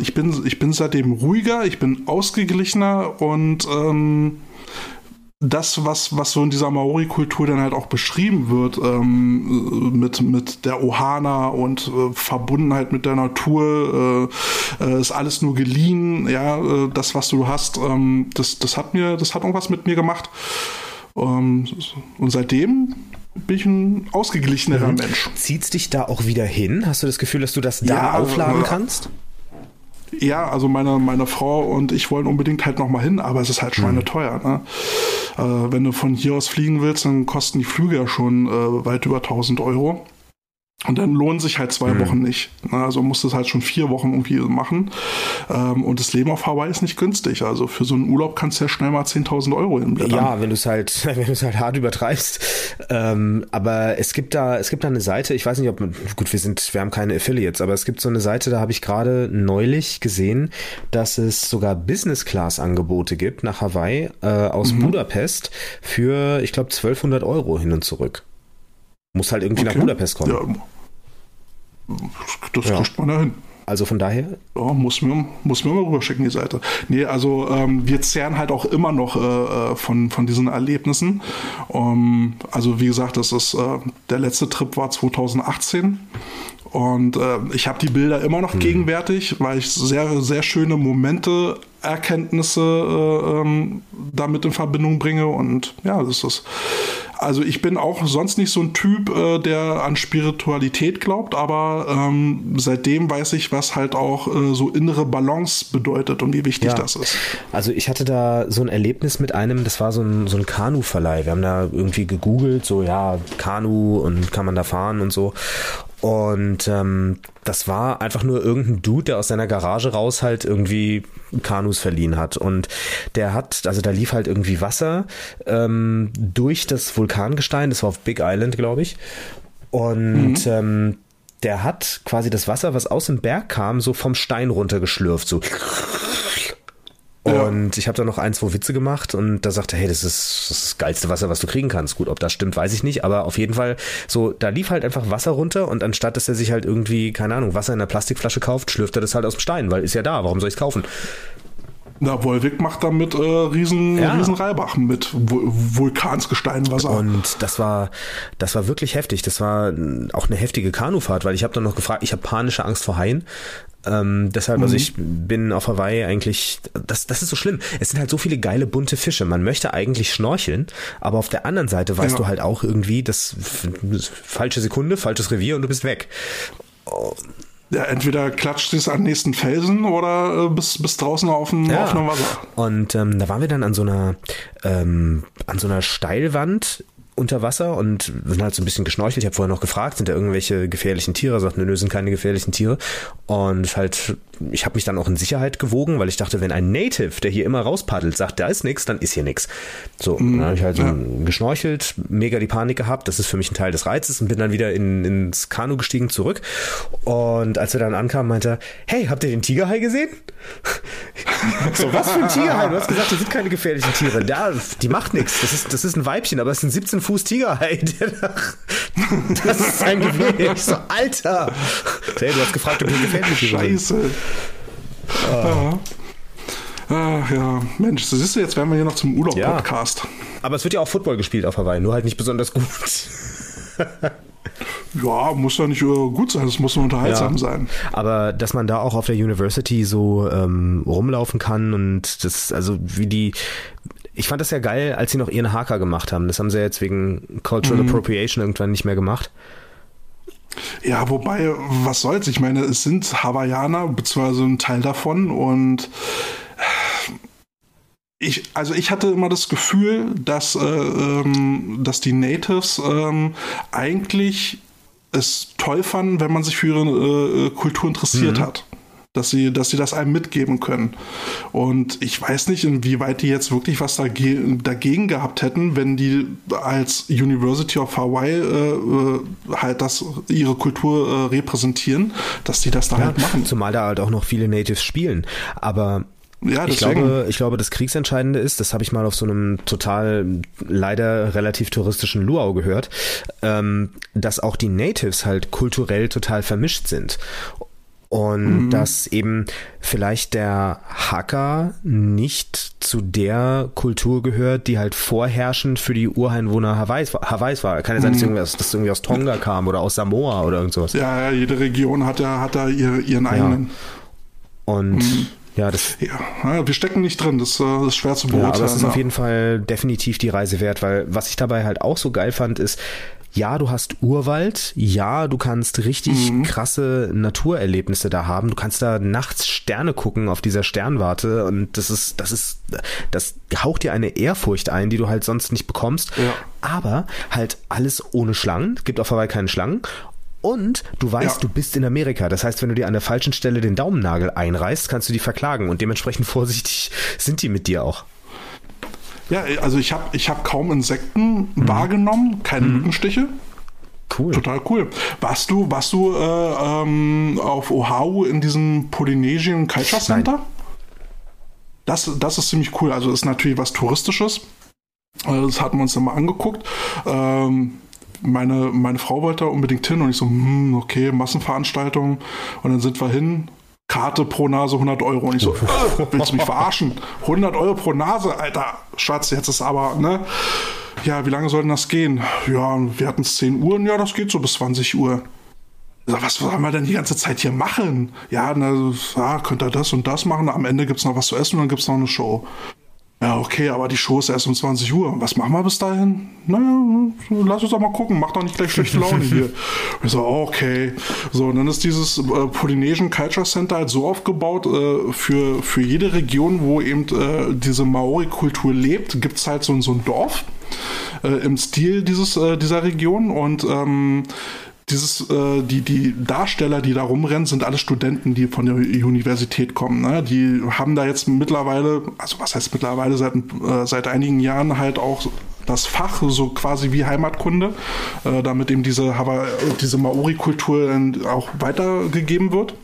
Ich bin, ich bin seitdem ruhiger, ich bin ausgeglichener und ähm, das, was, was so in dieser Maori-Kultur dann halt auch beschrieben wird, ähm, mit, mit der Ohana und äh, Verbundenheit mit der Natur, äh, äh, ist alles nur geliehen, ja, äh, das, was du hast, ähm, das, das hat mir, das hat irgendwas mit mir gemacht. Ähm, und seitdem bin ich ein ausgeglichenerer mhm. Mensch. Zieht's dich da auch wieder hin? Hast du das Gefühl, dass du das da ja, aufladen kannst? Ja, also meine, meine Frau und ich wollen unbedingt halt nochmal hin, aber es ist halt schweineteuer. Ne? Äh, wenn du von hier aus fliegen willst, dann kosten die Flüge ja schon äh, weit über 1000 Euro. Und dann lohnen sich halt zwei mhm. Wochen nicht. Also musst du es halt schon vier Wochen irgendwie machen. Ähm, und das Leben auf Hawaii ist nicht günstig. Also für so einen Urlaub kannst du ja schnell mal 10.000 Euro hinblättern. Ja, wenn du es halt, wenn du es halt hart übertreibst. Ähm, aber es gibt da, es gibt da eine Seite, ich weiß nicht, ob, gut, wir sind, wir haben keine Affiliates, aber es gibt so eine Seite, da habe ich gerade neulich gesehen, dass es sogar Business Class Angebote gibt nach Hawaii, äh, aus mhm. Budapest für, ich glaube, 1200 Euro hin und zurück. Muss halt irgendwie okay. nach Budapest kommen. Ja. Das ja. kriegt man da hin. Also von daher? Ja, muss mir, muss mir mal rüberschicken, die Seite. Nee, also ähm, wir zehren halt auch immer noch äh, äh von, von diesen Erlebnissen. Um, also wie gesagt, das ist äh, der letzte Trip war 2018. Und äh, ich habe die Bilder immer noch mhm. gegenwärtig, weil ich sehr, sehr schöne Momente, Erkenntnisse äh, ähm, damit in Verbindung bringe. Und ja, das ist also ich bin auch sonst nicht so ein Typ, äh, der an Spiritualität glaubt, aber ähm, seitdem weiß ich, was halt auch äh, so innere Balance bedeutet und wie wichtig ja. das ist. Also ich hatte da so ein Erlebnis mit einem, das war so ein, so ein Kanu-Verleih. Wir haben da irgendwie gegoogelt, so ja, Kanu und kann man da fahren und so. Und ähm, das war einfach nur irgendein Dude, der aus seiner Garage raus halt irgendwie Kanus verliehen hat. Und der hat, also da lief halt irgendwie Wasser ähm, durch das Vulkangestein, das war auf Big Island, glaube ich. Und mhm. ähm, der hat quasi das Wasser, was aus dem Berg kam, so vom Stein runtergeschlürft, so. Und ich habe da noch ein, zwei Witze gemacht und da sagte, hey, das ist, das ist das geilste Wasser, was du kriegen kannst. Gut, ob das stimmt, weiß ich nicht, aber auf jeden Fall so, da lief halt einfach Wasser runter und anstatt, dass er sich halt irgendwie, keine Ahnung, Wasser in einer Plastikflasche kauft, schlürft er das halt aus dem Stein, weil ist ja da, warum soll ich es kaufen? Na, Wolwig macht damit äh, riesen, ja. riesen Reibach mit Vulkansgesteinwasser. Und das war, das war wirklich heftig. Das war auch eine heftige Kanufahrt, weil ich habe dann noch gefragt, ich habe panische Angst vor Haien. Ähm, deshalb, mhm. also ich bin auf Hawaii eigentlich, das, das ist so schlimm. Es sind halt so viele geile bunte Fische. Man möchte eigentlich schnorcheln, aber auf der anderen Seite weißt ja. du halt auch irgendwie, das falsche Sekunde, falsches Revier und du bist weg. Oh ja, entweder klatscht es an nächsten Felsen oder äh, bis, bis draußen auf dem ja. offenen Wasser. Und ähm, da waren wir dann an so einer ähm, an so einer Steilwand unter Wasser und sind halt so ein bisschen geschnorchelt. Ich habe vorher noch gefragt, sind da irgendwelche gefährlichen Tiere? Er sagt, nö, nö, sind keine gefährlichen Tiere. Und halt, ich habe mich dann auch in Sicherheit gewogen, weil ich dachte, wenn ein Native, der hier immer rauspaddelt, sagt, da ist nichts, dann ist hier nichts. So, mm, dann habe ich halt ja. geschnorchelt, mega die Panik gehabt. Das ist für mich ein Teil des Reizes und bin dann wieder in, ins Kanu gestiegen zurück. Und als wir dann ankamen, meinte er, hey, habt ihr den Tigerhai gesehen? so, was für ein Tigerhai? Du hast gesagt, das sind keine gefährlichen Tiere. Ja, die macht nichts. Das ist, das ist ein Weibchen, aber es sind 17 Fuß Tigerhai. das ist sein Gewehr. Ich so, Alter. Hey, du hast gefragt, ob du gefährlich Scheiße. Ah. Ah, ja, Mensch, so siehst du, jetzt werden wir hier noch zum Urlaub-Podcast. Ja. Aber es wird ja auch Football gespielt auf Hawaii, nur halt nicht besonders gut. Ja, muss ja nicht äh, gut sein, es muss nur unterhaltsam ja, sein. Aber dass man da auch auf der University so ähm, rumlaufen kann und das, also wie die, ich fand das ja geil, als sie noch ihren Haker gemacht haben. Das haben sie ja jetzt wegen Cultural mhm. Appropriation irgendwann nicht mehr gemacht. Ja, wobei, was soll's? Ich meine, es sind Hawaiianer, beziehungsweise ein Teil davon und ich, also ich hatte immer das Gefühl, dass, äh, ähm, dass die Natives ähm, eigentlich es toll fanden, wenn man sich für ihre äh, Kultur interessiert mhm. hat. Dass sie, dass sie das einem mitgeben können. Und ich weiß nicht, inwieweit die jetzt wirklich was dagegen, dagegen gehabt hätten, wenn die als University of Hawaii äh, äh halt das, ihre Kultur äh, repräsentieren, dass die das da ja, halt machen. Zumal da halt auch noch viele Natives spielen. Aber ja, ich glaube, ich glaube, das Kriegsentscheidende ist, das habe ich mal auf so einem total leider relativ touristischen Luau gehört, ähm, dass auch die Natives halt kulturell total vermischt sind. Und mhm. dass eben vielleicht der Hacker nicht zu der Kultur gehört, die halt vorherrschend für die Ureinwohner Hawaiis, Hawaiis war. Kann ja sein, dass, mhm. irgendwie, dass irgendwie aus Tonga kam oder aus Samoa oder irgend sowas. Ja, ja jede Region hat ja, hat da ihre, ihren eigenen. Ja. Und mhm. Ja, das, ja, wir stecken nicht drin, das, das ist schwer zu beurteilen. Ja, aber es ist auf jeden Fall definitiv die Reise wert, weil was ich dabei halt auch so geil fand, ist, ja, du hast Urwald, ja, du kannst richtig mhm. krasse Naturerlebnisse da haben. Du kannst da nachts Sterne gucken auf dieser Sternwarte und das ist, das ist, das haucht dir eine Ehrfurcht ein, die du halt sonst nicht bekommst. Ja. Aber halt alles ohne Schlangen. Es gibt auf Hawaii keine Schlangen und du weißt, ja. du bist in Amerika. Das heißt, wenn du dir an der falschen Stelle den Daumennagel einreißt, kannst du die verklagen. Und dementsprechend vorsichtig sind die mit dir auch. Ja, also ich habe ich hab kaum Insekten mhm. wahrgenommen, keine mhm. Mückenstiche. Cool. Total cool. Warst du, warst du äh, ähm, auf Oahu in diesem Polynesian Culture Center? Nein. Das, das ist ziemlich cool. Also ist natürlich was Touristisches. Äh, das hatten wir uns dann mal angeguckt. Ähm, meine, meine Frau wollte da unbedingt hin und ich so, hm, okay, Massenveranstaltung. Und dann sind wir hin. Karte pro Nase 100 Euro. Und ich so, äh, willst du mich verarschen? 100 Euro pro Nase, Alter. Schatz, jetzt ist aber, ne? Ja, wie lange soll denn das gehen? Ja, wir hatten es 10 Uhr und ja, das geht so bis 20 Uhr. Was sollen wir denn die ganze Zeit hier machen? Ja, na, ja, könnt ihr das und das machen. Am Ende gibt es noch was zu essen und dann gibt es noch eine Show. Ja, okay, aber die Show ist erst um 20 Uhr. Was machen wir bis dahin? Naja, lass uns doch mal gucken. Mach doch nicht gleich schlechte Laune hier. Ich so, okay. So, und dann ist dieses äh, Polynesian Culture Center halt so aufgebaut, äh, für, für jede Region, wo eben äh, diese Maori-Kultur lebt, gibt's halt so, so ein Dorf äh, im Stil dieses, äh, dieser Region und ähm, dieses, äh, die, die Darsteller, die da rumrennen, sind alle Studenten, die von der Universität kommen. Ne? Die haben da jetzt mittlerweile, also was heißt mittlerweile, seit, äh, seit einigen Jahren halt auch das Fach, so quasi wie Heimatkunde, äh, damit eben diese, diese Maori-Kultur auch weitergegeben wird.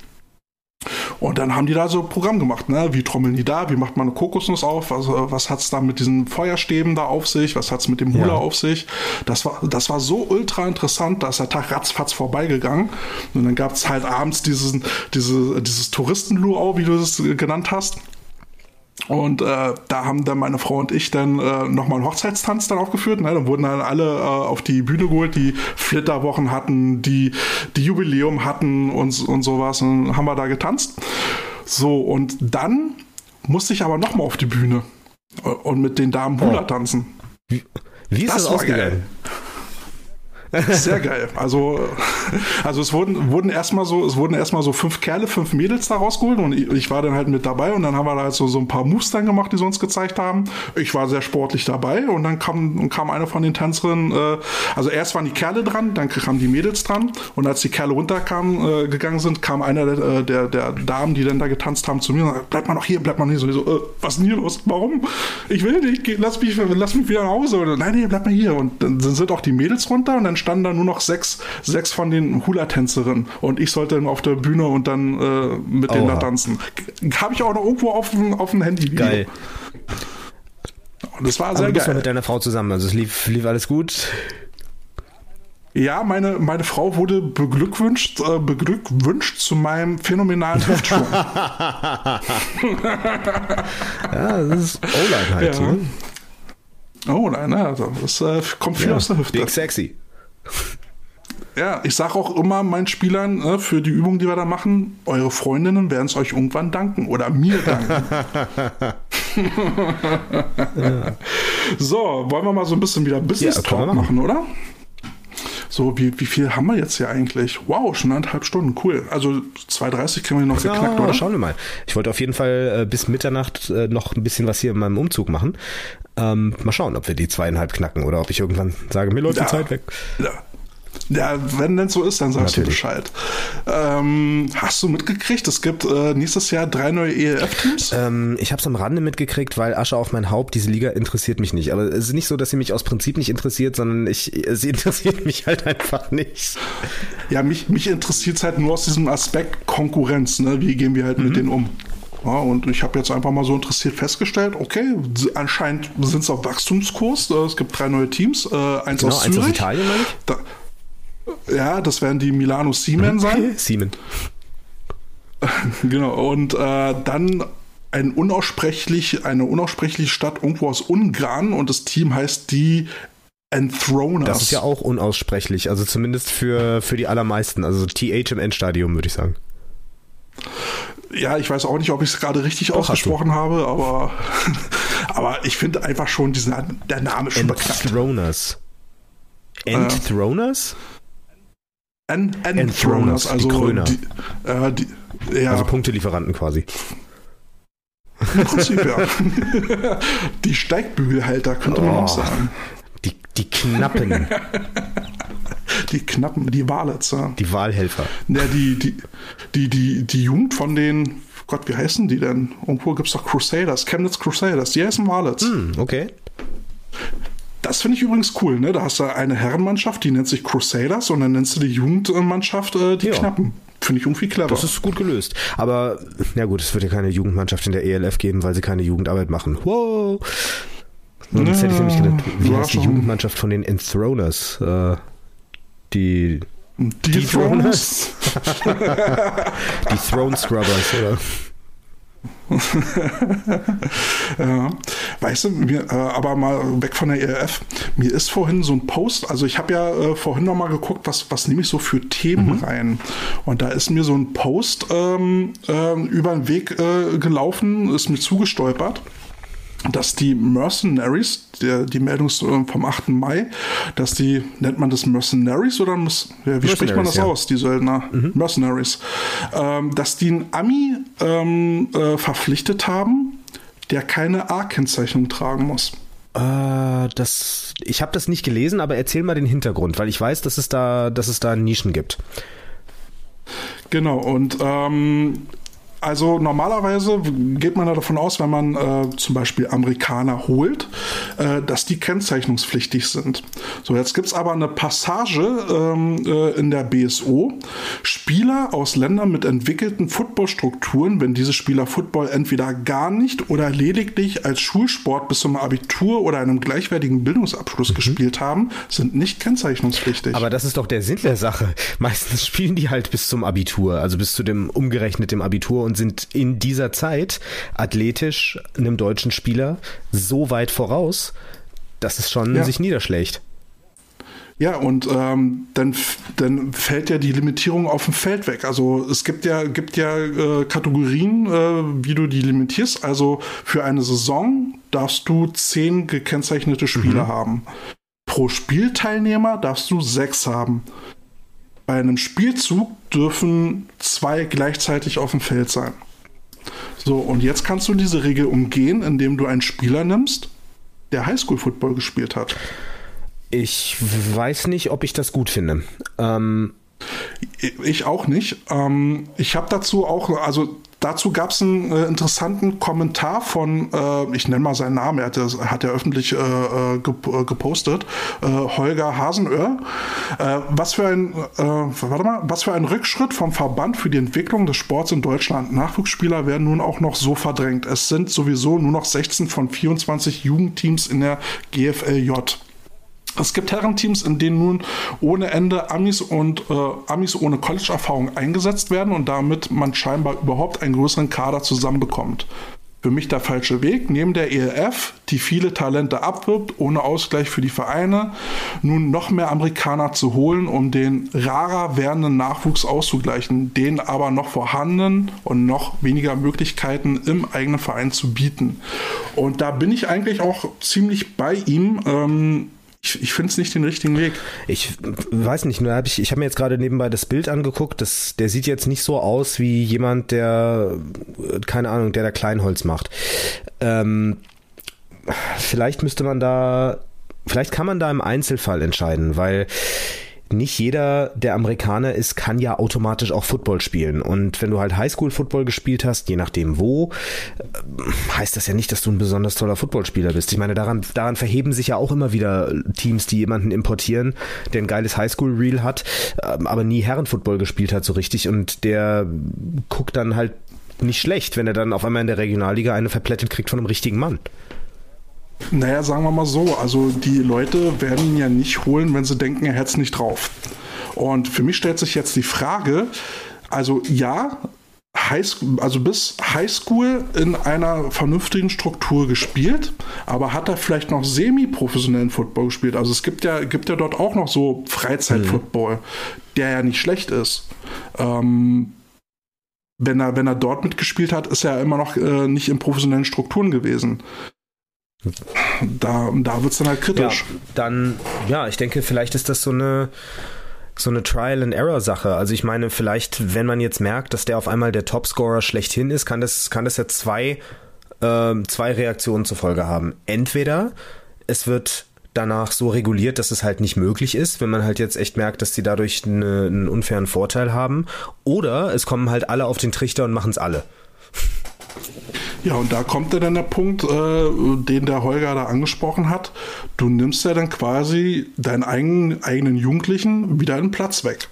Und dann haben die da so ein Programm gemacht, ne? Wie trommeln die da? Wie macht man eine Kokosnuss auf? Also, was hat's da mit diesen Feuerstäben da auf sich? Was hat's mit dem Hula ja. auf sich? Das war, das war so ultra interessant, da ist der Tag ratzfatz vorbeigegangen. Und dann gab's halt abends diesen, diese, dieses Touristen-Luau, wie du es genannt hast. Und äh, da haben dann meine Frau und ich dann äh, nochmal einen Hochzeitstanz dann aufgeführt. Ne? Dann wurden dann alle äh, auf die Bühne geholt, die Flitterwochen hatten, die, die Jubiläum hatten und, und sowas. Und dann haben wir da getanzt. So, und dann musste ich aber nochmal auf die Bühne und mit den Damen Hula tanzen. Wie, wie ist das, das ausgegangen? Sehr geil. Also, also es wurden, wurden erstmal so, es wurden erstmal so fünf Kerle, fünf Mädels da rausgeholt und ich, war dann halt mit dabei und dann haben wir da halt so, so ein paar Moves dann gemacht, die sie uns gezeigt haben. Ich war sehr sportlich dabei und dann kam, kam eine von den Tänzerinnen, äh, also erst waren die Kerle dran, dann kamen die Mädels dran und als die Kerle runterkamen, äh, gegangen sind, kam einer der, äh, der, der Damen, die dann da getanzt haben, zu mir und sagte, bleib mal noch hier, bleib mal hier. So, äh, was ist denn hier los? Warum? Ich will nicht, lass mich, lass mich wieder nach Hause. Oder, nein, nee, bleib mal hier. Und dann sind auch die Mädels runter und dann standen da nur noch sechs, sechs von den Hula-Tänzerinnen und ich sollte dann auf der Bühne und dann äh, mit denen da tanzen. Habe ich auch noch irgendwo auf, auf dem Handy. -Video. Geil. Und das war Aber sehr du bist geil. mit deiner Frau zusammen, also es lief, lief alles gut. Ja, meine, meine Frau wurde beglückwünscht, äh, beglückwünscht zu meinem phänomenalen Hüftschwung. ja, das ist O-Line halt. Ja. Ne? Oh nein, also das äh, kommt viel ja, aus der Hüfte. Big sexy. Ja, ich sage auch immer meinen Spielern äh, für die Übung, die wir da machen, eure Freundinnen werden es euch irgendwann danken oder mir danken. ja. So, wollen wir mal so ein bisschen wieder Business Talk ja, machen, oder? So, wie, wie viel haben wir jetzt hier eigentlich? Wow, schon eineinhalb Stunden, cool. Also 2,30 kriegen wir noch ja, geknackt, oder? Schauen wir mal. Ich wollte auf jeden Fall äh, bis Mitternacht äh, noch ein bisschen was hier in meinem Umzug machen. Ähm, mal schauen, ob wir die zweieinhalb knacken oder ob ich irgendwann sage, mir läuft ja, die Zeit weg. Ja. Ja, wenn denn so ist, dann sagst Natürlich. du Bescheid. Ähm, hast du mitgekriegt, es gibt äh, nächstes Jahr drei neue ELF-Teams? Ähm, ich habe es am Rande mitgekriegt, weil Asche auf mein Haupt, diese Liga interessiert mich nicht. Aber es ist nicht so, dass sie mich aus Prinzip nicht interessiert, sondern ich, sie interessiert mich halt einfach nicht. Ja, mich, mich interessiert es halt nur aus diesem Aspekt Konkurrenz. Ne? Wie gehen wir halt mhm. mit denen um? Ja, und ich habe jetzt einfach mal so interessiert festgestellt, okay, anscheinend sind es auf Wachstumskurs. Äh, es gibt drei neue Teams, äh, eins genau, aus Zürich. Eins aus Italien, meine ich? Da, ja, das werden die Milano Siemen sein. Siemen. genau, und äh, dann ein unaussprechlich, eine unaussprechliche Stadt irgendwo aus Ungarn und das Team heißt die Enthroners. Das ist ja auch unaussprechlich, also zumindest für, für die allermeisten. Also TH im Endstadium, würde ich sagen. Ja, ich weiß auch nicht, ob ich es gerade richtig Doch, ausgesprochen habe, aber, aber ich finde einfach schon diesen, der Name schon Enthroners. Enthroners? Äh, End Enthroners, also die Kröner. Die, äh, die, ja. Also Punktelieferanten quasi. Im Prinzip, ja. die Steigbügelhalter, könnte oh, man auch oh. sagen. Die, die Knappen. die Knappen, die Walets, ja. Die Wahlhelfer. Ja, die, die, die, die, die Jugend von den, Gott, wie heißen die denn? Irgendwo gibt es doch Crusaders, Chemnitz Crusaders, die heißen Walets. Hm, okay. Das finde ich übrigens cool, ne? Da hast du eine Herrenmannschaft, die nennt sich Crusaders und dann nennst du die Jugendmannschaft äh, die ja. Knappen. Finde ich irgendwie clever. Das ist gut gelöst. Aber, ja gut, es wird ja keine Jugendmannschaft in der ELF geben, weil sie keine Jugendarbeit machen. Wow! Und jetzt hätte ich nämlich gedacht, wie heißt die Jugendmannschaft von den Enthroners? Äh, die die Throners? die Throne Scrubbers, oder? ja. Weißt du, mir, äh, aber mal weg von der ERF. Mir ist vorhin so ein Post, also ich habe ja äh, vorhin noch mal geguckt, was, was nehme ich so für Themen mhm. rein. Und da ist mir so ein Post ähm, äh, über den Weg äh, gelaufen, ist mir zugestolpert dass die Mercenaries, der, die Meldung ist äh, vom 8. Mai, dass die, nennt man das Mercenaries oder muss, wie spricht man das ja. aus, die Söldner? Mhm. Mercenaries. Ähm, dass die einen Ami ähm, äh, verpflichtet haben, der keine A-Kennzeichnung tragen muss. Äh, das, ich habe das nicht gelesen, aber erzähl mal den Hintergrund, weil ich weiß, dass es da, dass es da Nischen gibt. Genau, und ähm, also normalerweise geht man davon aus, wenn man äh, zum Beispiel Amerikaner holt, äh, dass die kennzeichnungspflichtig sind. So, jetzt gibt es aber eine Passage ähm, äh, in der BSO. Spieler aus Ländern mit entwickelten Footballstrukturen, wenn diese Spieler Football entweder gar nicht oder lediglich als Schulsport bis zum Abitur oder einem gleichwertigen Bildungsabschluss mhm. gespielt haben, sind nicht kennzeichnungspflichtig. Aber das ist doch der Sinn der Sache. Meistens spielen die halt bis zum Abitur, also bis zu dem umgerechnet dem Abitur und sind in dieser Zeit athletisch einem deutschen Spieler so weit voraus, dass es schon ja. sich niederschlägt. Ja, und ähm, dann, dann fällt ja die Limitierung auf dem Feld weg. Also es gibt ja, gibt ja äh, Kategorien, äh, wie du die limitierst. Also für eine Saison darfst du zehn gekennzeichnete Spieler mhm. haben. Pro Spielteilnehmer darfst du sechs haben. Bei einem Spielzug dürfen zwei gleichzeitig auf dem Feld sein. So, und jetzt kannst du diese Regel umgehen, indem du einen Spieler nimmst, der Highschool-Football gespielt hat. Ich weiß nicht, ob ich das gut finde. Ähm ich auch nicht. Ähm, ich habe dazu auch, also Dazu gab es einen äh, interessanten Kommentar von, äh, ich nenne mal seinen Namen, er hat, hat er öffentlich äh, äh gep äh, gepostet, äh, Holger Hasenöhr. was für ein, warte mal, was für ein Rückschritt vom Verband für die Entwicklung des Sports in Deutschland. Nachwuchsspieler werden nun auch noch so verdrängt. Es sind sowieso nur noch 16 von 24 Jugendteams in der GFLJ. Es gibt Herrenteams, in denen nun ohne Ende Amis und äh, Amis ohne College-Erfahrung eingesetzt werden und damit man scheinbar überhaupt einen größeren Kader zusammenbekommt. Für mich der falsche Weg, neben der ELF, die viele Talente abwirbt, ohne Ausgleich für die Vereine, nun noch mehr Amerikaner zu holen, um den rarer werdenden Nachwuchs auszugleichen, den aber noch vorhandenen und noch weniger Möglichkeiten im eigenen Verein zu bieten. Und da bin ich eigentlich auch ziemlich bei ihm. Ähm, ich, ich finde es nicht den richtigen Weg. Ich weiß nicht, nur hab ich, ich habe mir jetzt gerade nebenbei das Bild angeguckt. Das, der sieht jetzt nicht so aus wie jemand, der, keine Ahnung, der da Kleinholz macht. Ähm, vielleicht müsste man da, vielleicht kann man da im Einzelfall entscheiden, weil nicht jeder, der Amerikaner ist, kann ja automatisch auch Football spielen. Und wenn du halt Highschool-Football gespielt hast, je nachdem wo, äh, heißt das ja nicht, dass du ein besonders toller Footballspieler bist. Ich meine, daran, daran verheben sich ja auch immer wieder Teams, die jemanden importieren, der ein geiles Highschool-Reel hat, ähm, aber nie Herrenfootball gespielt hat so richtig und der guckt dann halt nicht schlecht, wenn er dann auf einmal in der Regionalliga eine verplättet kriegt von einem richtigen Mann. Naja, sagen wir mal so, also die Leute werden ihn ja nicht holen, wenn sie denken, er hätte es nicht drauf. Und für mich stellt sich jetzt die Frage, also ja, Highschool, also bis Highschool in einer vernünftigen Struktur gespielt, aber hat er vielleicht noch semi-professionellen Football gespielt? Also es gibt ja, gibt ja dort auch noch so Freizeitfootball, mhm. der ja nicht schlecht ist. Ähm, wenn er, wenn er dort mitgespielt hat, ist er immer noch äh, nicht in professionellen Strukturen gewesen. Da, da wird es dann halt kritisch. Ja, dann, ja, ich denke, vielleicht ist das so eine so eine Trial-and-Error-Sache. Also ich meine, vielleicht, wenn man jetzt merkt, dass der auf einmal der Topscorer schlechthin ist, kann das, kann das ja zwei, äh, zwei Reaktionen zur Folge haben. Entweder es wird danach so reguliert, dass es halt nicht möglich ist, wenn man halt jetzt echt merkt, dass die dadurch eine, einen unfairen Vorteil haben. Oder es kommen halt alle auf den Trichter und machen es alle. Ja, und da kommt ja dann der Punkt, äh, den der Holger da angesprochen hat. Du nimmst ja dann quasi deinen eigenen, eigenen Jugendlichen wieder einen Platz weg.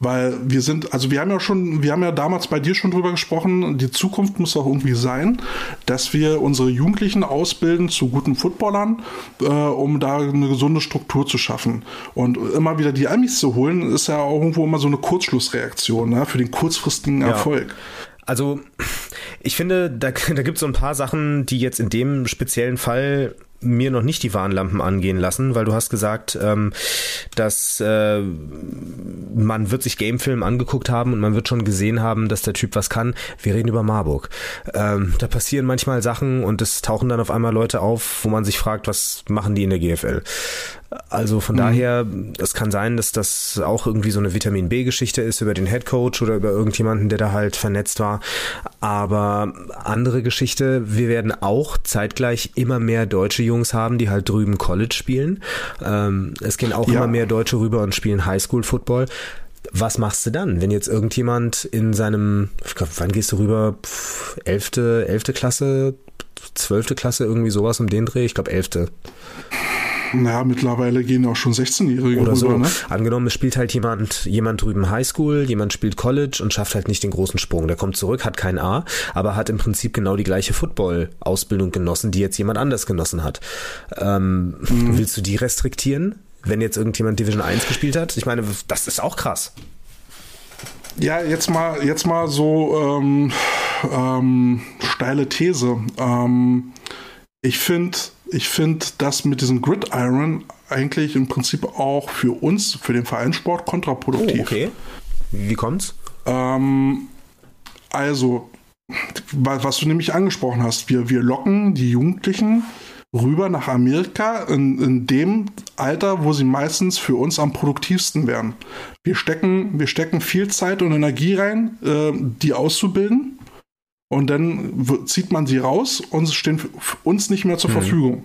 Weil wir sind, also wir haben ja schon, wir haben ja damals bei dir schon drüber gesprochen, die Zukunft muss auch irgendwie sein, dass wir unsere Jugendlichen ausbilden zu guten Footballern, äh, um da eine gesunde Struktur zu schaffen. Und immer wieder die Amis zu holen, ist ja auch irgendwo immer so eine Kurzschlussreaktion ne, für den kurzfristigen Erfolg. Ja. Also ich finde, da, da gibt es so ein paar Sachen, die jetzt in dem speziellen Fall mir noch nicht die Warnlampen angehen lassen, weil du hast gesagt, ähm, dass äh, man wird sich Gamefilm angeguckt haben und man wird schon gesehen haben, dass der Typ was kann. Wir reden über Marburg. Ähm, da passieren manchmal Sachen und es tauchen dann auf einmal Leute auf, wo man sich fragt, was machen die in der GFL? Also von mhm. daher, es kann sein, dass das auch irgendwie so eine Vitamin B-Geschichte ist über den Head Coach oder über irgendjemanden, der da halt vernetzt war. Aber andere Geschichte, wir werden auch zeitgleich immer mehr deutsche Jungs haben, die halt drüben College spielen. Ähm, es gehen auch Ja. immer mehr Deutsche rüber und spielen Highschool-Football. Was machst du dann, wenn jetzt irgendjemand in seinem, glaub, wann gehst du rüber? Pff, Elfte, elfte Klasse, zwölfte Klasse, irgendwie sowas um den Dreh? Ich glaube elfte. Naja, mittlerweile gehen auch schon 16-Jährige oder rüber, so. ne? Angenommen, es spielt halt jemand, jemand drüben Highschool, jemand spielt College und schafft halt nicht den großen Sprung. Der kommt zurück, hat kein A, aber hat im Prinzip genau die gleiche Football-Ausbildung genossen, die jetzt jemand anders genossen hat. Ähm, Willst du die restriktieren? Wenn jetzt irgendjemand Division 1 gespielt hat? Ich meine, das ist auch krass. Ja, jetzt mal, jetzt mal so ähm, ähm, steile These. Ähm, ich finde, ich finde das mit diesem Gridiron eigentlich im Prinzip auch für uns, für den Vereinssport kontraproduktiv. Oh, okay. Wie kommt's? Ähm, also, wa- was du nämlich angesprochen hast, wir, wir locken die Jugendlichen rüber nach Amerika in, in dem Alter, wo sie meistens für uns am produktivsten wären. Wir stecken, wir stecken viel Zeit und Energie rein, äh, die auszubilden. Und dann zieht man sie raus und sie stehen uns nicht mehr zur Mhm. Verfügung.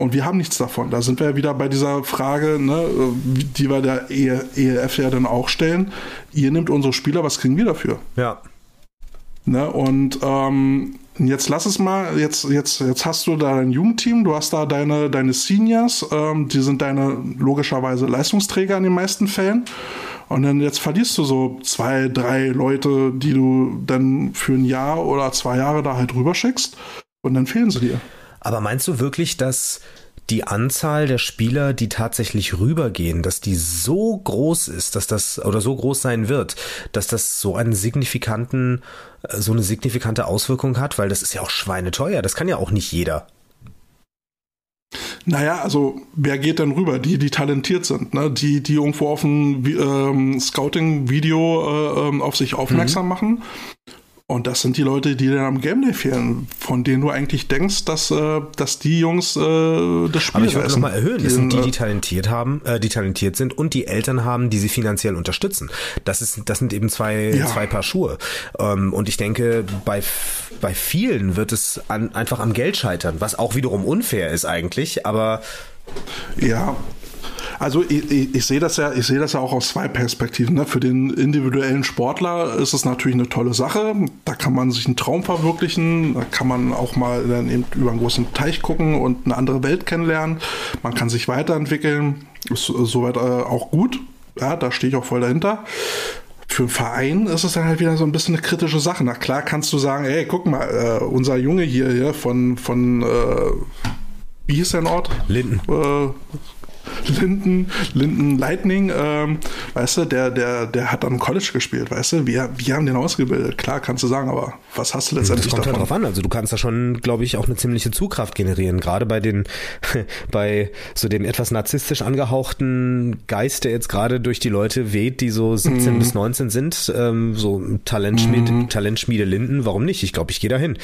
Und wir haben nichts davon. Da sind wir ja wieder bei dieser Frage, ne, äh, die wir der E- ELF ja dann auch stellen. Ihr nehmt unsere Spieler, was kriegen wir dafür? Ja. Ne? Und ähm, jetzt lass es mal, jetzt, jetzt, jetzt hast du da dein Jugendteam, du hast da deine, deine Seniors, ähm, die sind deine logischerweise Leistungsträger in den meisten Fällen. Und dann jetzt verlierst du so zwei, drei Leute, die du dann für ein Jahr oder zwei Jahre da halt rüberschickst. Und dann fehlen sie dir. Aber meinst du wirklich, dass die Anzahl der Spieler, die tatsächlich rübergehen, dass die so groß ist, dass das oder so groß sein wird, dass das so einen signifikanten, äh, so eine signifikante Auswirkung hat, weil das ist ja auch schweineteuer. Das kann ja auch nicht jeder. Naja, also wer geht denn rüber? Die, die talentiert sind, ne? die, die irgendwo auf ein ähm, Scouting-Video äh, ähm, auf sich aufmerksam machen. Und das sind die Leute, die dann am Game Day fehlen, von denen du eigentlich denkst, dass, äh, dass die Jungs äh, das Spiel Aber ich würde reißen. nochmal erhöhen, das sind die, äh, die talentiert haben, äh, die talentiert sind und die Eltern haben, die sie finanziell unterstützen. Das ist, das sind eben zwei, Ja. zwei Paar Schuhe. Ähm, und ich denke, bei, bei vielen wird es an, einfach am Geld scheitern, was auch wiederum unfair ist eigentlich, aber Ja, also ich, ich, ich sehe das ja, ich sehe das ja auch aus zwei Perspektiven. Ne? Für den individuellen Sportler ist es natürlich eine tolle Sache. Da kann man sich einen Traum verwirklichen. Da kann man auch mal dann eben über einen großen Teich gucken und eine andere Welt kennenlernen. Man kann sich weiterentwickeln. Ist äh, soweit äh, auch gut. Ja, da stehe ich auch voll dahinter. Für einen Verein ist es dann halt wieder so ein bisschen eine kritische Sache. Na klar kannst du sagen, ey, guck mal, äh, unser Junge hier, hier von, von äh, wie hieß der Ort? Linden. Äh, Linden, Linden Lightning, ähm, weißt du, der, der, der hat am College gespielt, weißt du, wir, wir haben den ausgebildet. Klar, kannst du sagen, aber was hast du Das letztendlich kommt halt davon? drauf an. Also du kannst da schon, glaube ich, auch eine ziemliche Zugkraft generieren. Gerade bei den, bei so dem etwas narzisstisch angehauchten Geist, der jetzt gerade durch die Leute weht, die so 17 bis 19 sind, ähm, so Talentschmiede, Talentschmiede Linden. Warum nicht? Ich glaube, ich gehe da hin.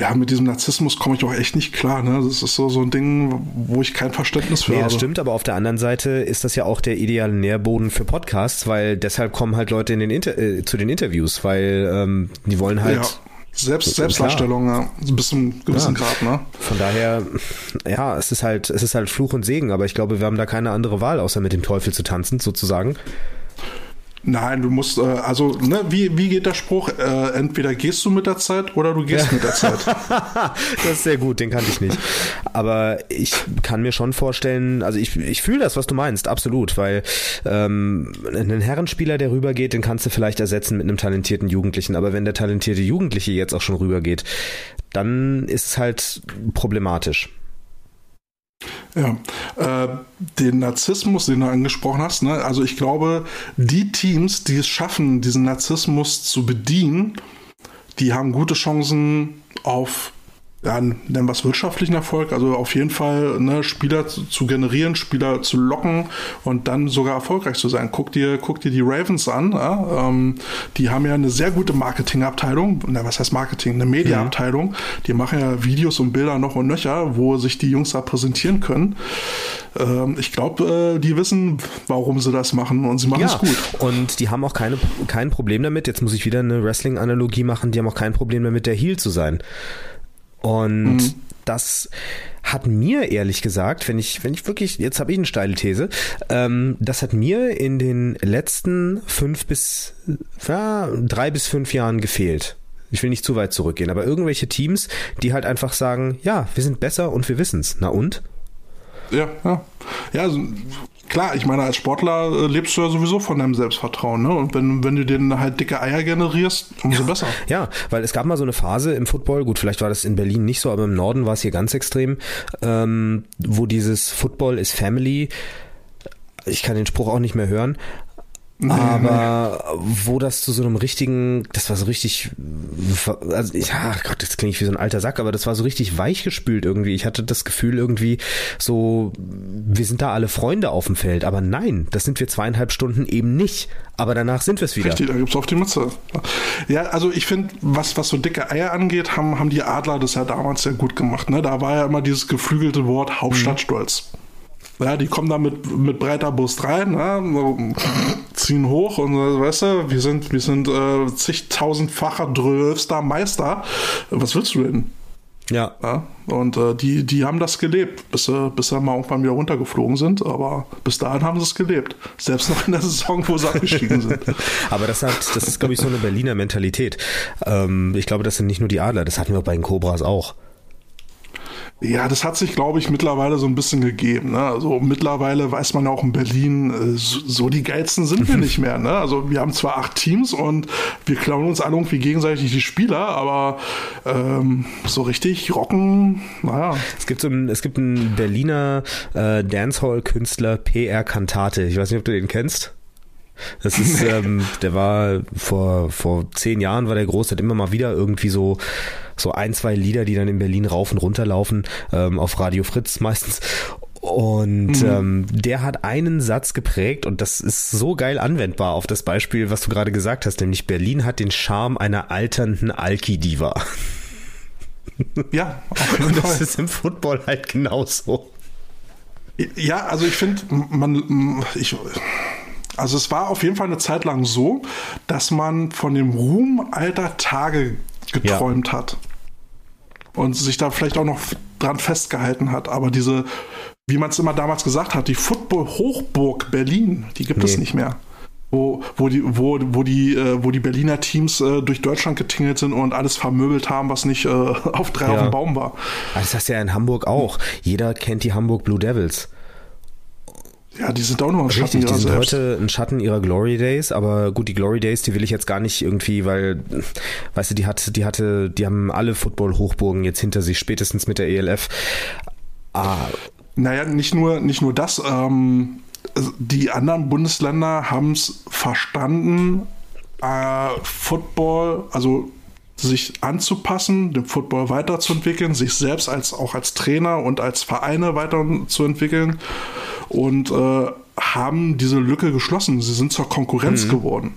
Ja, mit diesem Narzissmus komme ich auch echt nicht klar. Ne? Das ist so, so ein Ding, wo ich kein Verständnis für Nee, habe. das stimmt, aber auf der anderen Seite ist das ja auch der ideale Nährboden für Podcasts, weil deshalb kommen halt Leute in den Inter äh, zu den Interviews, weil ähm, die wollen halt ja. Selbst. Selbstdarstellung, ja. bis zu einem gewissen Ja. Grad, ne? Von daher, ja, es ist halt, es ist halt Fluch und Segen, aber ich glaube, wir haben da keine andere Wahl, außer mit dem Teufel zu tanzen, sozusagen. Nein, du musst, äh, also, ne, wie, wie geht der Spruch? Äh, entweder gehst du mit der Zeit oder du gehst mit der Zeit. das ist sehr gut, den kannte ich nicht. Aber ich kann mir schon vorstellen, also ich, ich fühle das, was du meinst, absolut, weil ähm, einen Herrenspieler, der rübergeht, den kannst du vielleicht ersetzen mit einem talentierten Jugendlichen. Aber wenn der talentierte Jugendliche jetzt auch schon rübergeht, dann ist es halt problematisch. Ja, äh, den Narzissmus, den du angesprochen hast, ne? also ich glaube, die Teams, die es schaffen, diesen Narzissmus zu bedienen, die haben gute Chancen auf, ja, nennen wir es wirtschaftlichen Erfolg, also auf jeden Fall ne, Spieler zu, zu generieren, Spieler zu locken und dann sogar erfolgreich zu sein. Guck dir, guck dir die Ravens an, ja? ähm, die haben ja eine sehr gute Marketingabteilung, na, was heißt Marketing, eine Mediaabteilung, die machen ja Videos und Bilder noch und nöcher, wo sich die Jungs da präsentieren können. Ähm, ich glaube, äh, die wissen, warum sie das machen und sie machen es gut. Und die haben auch keine, kein Problem damit, jetzt muss ich wieder eine Wrestling-Analogie machen, die haben auch kein Problem damit, der Heel zu sein. Und Mhm. das hat mir ehrlich gesagt, wenn ich, wenn ich wirklich, jetzt habe ich eine steile These, ähm, das hat mir in den letzten fünf bis, ja, drei bis fünf Jahren gefehlt. Ich will nicht zu weit zurückgehen, aber irgendwelche Teams, die halt einfach sagen, ja, wir sind besser und wir wissen's. Na und? Ja, ja. Ja, also, klar, ich meine, als Sportler äh, lebst du ja sowieso von deinem Selbstvertrauen, ne? Und wenn, wenn du dir halt dicke Eier generierst, umso ja. besser. Ja, weil es gab mal so eine Phase im Football, gut, vielleicht war das in Berlin nicht so, aber im Norden war es hier ganz extrem, ähm, wo dieses Football is Family, ich kann den Spruch auch nicht mehr hören, aber wo das zu so einem richtigen, das war so richtig, also ja Gott, das klingt wie so ein alter Sack, aber das war so richtig weichgespült irgendwie. Ich hatte das Gefühl irgendwie so, wir sind da alle Freunde auf dem Feld, aber nein, das sind wir zweieinhalb Stunden eben nicht. Aber danach sind wir es wieder. Richtig, da gibt's auf die Mütze. Ja, also ich finde, was, was so dicke Eier angeht, haben, haben die Adler das ja damals sehr gut gemacht. Ne? Da war ja immer dieses geflügelte Wort Hauptstadtstolz. Mhm. Ja, die kommen da mit, mit breiter Brust rein, ja, ziehen hoch und weißt du, wir sind, wir sind äh, zigtausendfacher drölfster Meister. Was willst du denn? Ja. ja und äh, die, die haben das gelebt, bis sie, bis sie mal irgendwann wieder runtergeflogen sind. Aber bis dahin haben sie es gelebt. Selbst noch in der Saison, wo sie abgestiegen sind. aber das hat, das ist, glaube ich, so eine Berliner Mentalität. Ähm, ich glaube, das sind nicht nur die Adler, das hatten wir bei den Cobras auch. Ja, das hat sich, glaube ich, mittlerweile so ein bisschen gegeben. Ne? Also mittlerweile weiß man auch in Berlin, äh, so die geilsten sind wir nicht mehr. Ne? Also wir haben zwar acht Teams und wir klauen uns alle irgendwie gegenseitig die Spieler, aber ähm, so richtig rocken, naja. Es gibt so ein, es gibt einen Berliner äh, Dancehall-Künstler PR Kantate. Ich weiß nicht, ob du den kennst. Das ist, ähm, der war vor, vor zehn Jahren war der groß, hat immer mal wieder irgendwie so, so ein, zwei Lieder, die dann in Berlin rauf und runter laufen, ähm, auf Radio Fritz meistens. Und mhm. ähm, der hat einen Satz geprägt und das ist so geil anwendbar auf das Beispiel, was du gerade gesagt hast, nämlich Berlin hat den Charme einer alternden Alki-Diva. Ja, und das ist im Football halt genauso. Ja, also ich finde, man, ich, also es war auf jeden Fall eine Zeit lang so, dass man von dem Ruhm alter Tage geträumt ja. hat. Und sich da vielleicht auch noch dran festgehalten hat. Aber diese, wie man es immer damals gesagt hat, die Football-Hochburg Berlin, die gibt nee. es nicht mehr wo, wo, die, wo, wo, die, äh, wo die Berliner Teams äh, durch Deutschland getingelt sind und alles vermöbelt haben, was nicht äh, auf drei ja. auf dem Baum war. Das hast du ja in Hamburg auch. Jeder kennt die Hamburg Blue Devils. Ja, die sind auch noch ein Schatten Richtig, die sind selbst. heute ein Schatten ihrer Glory Days, aber gut, die Glory Days, die will ich jetzt gar nicht irgendwie, weil, weißt du, die hat, die hatte, die haben alle Football-Hochburgen jetzt hinter sich, spätestens mit der ELF. Ah. Naja, nicht nur, nicht nur das, ähm, die anderen Bundesländer haben es verstanden, äh, Football, also sich anzupassen, den Football weiterzuentwickeln, sich selbst als auch als Trainer und als Vereine weiterzuentwickeln und äh, haben diese Lücke geschlossen. Sie sind zur Konkurrenz mhm. geworden.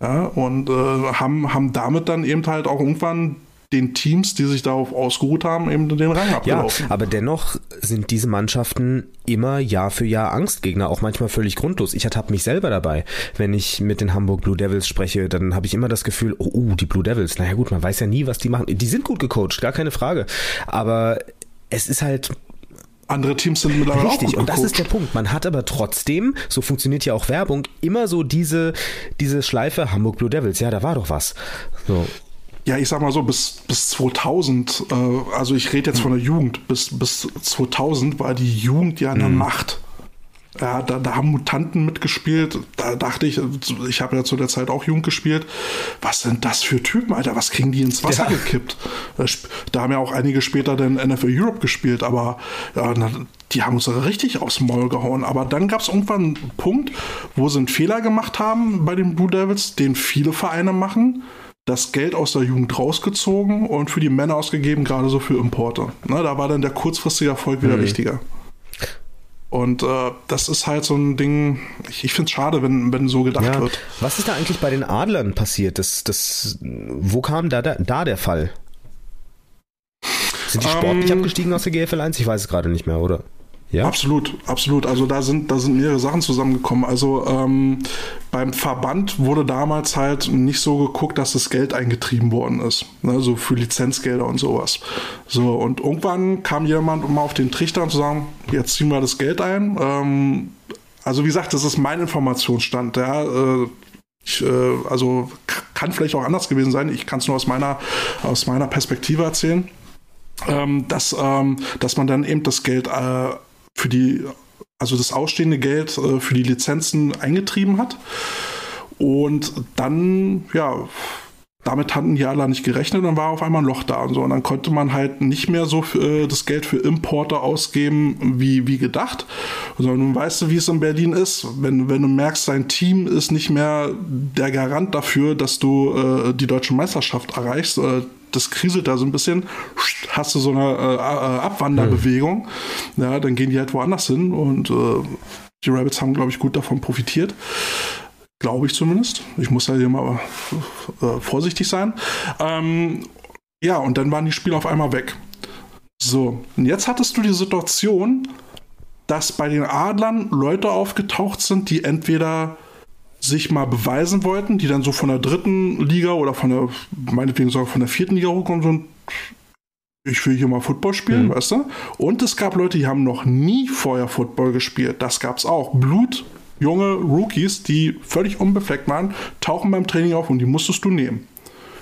Ja, und äh, haben, haben damit dann eben halt auch irgendwann den Teams, die sich darauf ausgeruht haben, eben den Rang abgelaufen. Ja, aber dennoch sind diese Mannschaften immer Jahr für Jahr Angstgegner, auch manchmal völlig grundlos. Ich ertappe mich selber dabei. Wenn ich mit den Hamburg Blue Devils spreche, dann habe ich immer das Gefühl, oh, uh, die Blue Devils, naja gut, man weiß ja nie, was die machen. Die sind gut gecoacht, gar keine Frage. Aber es ist halt andere Teams sind mittlerweile Richtig, auch und das ist der Punkt. Man hat aber trotzdem, so funktioniert ja auch Werbung, immer so diese, diese Schleife Hamburg Blue Devils. Ja, da war doch was. So. Ja, ich sag mal so, bis, bis 2000, äh, also ich rede jetzt von der Jugend, bis, bis 2000 war die Jugend ja eine mhm. Macht. Ja, da, da haben Mutanten mitgespielt. Da dachte ich, ich habe ja zu der Zeit auch Jugend gespielt. Was sind das für Typen, Alter? Was kriegen die ins Wasser ja. gekippt? Da haben ja auch einige später den NFL Europe gespielt, aber ja, die haben uns richtig aufs Maul gehauen. Aber dann gab es irgendwann einen Punkt, wo sie einen Fehler gemacht haben bei den Blue Devils, den viele Vereine machen das Geld aus der Jugend rausgezogen und für die Männer ausgegeben, gerade so für Importe. Ne, da war dann der kurzfristige Erfolg wieder mhm. wichtiger. Und äh, das ist halt so ein Ding, ich, ich finde es schade, wenn, wenn so gedacht ja. wird. Was ist da eigentlich bei den Adlern passiert? Das, das, wo kam da, da, da der Fall? Sind die sportlich ähm, abgestiegen aus der GFL 1? Ich weiß es gerade nicht mehr, oder? Ja? Absolut, absolut. Also da sind, da sind mehrere Sachen zusammengekommen. Also ähm, beim Verband wurde damals halt nicht so geguckt, dass das Geld eingetrieben worden ist. Ne? So für Lizenzgelder und sowas. So, und irgendwann kam jemand mal auf den Trichter und zu sagen, jetzt ziehen wir das Geld ein. Ähm, also wie gesagt, das ist mein Informationsstand. Ja? Äh, ich, äh, also kann vielleicht auch anders gewesen sein. Ich kann es nur aus meiner, aus meiner Perspektive erzählen. Ähm, dass, ähm, dass man dann eben das Geld äh, für die, also das ausstehende Geld äh, für die Lizenzen eingetrieben hat. Und dann, ja, damit hatten die alle nicht gerechnet und war auf einmal ein Loch da und so. Und dann konnte man halt nicht mehr so für, äh, das Geld für Importe ausgeben, wie, wie gedacht. Sondern nun weißt du, wie es in Berlin ist. Wenn, wenn du merkst, dein Team ist nicht mehr der Garant dafür, dass du äh, die deutsche Meisterschaft erreichst, äh, das kriselt da so ein bisschen, hast du so eine äh, äh, Abwanderbewegung, mhm. ja, dann gehen die halt woanders hin und äh, die Rabbits haben, glaube ich, gut davon profitiert. Glaube ich zumindest. Ich muss da hier mal äh, vorsichtig sein. Ähm, ja, und dann waren die Spiele auf einmal weg. So, und jetzt hattest du die Situation, dass bei den Adlern Leute aufgetaucht sind, die entweder sich mal beweisen wollten, die dann so von der dritten Liga oder von der, meinetwegen sogar von der vierten Liga hochkommen, so ich will hier mal Football spielen, mhm. weißt du? Und es gab Leute, die haben noch nie vorher Football gespielt. Das gab es auch. Blut, junge Rookies, die völlig unbefleckt waren, tauchen beim Training auf und die musstest du nehmen.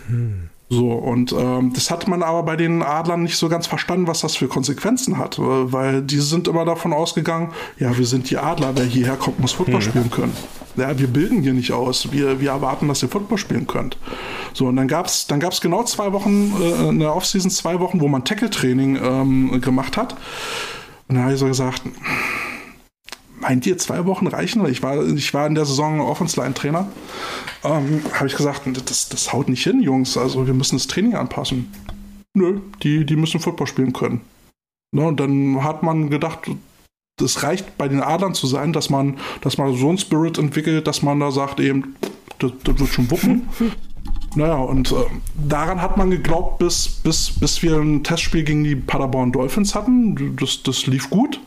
Mhm. So, und ähm, das hat man aber bei den Adlern nicht so ganz verstanden, was das für Konsequenzen hat, äh, weil die sind immer davon ausgegangen, ja, wir sind die Adler, wer hierher kommt, muss Football mhm. spielen können. Ja, wir bilden hier nicht aus, wir, wir erwarten, dass ihr Football spielen könnt. So, und dann gab es dann gab's genau zwei Wochen, äh, in der Offseason zwei Wochen, wo man Tackle-Training ähm, gemacht hat. Und dann habe ich so gesagt, meint ihr, zwei Wochen reichen? Ich war, ich war in der Saison Offense-Line-Trainer. Ähm, Habe ich gesagt, das, das haut nicht hin, Jungs. Also wir müssen das Training anpassen. Nö, die, die müssen Football spielen können. Ne, und dann hat man gedacht, das reicht bei den Adlern zu sein, dass man, dass man so einen Spirit entwickelt, dass man da sagt eben, das, das wird schon wuppen. Naja, und äh, daran hat man geglaubt, bis, bis, bis wir ein Testspiel gegen die Paderborn Dolphins hatten. Das, das lief gut.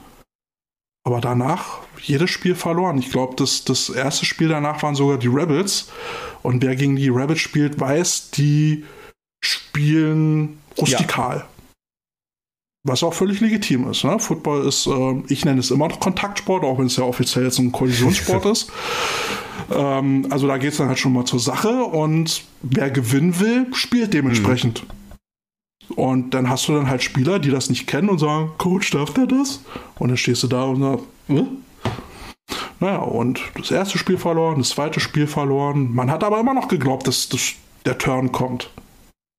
Aber danach jedes Spiel verloren. Ich glaube, das, das erste Spiel danach waren sogar die Rebels. Und wer gegen die Rebels spielt, weiß, die spielen rustikal. Ja. Was auch völlig legitim ist. Ne? Football ist, äh, ich nenne es immer noch Kontaktsport, auch wenn es ja offiziell jetzt ein Kollisionssport ist. Ähm, also da geht es dann halt schon mal zur Sache und wer gewinnen will, spielt dementsprechend. Mhm. Und dann hast du dann halt Spieler, die das nicht kennen und sagen, Coach, darf der das? Und dann stehst du da und sagst, äh? Naja, und das erste Spiel verloren, das zweite Spiel verloren. Man hat aber immer noch geglaubt, dass, dass der Turn kommt.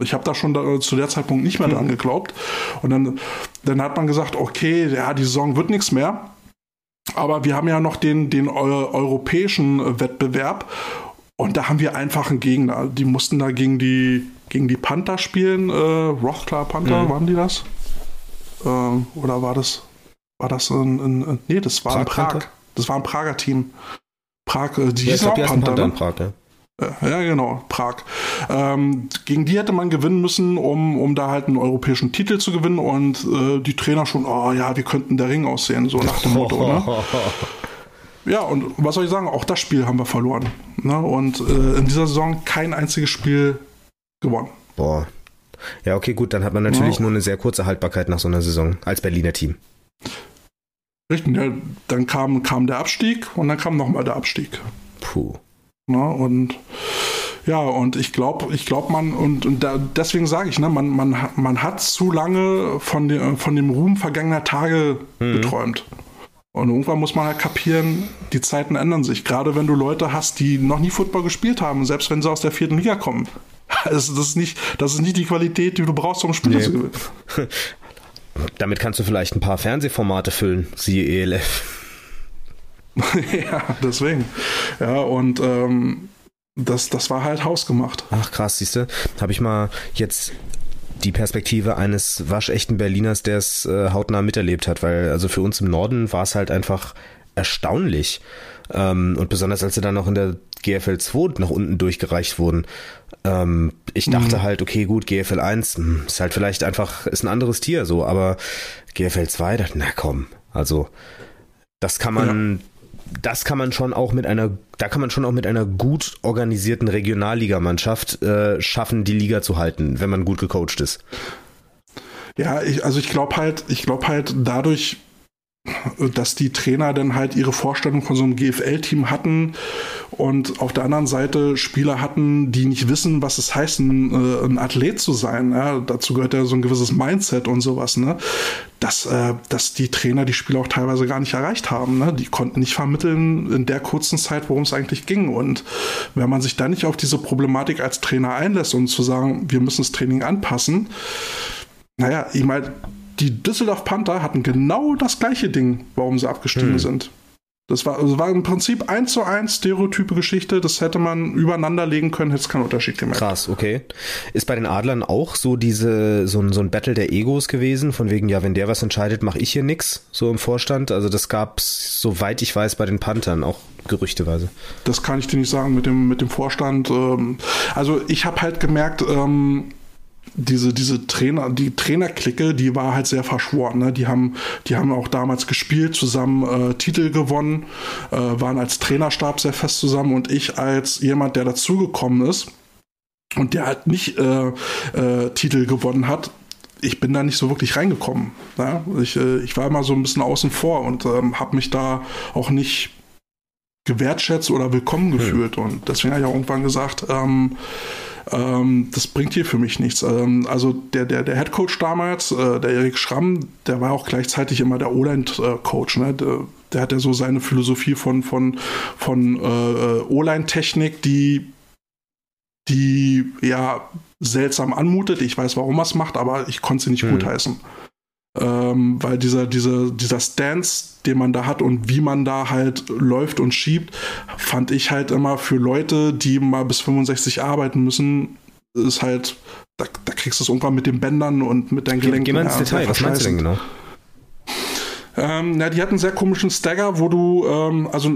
Ich habe da schon da, zu der Zeitpunkt nicht mehr mhm. dran geglaubt. Und dann, dann hat man gesagt, okay, ja, die Saison wird nichts mehr. Aber wir haben ja noch den, den europäischen Wettbewerb. Und da haben wir einfach einen Gegner. Die mussten da gegen die gegen die Panther spielen. Äh, Rothklar Panther, mhm. waren die das? Ähm, oder war das, war das ein, ein, ein nee, das war Prag, ein Prag. Panther? Das war ein Prager Team. Prag, äh, die ja, hießen auch Panther, Panther ne? Prag, ja. Ja, genau, Prag. Ähm, gegen die hätte man gewinnen müssen, um, um da halt einen europäischen Titel zu gewinnen und äh, die Trainer schon, oh ja, wie könnten der Ring aussehen, so nach dem Motto, ne? Ja, und was soll ich sagen, auch das Spiel haben wir verloren. Ne? Und äh, in dieser Saison kein einziges Spiel gewonnen. Boah. Ja, okay, gut, dann hat man natürlich ja. nur eine sehr kurze Haltbarkeit nach so einer Saison als Berliner Team. Richtig, ja, dann kam, kam der Abstieg und dann kam nochmal der Abstieg. Puh. Na, und ja, und ich glaube, ich glaube, man, und, und da, deswegen sage ich, ne, man, man, man hat zu lange von, dem, von dem Ruhm vergangener Tage mhm. geträumt. Und irgendwann muss man halt kapieren, die Zeiten ändern sich. Gerade wenn du Leute hast, die noch nie Football gespielt haben, selbst wenn sie aus der vierten Liga kommen. Also das, ist nicht, das ist nicht die Qualität, die du brauchst, um Spiele nee. zu gewinnen. Damit kannst du vielleicht ein paar Fernsehformate füllen, siehe ELF. ja, deswegen. Ja, und ähm, das, das war halt hausgemacht. Ach krass, siehst du, habe ich mal jetzt die Perspektive eines waschechten Berliners, der es äh, hautnah miterlebt hat, weil also für uns im Norden war es halt einfach erstaunlich. Ähm, und besonders als sie dann noch in der GFL 2 nach unten durchgereicht wurden. Ähm, ich dachte mhm. halt, okay, gut, GFL 1 hm, ist halt vielleicht einfach, ist ein anderes Tier so, aber GFL 2 dachte, na komm, Also das kann man, ja. das kann man schon auch mit einer, da kann man schon auch mit einer gut organisierten Regionalligamannschaft äh, schaffen, die Liga zu halten, wenn man gut gecoacht ist. Ja, ich, also ich glaube halt, ich glaube halt dadurch, dass die Trainer dann halt ihre Vorstellung von so einem GFL-Team hatten und auf der anderen Seite Spieler hatten, die nicht wissen, was es heißt, ein, äh, ein Athlet zu sein. Ja, dazu gehört ja so ein gewisses Mindset und sowas, ne? Dass, äh, dass die Trainer die Spieler auch teilweise gar nicht erreicht haben. Ne? Die konnten nicht vermitteln in der kurzen Zeit, worum es eigentlich ging. Und wenn man sich dann nicht auf diese Problematik als Trainer einlässt und zu sagen, wir müssen das Training anpassen, naja, ich meine, die Düsseldorf Panther hatten genau das gleiche Ding, warum sie abgestiegen hm. sind. Das war, also war im Prinzip eins zu eins stereotype Geschichte. Das hätte man übereinander legen können, hätte es keinen Unterschied gemerkt. Krass, okay. Ist bei den Adlern auch so diese, so ein, so ein Battle der Egos gewesen? Von wegen, ja, wenn der was entscheidet, mache ich hier nix, so im Vorstand. Also das gab's, soweit ich weiß, bei den Panthern auch gerüchteweise. Das kann ich dir nicht sagen mit dem, mit dem Vorstand. Ähm, also ich habe halt gemerkt, ähm, diese, diese Trainer, die Trainerklicke, die war halt sehr verschworen. Ne? Die, haben, die haben auch damals gespielt, zusammen äh, Titel gewonnen, äh, waren als Trainerstab sehr fest zusammen und ich als jemand, der dazugekommen ist und der halt nicht äh, äh Titel gewonnen hat, ich bin da nicht so wirklich reingekommen. Ne? Ich, äh, ich war immer so ein bisschen außen vor und ähm, habe mich da auch nicht gewertschätzt oder willkommen gefühlt. Hm. Und deswegen habe ich auch irgendwann gesagt, ähm, ähm, das bringt hier für mich nichts. Ähm, also der, der, der Head Coach damals, äh, der Erik Schramm, der war auch gleichzeitig immer der O-Line-Coach. Ne? Der, der, hat ja so seine Philosophie von, von, von äh, O-Line-Technik, die, die ja seltsam anmutet. Ich weiß, warum er es macht, aber ich konnte sie nicht hm. gutheißen ähm, weil dieser, dieser, dieser Stance, den man da hat und wie man da halt läuft und schiebt, fand ich halt immer für Leute, die mal bis 65 arbeiten müssen, ist halt, da, da kriegst du es irgendwann mit den Bändern und mit deinen Gelenken. Geh mal ins Detail, was meinst du denn genau? Ähm, na, die hatten einen sehr komischen Stagger, wo du, ähm, also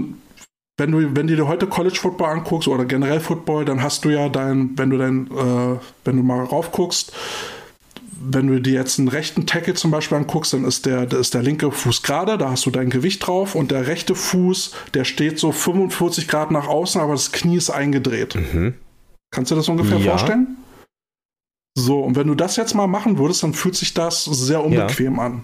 wenn du, wenn du dir heute College Football anguckst oder generell Football, dann hast du ja dein, wenn du dein, äh, wenn du mal raufguckst, wenn du dir jetzt einen rechten Tackle zum Beispiel anguckst, dann ist der, ist der linke Fuß gerade, da hast du dein Gewicht drauf und der rechte Fuß, der steht so 45 Grad nach außen, aber das Knie ist eingedreht. Mhm. Kannst du das ungefähr ja. vorstellen? So, und wenn du das jetzt mal machen würdest, dann fühlt sich das sehr unbequem ja. an.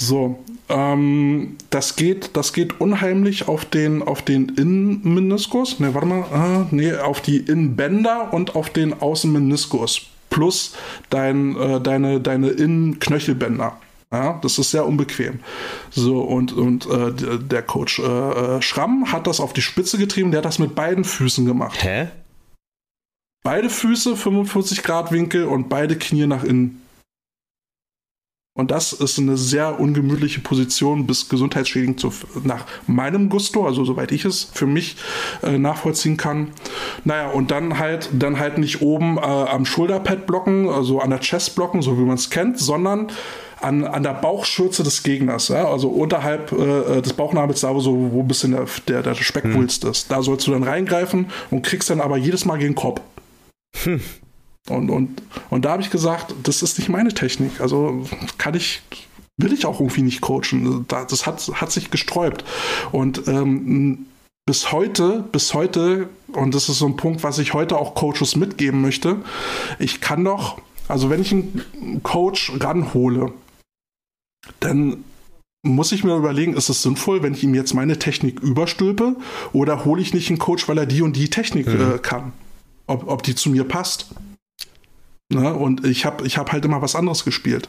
So, ähm, das geht, das geht unheimlich auf den, auf den Innenmeniskus. Ne, warte mal, ah, nee, auf die Innenbänder und auf den Außenmeniskus plus dein, äh, deine, deine Innenknöchelbänder. Ja, das ist sehr unbequem. So, und, und äh, der Coach äh, äh, Schramm hat das auf die Spitze getrieben, der hat das mit beiden Füßen gemacht. Hä? Beide Füße 45 Grad Winkel und beide Knie nach innen. Und das ist eine sehr ungemütliche Position bis gesundheitsschädigend zu, nach meinem Gusto, also soweit ich es für mich äh, nachvollziehen kann. Naja, und dann halt, dann halt nicht oben äh, am Schulterpad blocken, also an der Chest blocken, so wie man es kennt, sondern an, an der Bauchschürze des Gegners, ja? also unterhalb äh, des Bauchnabels, da wo so wo ein bisschen der, der, der Speckwulst hm. ist. Da sollst du dann reingreifen und kriegst dann aber jedes Mal gegen den Kopf. Hm. Und, und, und da habe ich gesagt, das ist nicht meine Technik. Also kann ich, will ich auch irgendwie nicht coachen. Das hat, hat sich gesträubt. Und ähm, bis heute, bis heute, und das ist so ein Punkt, was ich heute auch Coaches mitgeben möchte, ich kann doch, also wenn ich einen Coach ranhole, dann muss ich mir überlegen, ist es sinnvoll, wenn ich ihm jetzt meine Technik überstülpe oder hole ich nicht einen Coach, weil er die und die Technik mhm. äh, kann? Ob, ob die zu mir passt. Ne? Und ich habe ich hab halt immer was anderes gespielt.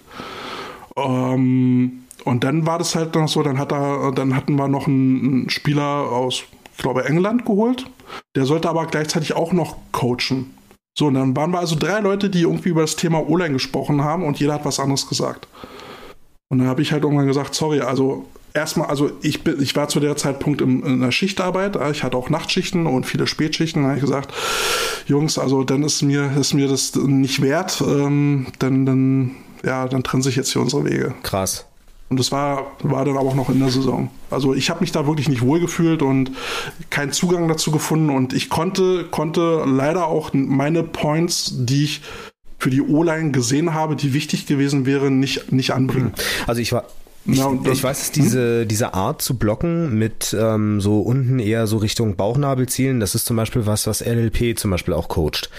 Ähm, und dann war das halt noch so, dann, hat er, dann hatten wir noch einen, Spieler aus, ich glaube, England geholt. Der sollte aber gleichzeitig auch noch coachen. So, und dann waren wir also drei Leute, die irgendwie über das Thema O-Line gesprochen haben und jeder hat was anderes gesagt. Und dann habe ich halt irgendwann gesagt, sorry, also erstmal, also ich, bin, ich war zu der Zeitpunkt in, in der Schichtarbeit, ich hatte auch Nachtschichten und viele Spätschichten, da habe ich gesagt, Jungs, also dann ist mir, ist mir das nicht wert, ähm, dann, dann, ja, dann trennen sich jetzt hier unsere Wege. Krass. Und das war, war dann aber auch noch in der Saison. Also ich habe mich da wirklich nicht wohlgefühlt und keinen Zugang dazu gefunden und ich konnte, konnte leider auch meine Points, die ich für die O-Line gesehen habe, die wichtig gewesen wären, nicht, nicht anbringen. Also ich war, ja, ich weiß, dass diese, diese Art zu blocken mit ähm, so unten eher so Richtung Bauchnabel zielen, das ist zum Beispiel was, was LLP zum Beispiel auch coacht.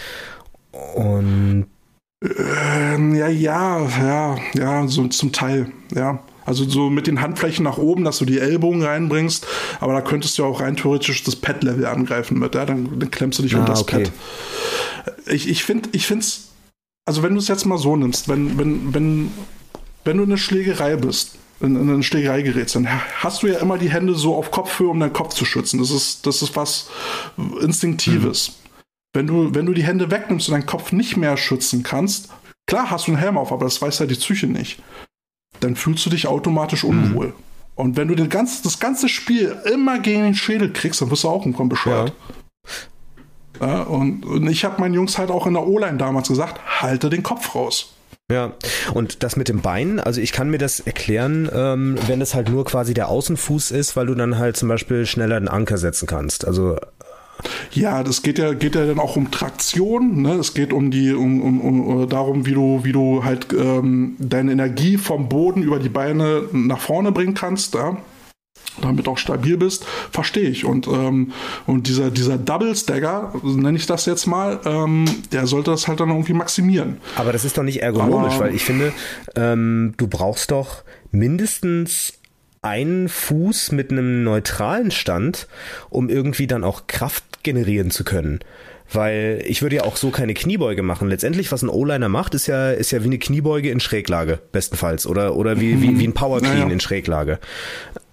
Und ähm, ja, ja, ja, ja, so zum Teil, ja. Also so mit den Handflächen nach oben, dass du die Ellbogen reinbringst, aber da könntest du auch rein theoretisch das Pad-Level angreifen mit, ja, dann, dann klemmst du dich ah, unter das okay. Pad. Ich, ich finde, ich finde es, also wenn du es jetzt mal so nimmst, wenn, wenn, wenn, wenn du in eine Schlägerei bist, in, in gerätst, dann hast du ja immer die Hände so auf Kopfhöhe, um deinen Kopf zu schützen. Das ist, das ist was Instinktives. Mhm. Wenn du, wenn du die Hände wegnimmst und deinen Kopf nicht mehr schützen kannst, klar hast du einen Helm auf, aber das weiß ja die Psyche nicht dann fühlst du dich automatisch unwohl. Mhm. Und wenn du den ganz, das ganze Spiel immer gegen den Schädel kriegst, dann wirst du auch irgendwann bescheuert. Ja. ja und, und, ich habe meinen Jungs halt auch in der O-Line damals gesagt, halte den Kopf raus. Ja, und das mit dem Bein, also ich kann mir das erklären, ähm, wenn es halt nur quasi der Außenfuß ist, weil du dann halt zum Beispiel schneller einen Anker setzen kannst. Also ja, das geht ja, geht ja dann auch um Traktion. Ne? Es geht um die, um, um, um darum, wie du, wie du halt ähm, deine Energie vom Boden über die Beine nach vorne bringen kannst. Ja? Damit auch stabil bist, verstehe ich. Und, ähm, und dieser, dieser Double Stagger, nenne ich das jetzt mal, ähm, der sollte das halt dann irgendwie maximieren. Aber das ist doch nicht ergonomisch, Aber, weil ich finde, ähm, du brauchst doch mindestens einen Fuß mit einem neutralen Stand, um irgendwie dann auch Kraft generieren zu können. Weil ich würde ja auch so keine Kniebeuge machen. Letztendlich, was ein O-Liner macht, ist ja, ist ja wie eine Kniebeuge in Schräglage, bestenfalls. Oder, oder wie, wie, wie ein Power Clean naja. in Schräglage.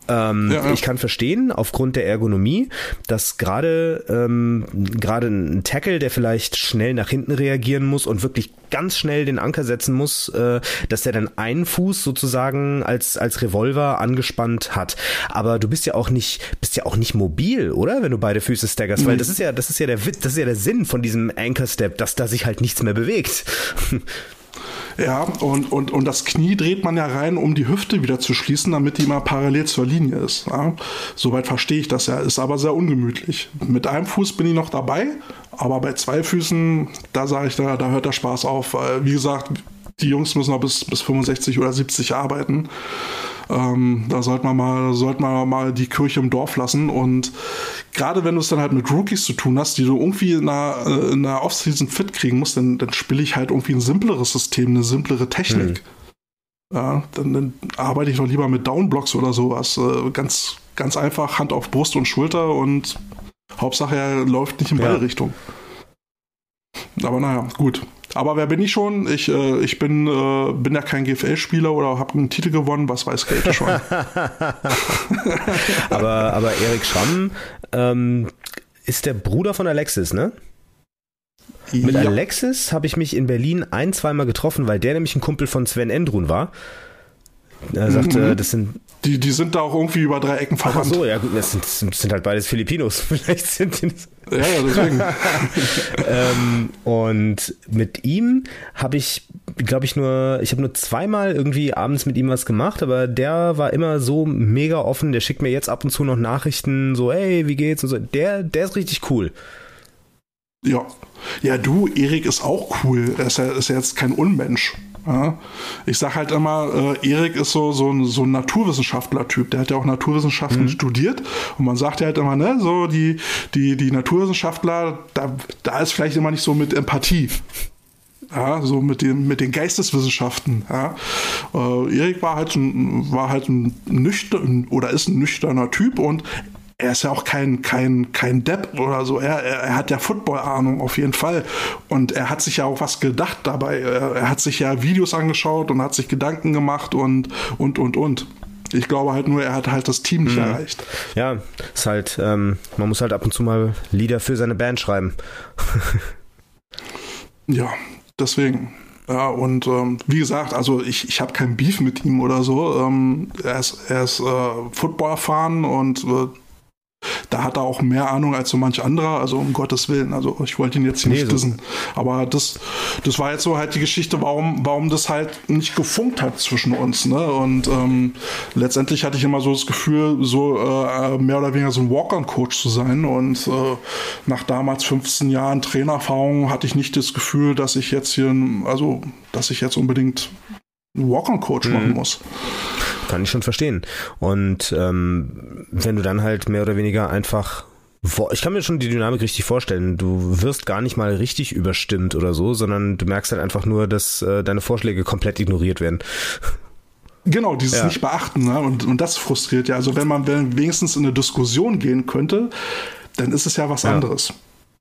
Ähm, ja, ja. Ich kann verstehen, aufgrund der Ergonomie, dass gerade ähm, gerade ein Tackle, der vielleicht schnell nach hinten reagieren muss und wirklich ganz schnell den Anker setzen muss, äh, dass der dann einen Fuß sozusagen als als Revolver angespannt hat. Aber du bist ja auch nicht bist ja auch nicht mobil, oder? Wenn du beide Füße staggerst, weil das ist ja das ist ja der das ist ja der Sinn von diesem Anchor Step, dass da sich halt nichts mehr bewegt. Ja, und, und, und das Knie dreht man ja rein, um die Hüfte wieder zu schließen, damit die mal parallel zur Linie ist. Ja, soweit verstehe ich das ja, ist aber sehr ungemütlich. Mit einem Fuß bin ich noch dabei, aber bei zwei Füßen, da sage ich, da, da hört der Spaß auf. Wie gesagt, die Jungs müssen noch bis, bis 65 oder 70 arbeiten. Ähm, da sollte man mal, sollte man mal die Kirche im Dorf lassen. Und gerade wenn du es dann halt mit Rookies zu tun hast, die du irgendwie in einer, äh, in einer Offseason fit kriegen musst, dann, dann spiele ich halt irgendwie ein simpleres System, eine simplere Technik. Mhm. Ja, dann, dann, arbeite ich doch lieber mit Downblocks oder sowas. Äh, ganz, ganz einfach Hand auf Brust und Schulter und Hauptsache er läuft nicht in beide ja. Richtungen. Aber naja, gut. Aber wer bin ich schon? Ich, äh, ich bin, äh, bin ja kein GFL-Spieler oder habe einen Titel gewonnen, was weiß Kate schon. aber, aber Erik Schramm ähm, ist der Bruder von Alexis, ne? Mit ja. Alexis habe ich mich in Berlin ein, zweimal getroffen, weil der nämlich ein Kumpel von Sven Endrun war. Er sagte, mhm. das sind. Die, die sind da auch irgendwie über drei Ecken verwandt. Ach so, ja gut, das sind, das sind halt beides Filipinos. Vielleicht sind die. Ja, ja, deswegen. ähm, und mit ihm habe ich, glaube ich, nur, ich habe nur zweimal irgendwie abends mit ihm was gemacht, aber der war immer so mega offen, der schickt mir jetzt ab und zu noch Nachrichten, so, hey, wie geht's? Und so. Der, der ist richtig cool. Ja. Ja, du, Erik ist auch cool. Er ist ja, ist ja jetzt kein Unmensch. Ich sage halt immer, äh, Erik ist so, so, ein, so ein Naturwissenschaftler-Typ. Der hat ja auch Naturwissenschaften mhm. studiert. Und man sagt ja halt immer, ne, so die, die, die Naturwissenschaftler, da, da ist vielleicht immer nicht so mit Empathie. Ja, so mit, dem, mit den Geisteswissenschaften. Ja. Äh, Erik war halt, ein, war halt ein nüchtern oder ist ein nüchterner Typ und er ist ja auch kein, kein, kein Depp oder so. Er, er, hat ja Football-Ahnung auf jeden Fall. Und er hat sich ja auch was gedacht dabei. Er, er, hat sich ja Videos angeschaut und hat sich Gedanken gemacht und, und, und, und. Ich glaube halt nur, er hat halt das Team nicht mhm. erreicht. Ja, ist halt, ähm, man muss halt ab und zu mal Lieder für seine Band schreiben. ja, deswegen. Ja, und ähm, wie gesagt, also ich, ich habe kein Beef mit ihm oder so. Ähm, er ist, er ist äh, Football erfahren und äh, da hat er auch mehr Ahnung als so manch anderer, also um Gottes Willen. Also ich wollte ihn jetzt hier nee, nicht wissen. Aber das, das war jetzt so halt die Geschichte, warum, warum das halt nicht gefunkt hat zwischen uns. Ne? Und ähm, letztendlich hatte ich immer so das Gefühl, so äh, mehr oder weniger so ein Walk-on-Coach zu sein. Und äh, nach damals 15 Jahren Trainererfahrung hatte ich nicht das Gefühl, dass ich jetzt hier, also dass ich jetzt unbedingt einen Walk-on-Coach mhm. machen muss. Kann ich schon verstehen. Und ähm, wenn du dann halt mehr oder weniger einfach ich kann mir schon die Dynamik richtig vorstellen. Du wirst gar nicht mal richtig überstimmt oder so, sondern du merkst halt einfach nur, dass äh, deine Vorschläge komplett ignoriert werden. Genau, dieses ja. nicht beachten, ne? und, und das frustriert ja. Also wenn man wenigstens in eine Diskussion gehen könnte, dann ist es ja was ja. anderes.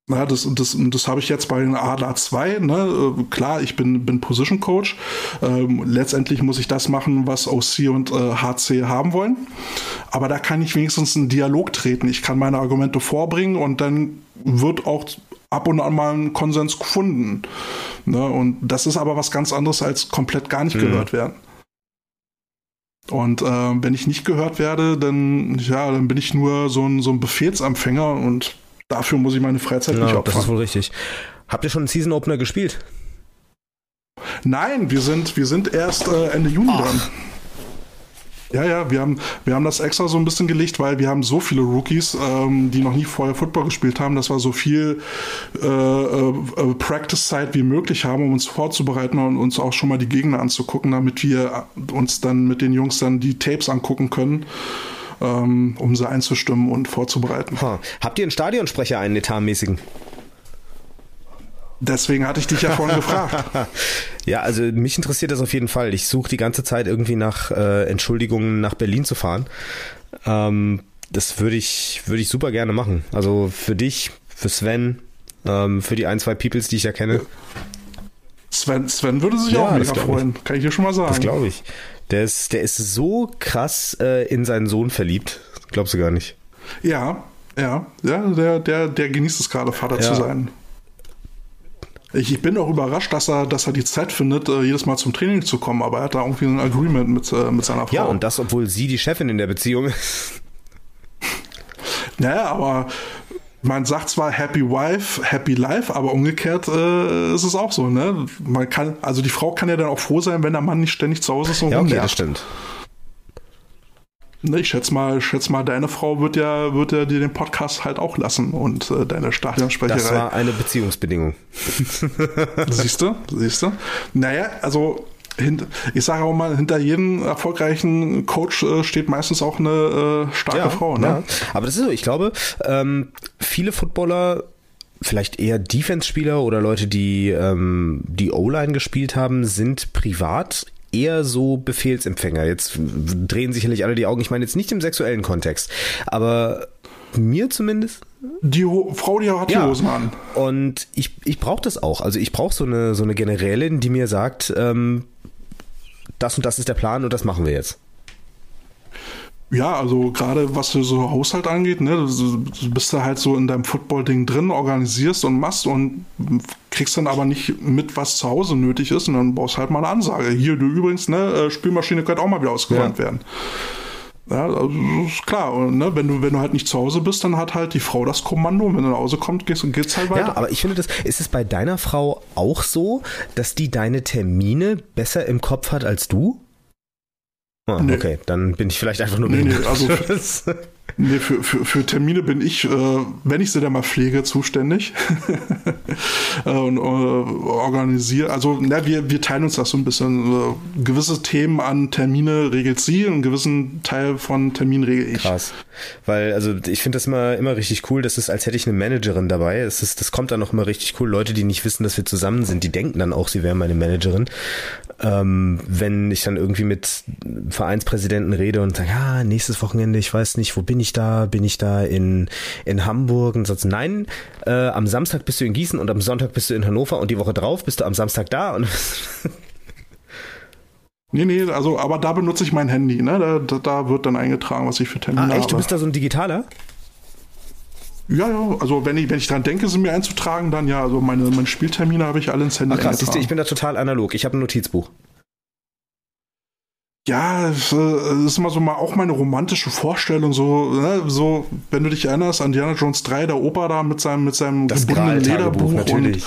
Ja, das, das, das habe ich jetzt bei den ADA 2. Ne? Äh, klar, ich bin, bin Position Coach. Ähm, letztendlich muss ich das machen, was OC und äh, HC haben wollen. Aber da kann ich wenigstens einen Dialog treten. Ich kann meine Argumente vorbringen und dann wird auch ab und an mal ein Konsens gefunden. Ne? Und das ist aber was ganz anderes als komplett gar nicht mhm. gehört werden. Und äh, wenn ich nicht gehört werde, dann, ja, dann bin ich nur so ein, so ein Befehlsempfänger und dafür muss ich meine Freizeit ja, nicht opfern. Das ist wohl richtig. Habt ihr schon einen Season Opener gespielt? Nein, wir sind, wir sind erst äh, Ende Juni Ach. dran. Ja, ja, wir haben, wir haben das extra so ein bisschen gelegt, weil wir haben so viele Rookies, ähm, die noch nie vorher Football gespielt haben, dass wir so viel äh, äh, äh, Practice-Zeit wie möglich haben, um uns vorzubereiten und uns auch schon mal die Gegner anzugucken, damit wir uns dann mit den Jungs dann die Tapes angucken können ähm, um sie einzustimmen und vorzubereiten. Ha. Habt ihr einen Stadionsprecher, einen etatmäßigen? Deswegen hatte ich dich ja vorhin gefragt. Ja, also mich interessiert das auf jeden Fall. Ich suche die ganze Zeit irgendwie nach äh, Entschuldigungen, nach Berlin zu fahren. Ähm, das würde ich, würde ich super gerne machen. Also für dich, für Sven, ähm, für die ein, zwei Peoples, die ich ja kenne. Sven, Sven würde sich ja, auch mega freuen, kann ich dir schon mal sagen. Das glaube ich. Der ist, der ist so krass äh, in seinen Sohn verliebt. Glaubst du gar nicht. Ja, ja, ja, der, der, der genießt es gerade, Vater ja. zu sein. Ich, ich, bin auch überrascht, dass er, dass er die Zeit findet, äh, jedes Mal zum Training zu kommen, aber er hat da irgendwie ein Agreement mit, äh, mit seiner Frau. Ja, und das, obwohl sie die Chefin in der Beziehung ist. Naja, aber man sagt zwar Happy Wife, Happy Life, aber umgekehrt äh, ist es auch so, ne? Man kann, also die Frau kann ja dann auch froh sein, wenn der Mann nicht ständig zu Hause ist und Ja, okay, das stimmt. Ne, ich schätze mal, schätze mal, deine Frau wird ja, wird ja dir den Podcast halt auch lassen und äh, deine Stadionsprecherei. Das war eine Beziehungsbedingung. siehst du, siehst du. Naja, also ich sage auch mal, hinter jedem erfolgreichen Coach äh, steht meistens auch eine äh, starke ja, Frau. Ne? Ja. Aber das ist so, ich glaube, ähm, viele Footballer vielleicht eher Defense-Spieler oder Leute, die ähm, die O-Line gespielt haben, sind privat eher so Befehlsempfänger. Jetzt drehen sicherlich alle die Augen. Ich meine jetzt nicht im sexuellen Kontext, aber mir zumindest. Die Ho Frau, die hat die Hosen an. Und ich, ich brauche das auch. Also ich brauche so eine, so eine Generälin, die mir sagt, ähm, das und das ist der Plan und das machen wir jetzt. Ja, also gerade was so Haushalt angeht, ne, du bist da halt so in deinem Football-Ding drin, organisierst und machst und kriegst dann aber nicht mit, was zu Hause nötig ist und dann brauchst halt mal eine Ansage. Hier, du übrigens, ne, äh, Spülmaschine könnte auch mal wieder ausgeräumt ja. werden. Ja, also ist klar, ne? wenn, du, wenn du halt nicht zu Hause bist, dann hat halt die Frau das Kommando und wenn du nach Hause kommst, geht's, geht's halt weiter. Ja, aber ich finde das, ist es bei deiner Frau auch so, dass die deine Termine besser im Kopf hat als du? Oh, nee. Okay, dann bin ich vielleicht einfach nur nee, nee, also Nee, für, für, für Termine bin ich, äh, wenn ich sie dann mal pflege, zuständig äh, und äh, organisiere. Also na, wir, wir teilen uns das so ein bisschen. Äh, gewisse Themen an Termine regelt sie einen gewissen Teil von Termin regel ich. Krass. Weil, also ich finde das immer, immer richtig cool. Das ist, als hätte ich eine Managerin dabei. Es ist, das kommt dann auch immer richtig cool. Leute, die nicht wissen, dass wir zusammen sind, die denken dann auch, sie wären meine Managerin. Ähm, wenn ich dann irgendwie mit Vereinspräsidenten rede und sage, ja, nächstes Wochenende, ich weiß nicht, wo bin ich da? Bin ich da in, in Hamburg? Und sagst, nein, äh, am Samstag bist du in Gießen und am Sonntag bist du in Hannover und die Woche drauf bist du am Samstag da und Nee, nee, also, aber da benutze ich mein Handy, ne? Da, da wird dann eingetragen, was ich für Termine habe. Ah, echt? Habe. Du bist da so ein Digitaler? Ja, ja, also wenn ich, wenn ich dran denke, sie mir einzutragen, dann ja, also meine, meine Spieltermine habe ich alle ins Handy Ach krass, ich, ich bin da total analog. Ich habe ein Notizbuch. Ja, es äh, ist immer so mal auch meine romantische Vorstellung, so, ne, so, wenn du dich erinnerst an Diana Jones 3, der Opa da mit seinem, mit seinem das gebundenen Lederbuch. Natürlich.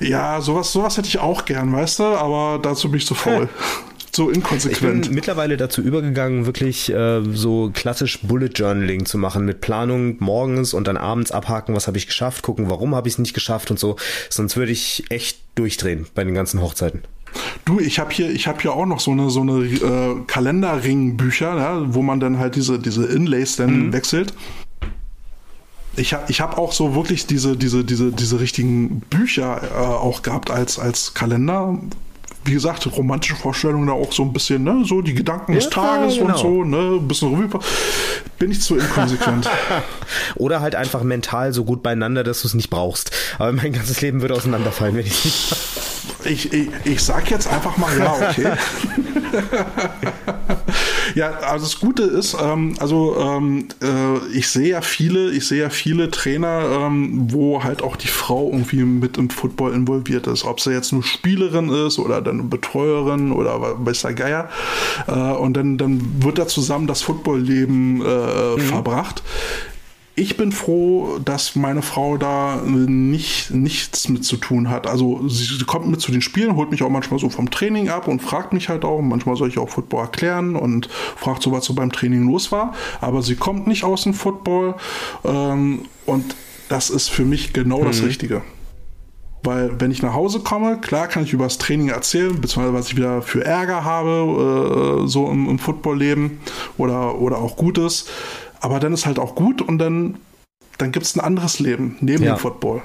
Und, ja, sowas, sowas hätte ich auch gern, weißt du, aber dazu bin ich zu faul. so inkonsequent. Ich bin mittlerweile dazu übergegangen, wirklich äh, so klassisch Bullet Journaling zu machen mit Planung morgens und dann abends abhaken, was habe ich geschafft, gucken, warum habe ich es nicht geschafft und so. Sonst würde ich echt durchdrehen bei den ganzen Hochzeiten. Du, ich habe hier, ich habe hier auch noch so eine so eine äh, Kalenderring-Bücher, ja, wo man dann halt diese diese Inlays dann mhm. wechselt. Ich habe ich hab auch so wirklich diese, diese, diese, diese richtigen Bücher äh, auch gehabt als, als Kalender, wie gesagt, romantische Vorstellungen da auch so ein bisschen, ne, so die Gedanken des Tages genau. und so, ne, ein bisschen Revue. Bin ich zu inkonsequent. Oder halt einfach mental so gut beieinander, dass du es nicht brauchst. Aber mein ganzes Leben würde auseinanderfallen, wenn ich nicht ich, ich, ich sag jetzt einfach mal ja, okay. ja, also das Gute ist, ähm, also ähm, äh, ich sehe ja viele, ich sehe ja viele Trainer, ähm, wo halt auch die Frau irgendwie mit im Football involviert ist. Ob sie jetzt nur Spielerin ist oder dann Betreuerin oder weiß der Geier. Äh, und dann, dann wird da zusammen das Footballleben äh, mhm. verbracht ich bin froh, dass meine Frau da nicht, nichts mit zu tun hat. Also sie, sie, kommt mit zu den Spielen, holt mich auch manchmal so vom Training ab und fragt mich halt auch. Manchmal soll ich auch Football erklären und fragt so, was so beim Training los war. Aber sie kommt nicht aus dem Football ähm, und das ist für mich genau mhm. das Richtige. Weil wenn ich nach Hause komme, klar kann ich über das Training erzählen, beziehungsweise was ich wieder für Ärger habe, äh, so im, im Footballleben oder, oder auch Gutes. Aber dann ist halt auch gut und dann, dann gibt es ein anderes Leben neben ja. dem Football.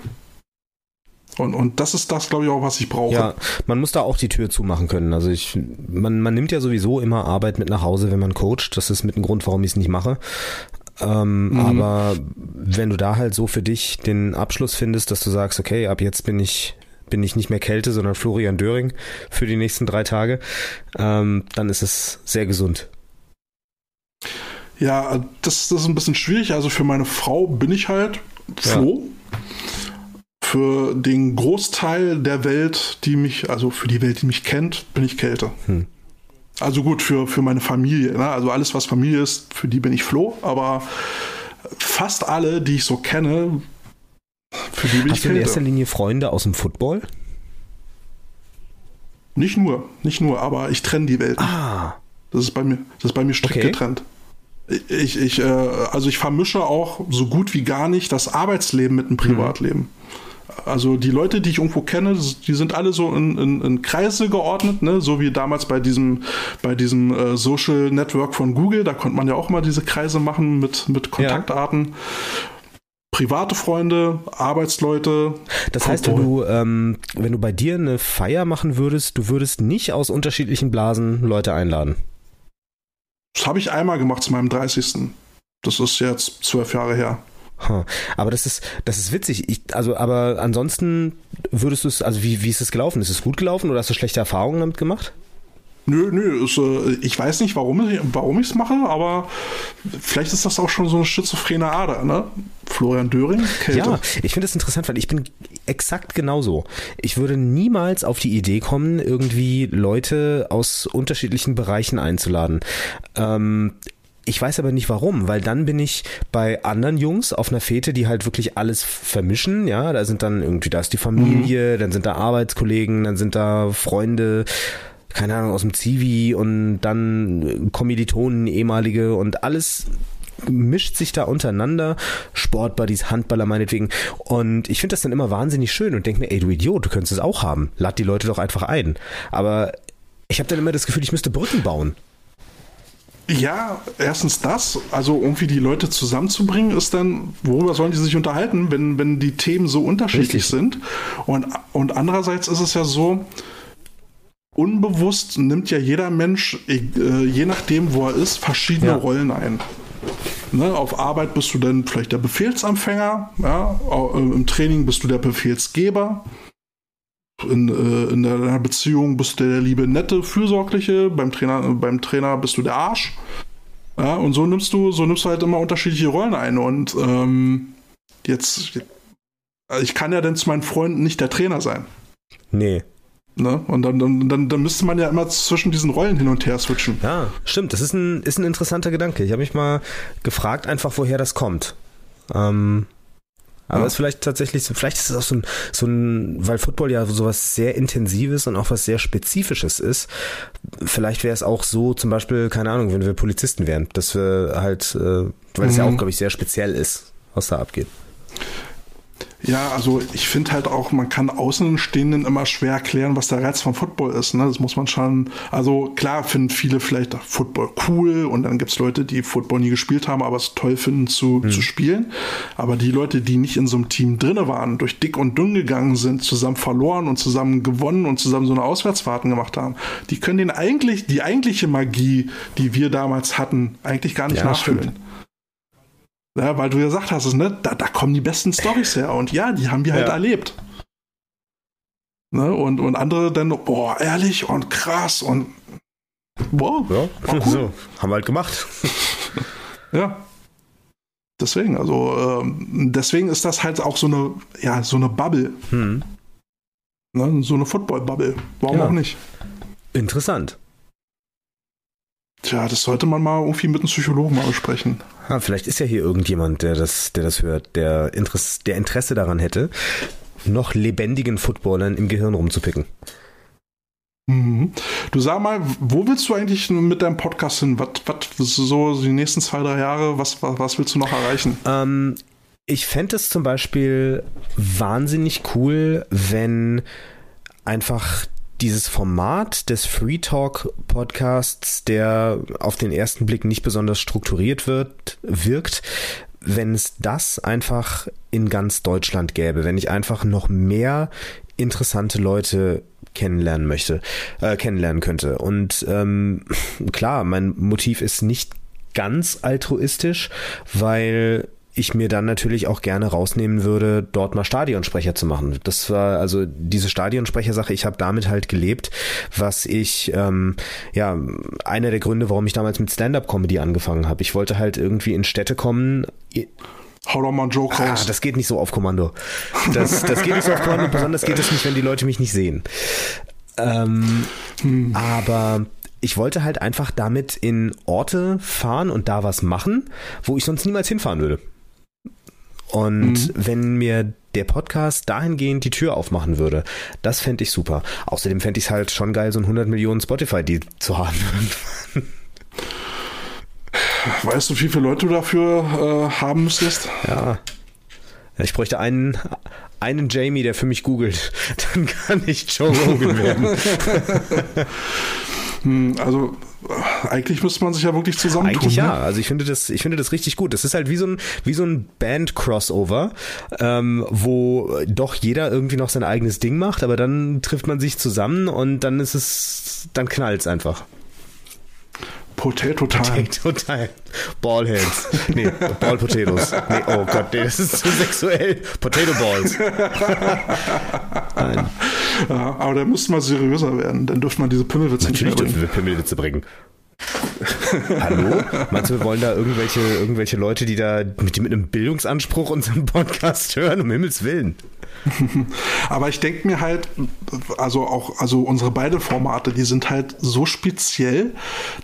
Und, und das ist das, glaube ich, auch, was ich brauche. Ja, man muss da auch die Tür zumachen können. Also ich, man, man nimmt ja sowieso immer Arbeit mit nach Hause, wenn man coacht. Das ist mit ein Grund, warum ich es nicht mache. Ähm, mhm. Aber wenn du da halt so für dich den Abschluss findest, dass du sagst, okay, ab jetzt bin ich bin ich nicht mehr Kälte, sondern Florian Döring für die nächsten drei Tage, ähm, dann ist es sehr gesund. Ja, das, das ist ein bisschen schwierig. Also für meine Frau bin ich halt froh. Ja. Für den Großteil der Welt, die mich, also für die Welt, die mich kennt, bin ich Kälte. Hm. Also gut, für, für meine Familie. Ne? Also alles, was Familie ist, für die bin ich Floh. Aber fast alle, die ich so kenne, für die bin Hast ich Kälte. Hast du in erster Linie Freunde aus dem Football? Nicht nur, nicht nur, aber ich trenne die Welt. Ah. Das ist bei mir, das ist bei mir strikt okay. getrennt. Ich, ich, äh, also ich vermische auch so gut wie gar nicht das Arbeitsleben mit dem Privatleben. Mhm. Also die Leute, die ich irgendwo kenne, die sind alle so in, in, in Kreise geordnet, ne? so wie damals bei diesem, bei diesem äh, Social Network von Google, da konnte man ja auch mal diese Kreise machen mit, mit Kontaktarten. Ja. Private Freunde, Arbeitsleute. Das heißt, wenn du, ähm, wenn du bei dir eine Feier machen würdest, du würdest nicht aus unterschiedlichen Blasen Leute einladen. Das habe ich einmal gemacht zu meinem 30. Das ist jetzt zwölf Jahre her. Aber das ist, das ist witzig. Ich, also, aber ansonsten würdest du es, also wie, wie ist es gelaufen? Ist es gut gelaufen oder hast du schlechte Erfahrungen damit gemacht? Nö, nö, ist, äh, ich weiß nicht, warum, warum ich es mache, aber vielleicht ist das auch schon so eine schizophrene Ader, ne? Florian Döring, Kälte. Ja, ich finde es interessant, weil ich bin exakt genauso. Ich würde niemals auf die Idee kommen, irgendwie Leute aus unterschiedlichen Bereichen einzuladen. Ähm, ich weiß aber nicht warum, weil dann bin ich bei anderen Jungs auf einer Fete, die halt wirklich alles vermischen, ja, da sind dann irgendwie, da ist die Familie, mhm. dann sind da Arbeitskollegen, dann sind da Freunde, keine Ahnung, aus dem Zivi und dann Kommilitonen, ehemalige und alles mischt sich da untereinander, Sportbuddies, Handballer meinetwegen. Und ich finde das dann immer wahnsinnig schön und denke mir, ey, du Idiot, du könntest es auch haben. Lad die Leute doch einfach ein. Aber ich habe dann immer das Gefühl, ich müsste Brücken bauen. Ja, erstens das, also irgendwie die Leute zusammenzubringen, ist dann, worüber sollen die sich unterhalten, wenn, wenn die Themen so unterschiedlich Richtig. sind? Und, und andererseits ist es ja so, unbewusst nimmt ja jeder Mensch, äh, je nachdem, wo er ist, verschiedene ja. Rollen ein. Ne, auf Arbeit bist du dann vielleicht der Befehlsempfänger, ja, äh, im Training bist du der Befehlsgeber, in, äh, in deiner Beziehung bist du der liebe, nette, fürsorgliche, beim Trainer, beim Trainer bist du der Arsch. Ja, und so nimmst du, so nimmst du halt immer unterschiedliche Rollen ein. Und ähm, jetzt, ich kann ja dann zu meinen Freunden nicht der Trainer sein. Nee. Ne? Und dann, dann, dann, dann müsste man ja immer zwischen diesen Rollen hin und her switchen. Ja, stimmt. Das ist ein, ist ein interessanter Gedanke. Ich habe mich mal gefragt, einfach woher das kommt. Ähm, aber ja. ist vielleicht tatsächlich so, vielleicht ist es auch so ein, so ein, weil Football ja sowas sehr Intensives und auch was sehr Spezifisches ist. Vielleicht wäre es auch so, zum Beispiel, keine Ahnung, wenn wir Polizisten wären, dass wir halt, äh, weil es ja auch, mhm. glaube ich, sehr speziell ist, was da abgeht. Ja, also ich finde halt auch, man kann Außenstehenden immer schwer erklären, was der Reiz von Football ist. Ne? Das muss man schon, also klar finden viele vielleicht Football cool und dann gibt es Leute, die Football nie gespielt haben, aber es toll finden zu, hm. zu spielen. Aber die Leute, die nicht in so einem Team drinne waren, durch dick und dünn gegangen sind, zusammen verloren und zusammen gewonnen und zusammen so eine Auswärtsfahrten gemacht haben, die können den eigentlich, die eigentliche Magie, die wir damals hatten, eigentlich gar nicht ja, nachfühlen. Stimmt. Ja, weil du ja gesagt hast, ne, da, da kommen die besten Stories her. Und ja, die haben wir halt ja. erlebt. Ne, und, und andere dann, boah, ehrlich und krass und wow. Ja, cool. so, haben wir halt gemacht. ja. Deswegen, also ähm, deswegen ist das halt auch so eine, ja, so eine Bubble. Hm. Ne, so eine Football-Bubble. Warum ja. auch nicht? Interessant. Tja, das sollte man mal irgendwie mit einem Psychologen mal besprechen. Ah, vielleicht ist ja hier irgendjemand, der das, der das hört, der, Interesse, der Interesse daran hätte, noch lebendigen Footballern im Gehirn rumzupicken. Mhm. Du sag mal, wo willst du eigentlich mit deinem Podcast hin? Was, was so die nächsten zwei, drei Jahre, was, was, was willst du noch erreichen? Ähm, ich fände es zum Beispiel wahnsinnig cool, wenn einfach dieses Format des Free Talk Podcasts, der auf den ersten Blick nicht besonders strukturiert wird, wirkt, wenn es das einfach in ganz Deutschland gäbe, wenn ich einfach noch mehr interessante Leute kennenlernen möchte, äh, kennenlernen könnte. Und ähm, klar, mein Motiv ist nicht ganz altruistisch, weil ich mir dann natürlich auch gerne rausnehmen würde, dort mal Stadionsprecher zu machen. Das war also diese Stadionsprecher-Sache, ich habe damit halt gelebt, was ich, ähm, ja, einer der Gründe, warum ich damals mit Stand-Up-Comedy angefangen habe. Ich wollte halt irgendwie in Städte kommen. Hau doch mal einen Joke ah, raus. Das geht nicht so auf Kommando. Das, das geht nicht so auf Kommando, besonders geht es nicht, wenn die Leute mich nicht sehen. Ähm, hm. Aber ich wollte halt einfach damit in Orte fahren und da was machen, wo ich sonst niemals hinfahren würde. Und mhm. wenn mir der Podcast dahingehend die Tür aufmachen würde, das fände ich super. Außerdem fände ich es halt schon geil, so ein 100 Millionen Spotify-Deal zu haben. Weißt du, wie viele Leute du dafür äh, haben müsstest? Ja. Ich bräuchte einen, einen Jamie, der für mich googelt. Dann kann ich Joe Rogan werden. Hm, also eigentlich müsste man sich ja wirklich zusammentun. Eigentlich ja. Ne? Also ich finde das, ich finde das richtig gut. Das ist halt wie so ein, wie so ein Band-Crossover, ähm, wo doch jeder irgendwie noch sein eigenes Ding macht, aber dann trifft man sich zusammen und dann ist es, dann knallt es einfach. Potato Time. Potato Time. Ballheads. Nee, Ball Potatoes. Nee, oh Gott, nee, das ist zu sexuell. Potato Balls. Nein. Ja, aber da müsste man seriöser werden. Dann dürfte man diese Pimmelwitze Natürlich nicht mehr dürfen wir Pimmelwitze bringen. Hallo? Meinst du, wir wollen da irgendwelche, irgendwelche Leute, die da mit, mit einem Bildungsanspruch unseren Podcast hören, um Himmels Willen? Aber ich denke mir halt, also auch, also unsere beiden Formate, die sind halt so speziell,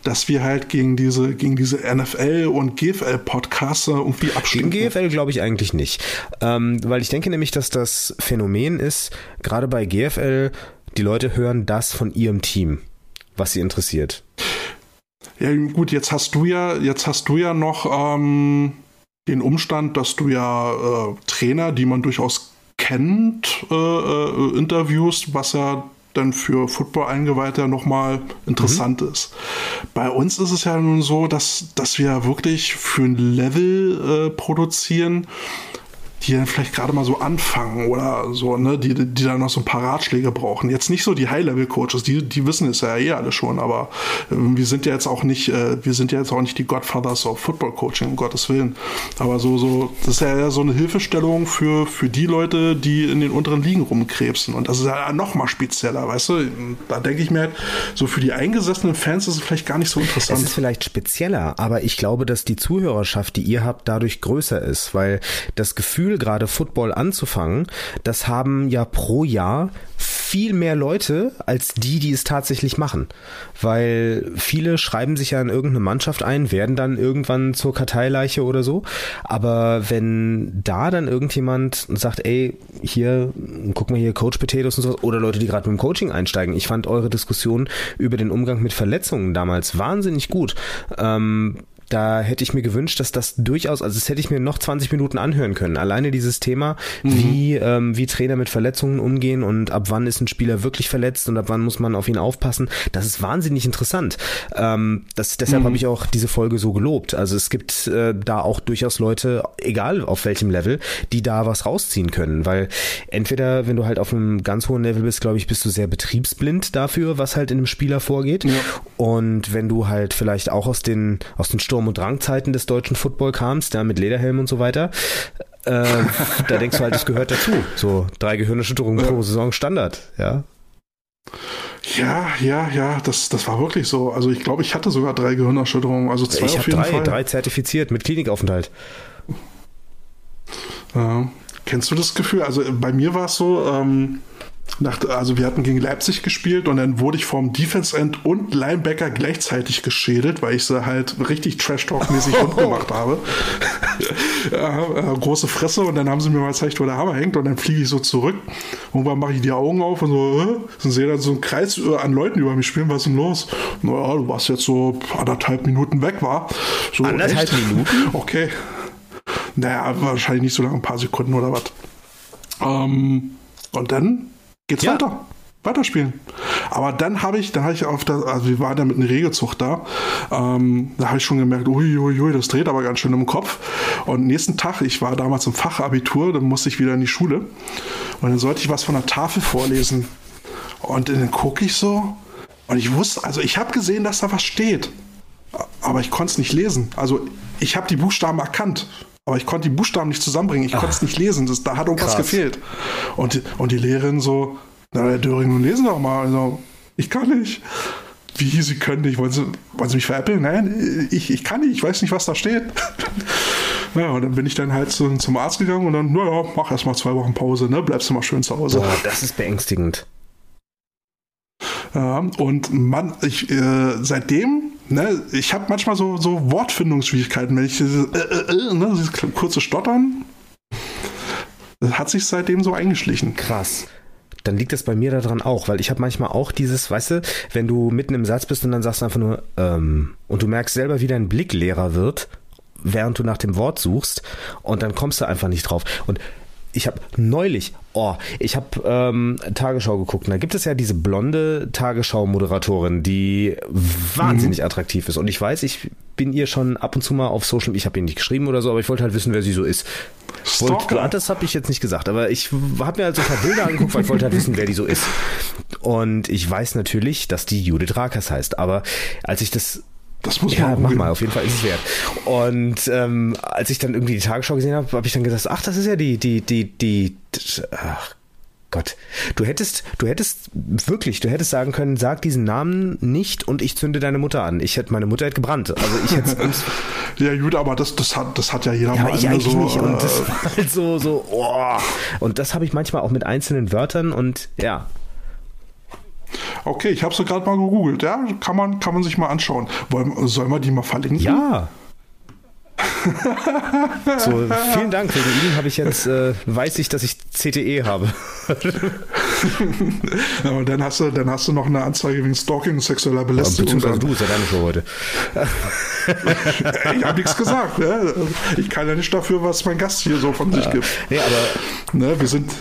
dass wir halt gegen diese, gegen diese NFL und GFL Podcasts irgendwie abstimmen. Gegen GFL glaube ich eigentlich nicht. Ähm, weil ich denke nämlich, dass das Phänomen ist, gerade bei GFL, die Leute hören das von ihrem Team, was sie interessiert. Ja, gut, jetzt hast du ja, jetzt hast du ja noch ähm, den Umstand, dass du ja äh, Trainer, die man durchaus kennt, äh, äh, interviewst, was ja dann für Football-Eingeweihte nochmal interessant mhm. ist. Bei uns ist es ja nun so, dass, dass wir wirklich für ein Level äh, produzieren, die dann vielleicht gerade mal so anfangen oder so, ne, die, die dann noch so ein paar Ratschläge brauchen. Jetzt nicht so die High-Level-Coaches, die, die wissen es ja eh alle schon, aber äh, wir sind ja jetzt auch nicht, äh, wir sind ja jetzt auch nicht die Godfathers of Football Coaching, um Gottes Willen. Aber so, so, das ist ja so eine Hilfestellung für, für die Leute, die in den unteren Ligen rumkrebsen. Und das ist ja noch mal spezieller, weißt du? Da denke ich mir halt, so für die eingesessenen Fans ist es vielleicht gar nicht so interessant. Es ist vielleicht spezieller, aber ich glaube, dass die Zuhörerschaft, die ihr habt, dadurch größer ist, weil das Gefühl Gefühl, gerade Football anzufangen, das haben ja pro Jahr viel mehr Leute als die, die es tatsächlich machen. Weil viele schreiben sich ja in irgendeine Mannschaft ein, werden dann irgendwann zur Karteileiche oder so. Aber wenn da dann irgendjemand sagt, ey, hier, guck mal hier, Coach Potatoes und so, oder Leute, die gerade mit dem Coaching einsteigen, ich fand eure Diskussion über den Umgang mit Verletzungen damals wahnsinnig gut. Ähm, da hätte ich mir gewünscht, dass das durchaus, also das hätte ich mir noch 20 Minuten anhören können. Alleine dieses Thema, mhm. wie, ähm, wie Trainer mit Verletzungen umgehen und ab wann ist ein Spieler wirklich verletzt und ab wann muss man auf ihn aufpassen, das ist wahnsinnig interessant. Ähm, das, deshalb mhm. habe ich auch diese Folge so gelobt. Also es gibt äh, da auch durchaus Leute, egal auf welchem Level, die da was rausziehen können, weil entweder, wenn du halt auf einem ganz hohen Level bist, glaube ich, bist du sehr betriebsblind dafür, was halt in einem Spieler vorgeht. Ja. Und wenn du halt vielleicht auch aus den, aus den Sturm- und Drangzeiten des deutschen Football kamst, ja, mit Lederhelm und so weiter, äh, da denkst du halt, das gehört dazu. So drei Gehirnerschütterungen ja. pro Saison Standard, ja. Ja, ja, ja, das, das war wirklich so. Also ich glaube, ich hatte sogar drei Gehirnerschütterungen, also zwei ich auf jeden drei, Fall. drei zertifiziert mit Klinikaufenthalt. Ja. Kennst du das Gefühl? Also bei mir war es so, ähm, nach, also wir hatten gegen Leipzig gespielt und dann wurde ich vom Defense End und Linebacker gleichzeitig geschädelt, weil ich sie halt richtig Trash-Talk-mäßig rund gemacht habe. ja, äh, große Fresse und dann haben sie mir mal gezeigt, wo der Hammer hängt und dann fliege ich so zurück. Irgendwann mache ich die Augen auf und so, äh, und sehe dann so einen Kreis äh, an Leuten über mich spielen, was ist denn los? Naja, du warst jetzt so anderthalb Minuten weg, war. So, anderthalb echt? Minuten? Okay. Naja, wahrscheinlich nicht so lange, ein paar Sekunden oder was. Ähm, und dann geht's ja. weiter. Weiterspielen. Aber dann habe ich, dann habe ich auf der, also wir waren ja mit einer Regelzucht da, ähm, da habe ich schon gemerkt, uiuiui, ui, das dreht aber ganz schön im Kopf. Und nächsten Tag, ich war damals im Fachabitur, dann musste ich wieder in die Schule und dann sollte ich was von der Tafel vorlesen. Und dann gucke ich so und ich wusste, also ich habe gesehen, dass da was steht, aber ich konnte es nicht lesen. Also ich habe die Buchstaben erkannt. Aber ich konnte die Buchstaben nicht zusammenbringen. Ich konnte es nicht lesen. Das, da hat irgendwas Krass. gefehlt. Und, die, und die Lehrerin so, na, Herr Döring, nun lesen doch mal. Also, ich kann nicht. Wie, Sie können nicht? Wollen Sie, wollen Sie mich veräppeln? Nein, ich, ich kann nicht. Ich weiß nicht, was da steht. ja, und dann bin ich dann halt zu, zum Arzt gegangen und dann, naja, mach erst mal zwei Wochen Pause, ne? Bleibst du mal schön zu Hause. Boah, das ist beängstigend. Ja, und man, ich, äh, seitdem ne, ich habe manchmal so, so Wortfindungsschwierigkeiten, wenn ich dieses, äh, äh, äh, ne, dieses kurze Stottern, das hat sich seitdem so eingeschlichen. Krass dann liegt das bei mir daran auch, weil ich habe manchmal auch dieses, weißt du, wenn du mitten im Satz bist und dann sagst du einfach nur, ähm, und du merkst selber, wie dein Blick leerer wird, während du nach dem Wort suchst, und dann kommst du einfach nicht drauf. Und ich habe neulich, oh, ich habe ähm, Tagesschau geguckt und da gibt es ja diese blonde Tagesschau-Moderatorin, die wahnsinnig mhm. attraktiv ist. Und ich weiß, ich bin ihr schon ab und zu mal auf Social, ich habe ihr nicht geschrieben oder so, aber ich wollte halt wissen, wer sie so ist. Wollte, das habe ich jetzt nicht gesagt, aber ich habe mir halt so ein paar Bilder angeguckt, weil ich wollte halt wissen, wer die so ist. Und ich weiß natürlich, dass die Judith Rakers heißt, aber als ich das das muss man ja, mach mal, auf jeden Fall ist es wert. Und ähm, als ich dann irgendwie die Tagesschau gesehen habe, habe ich dann gesagt, ach, das ist ja die, die, die, die, ach Gott, du hättest, du hättest wirklich, du hättest sagen können, sag diesen Namen nicht und ich zünde deine Mutter an. Ich hätte, meine Mutter hätte gebrannt. Also ich hätte Ja gut, aber das, das hat, das hat ja jeder ja, mal ich eigentlich so, nicht. Und das äh, war halt so, so, oh. Und das habe ich manchmal auch mit einzelnen Wörtern und ja, Okay, ich habe sie gerade mal gegoogelt. Ja, kann man, kann man sich mal anschauen. Wollen, sollen wir die mal verlinken? Ja. so, vielen Dank. Wegen Ihnen habe ich jetzt, äh, weiß ich, dass ich CTE habe. ja, und dann hast du, dann hast du noch eine Anzeige wegen Stalking und sexueller Belästigung. Beziehungsweise du, ist ja deine Show heute. ich habe nichts gesagt. Ne? Ich kann ja nicht dafür, was mein Gast hier so von sich gibt. Nee, aber ne, wir sind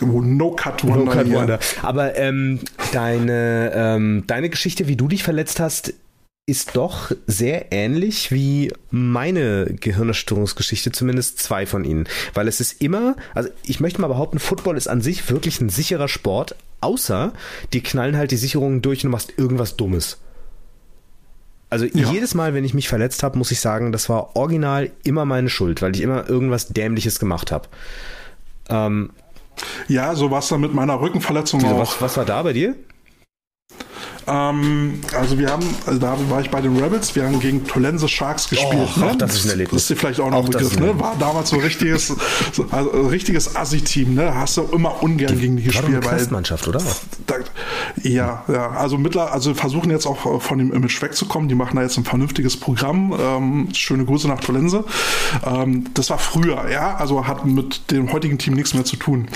No Cut Wonder. No Cut Wonder. Aber ähm, deine, ähm, deine Geschichte, wie du dich verletzt hast, ist doch sehr ähnlich wie meine Gehirnerstörungsgeschichte, zumindest zwei von ihnen. Weil es ist immer, also ich möchte mal behaupten, Football ist an sich wirklich ein sicherer Sport, außer die knallen halt die Sicherungen durch und du machst irgendwas Dummes. Also ja. jedes Mal, wenn ich mich verletzt habe, muss ich sagen, das war original immer meine Schuld, weil ich immer irgendwas Dämliches gemacht habe. Ähm, ja, so war es dann mit meiner Rückenverletzung Wieso, auch. Was, was war da bei dir? Ähm, also wir haben, also da war ich bei den Rebels, wir haben gegen Tolense Sharks gespielt. Oh, ne? das ist ein Erlebnis. Das ist dir vielleicht auch noch ein Begriff, ne? War damals so ein richtiges, so, also ein richtiges Assi-Team, ne? Hast du immer ungern die, gegen die gespielt. Weil, Mannschaft, oder? Da, ja, ja. Also mittler, also versuchen jetzt auch von dem Image wegzukommen. Die machen da jetzt ein vernünftiges Programm. Ähm, schöne Grüße nach Tolense. Ähm, das war früher, ja. Also hat mit dem heutigen Team nichts mehr zu tun.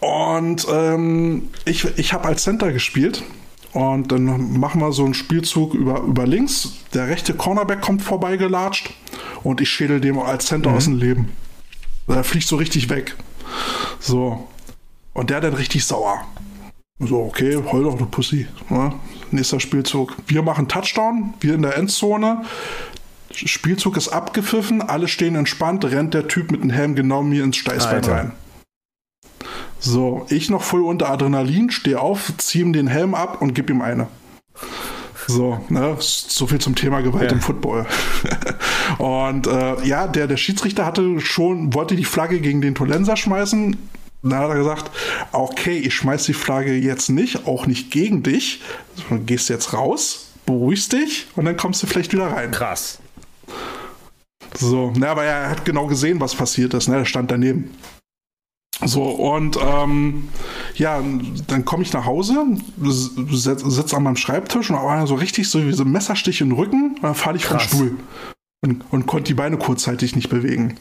Und ähm, ich, ich habe als Center gespielt Und dann machen wir so einen Spielzug über, über links. Der rechte Cornerback kommt vorbeigelatscht und ich schädel dem als Center mhm. aus dem Leben. Er fliegt so richtig weg. So. Und der dann richtig sauer. So, okay, heul doch, du Pussy. Ja, nächster Spielzug. Wir machen Touchdown, wir in der Endzone. Spielzug ist abgepfiffen, alle stehen entspannt, rennt der Typ mit dem Helm genau mir ins Steißbein rein. So, ich noch voll unter Adrenalin, stehe auf, ziehe ihm den Helm ab und gib ihm eine. So, ne, so viel zum Thema Gewalt ja. im Football. und äh, ja, der, der Schiedsrichter hatte schon, wollte die Flagge gegen den Tolenser schmeißen. Dann hat er gesagt, okay, ich schmeiß die Flagge jetzt nicht, auch nicht gegen dich. Du gehst jetzt raus, beruhigst dich und dann kommst du vielleicht wieder rein. Krass. So, ne, aber er hat genau gesehen, was passiert ist, ne? Er stand daneben. So, und ähm, ja, dann komme ich nach Hause, sitze sitz an meinem Schreibtisch und auch so richtig so wie so ein Messerstich in den Rücken, dann falle ich Krass. vom Stuhl und, und konnte die Beine kurzzeitig nicht bewegen.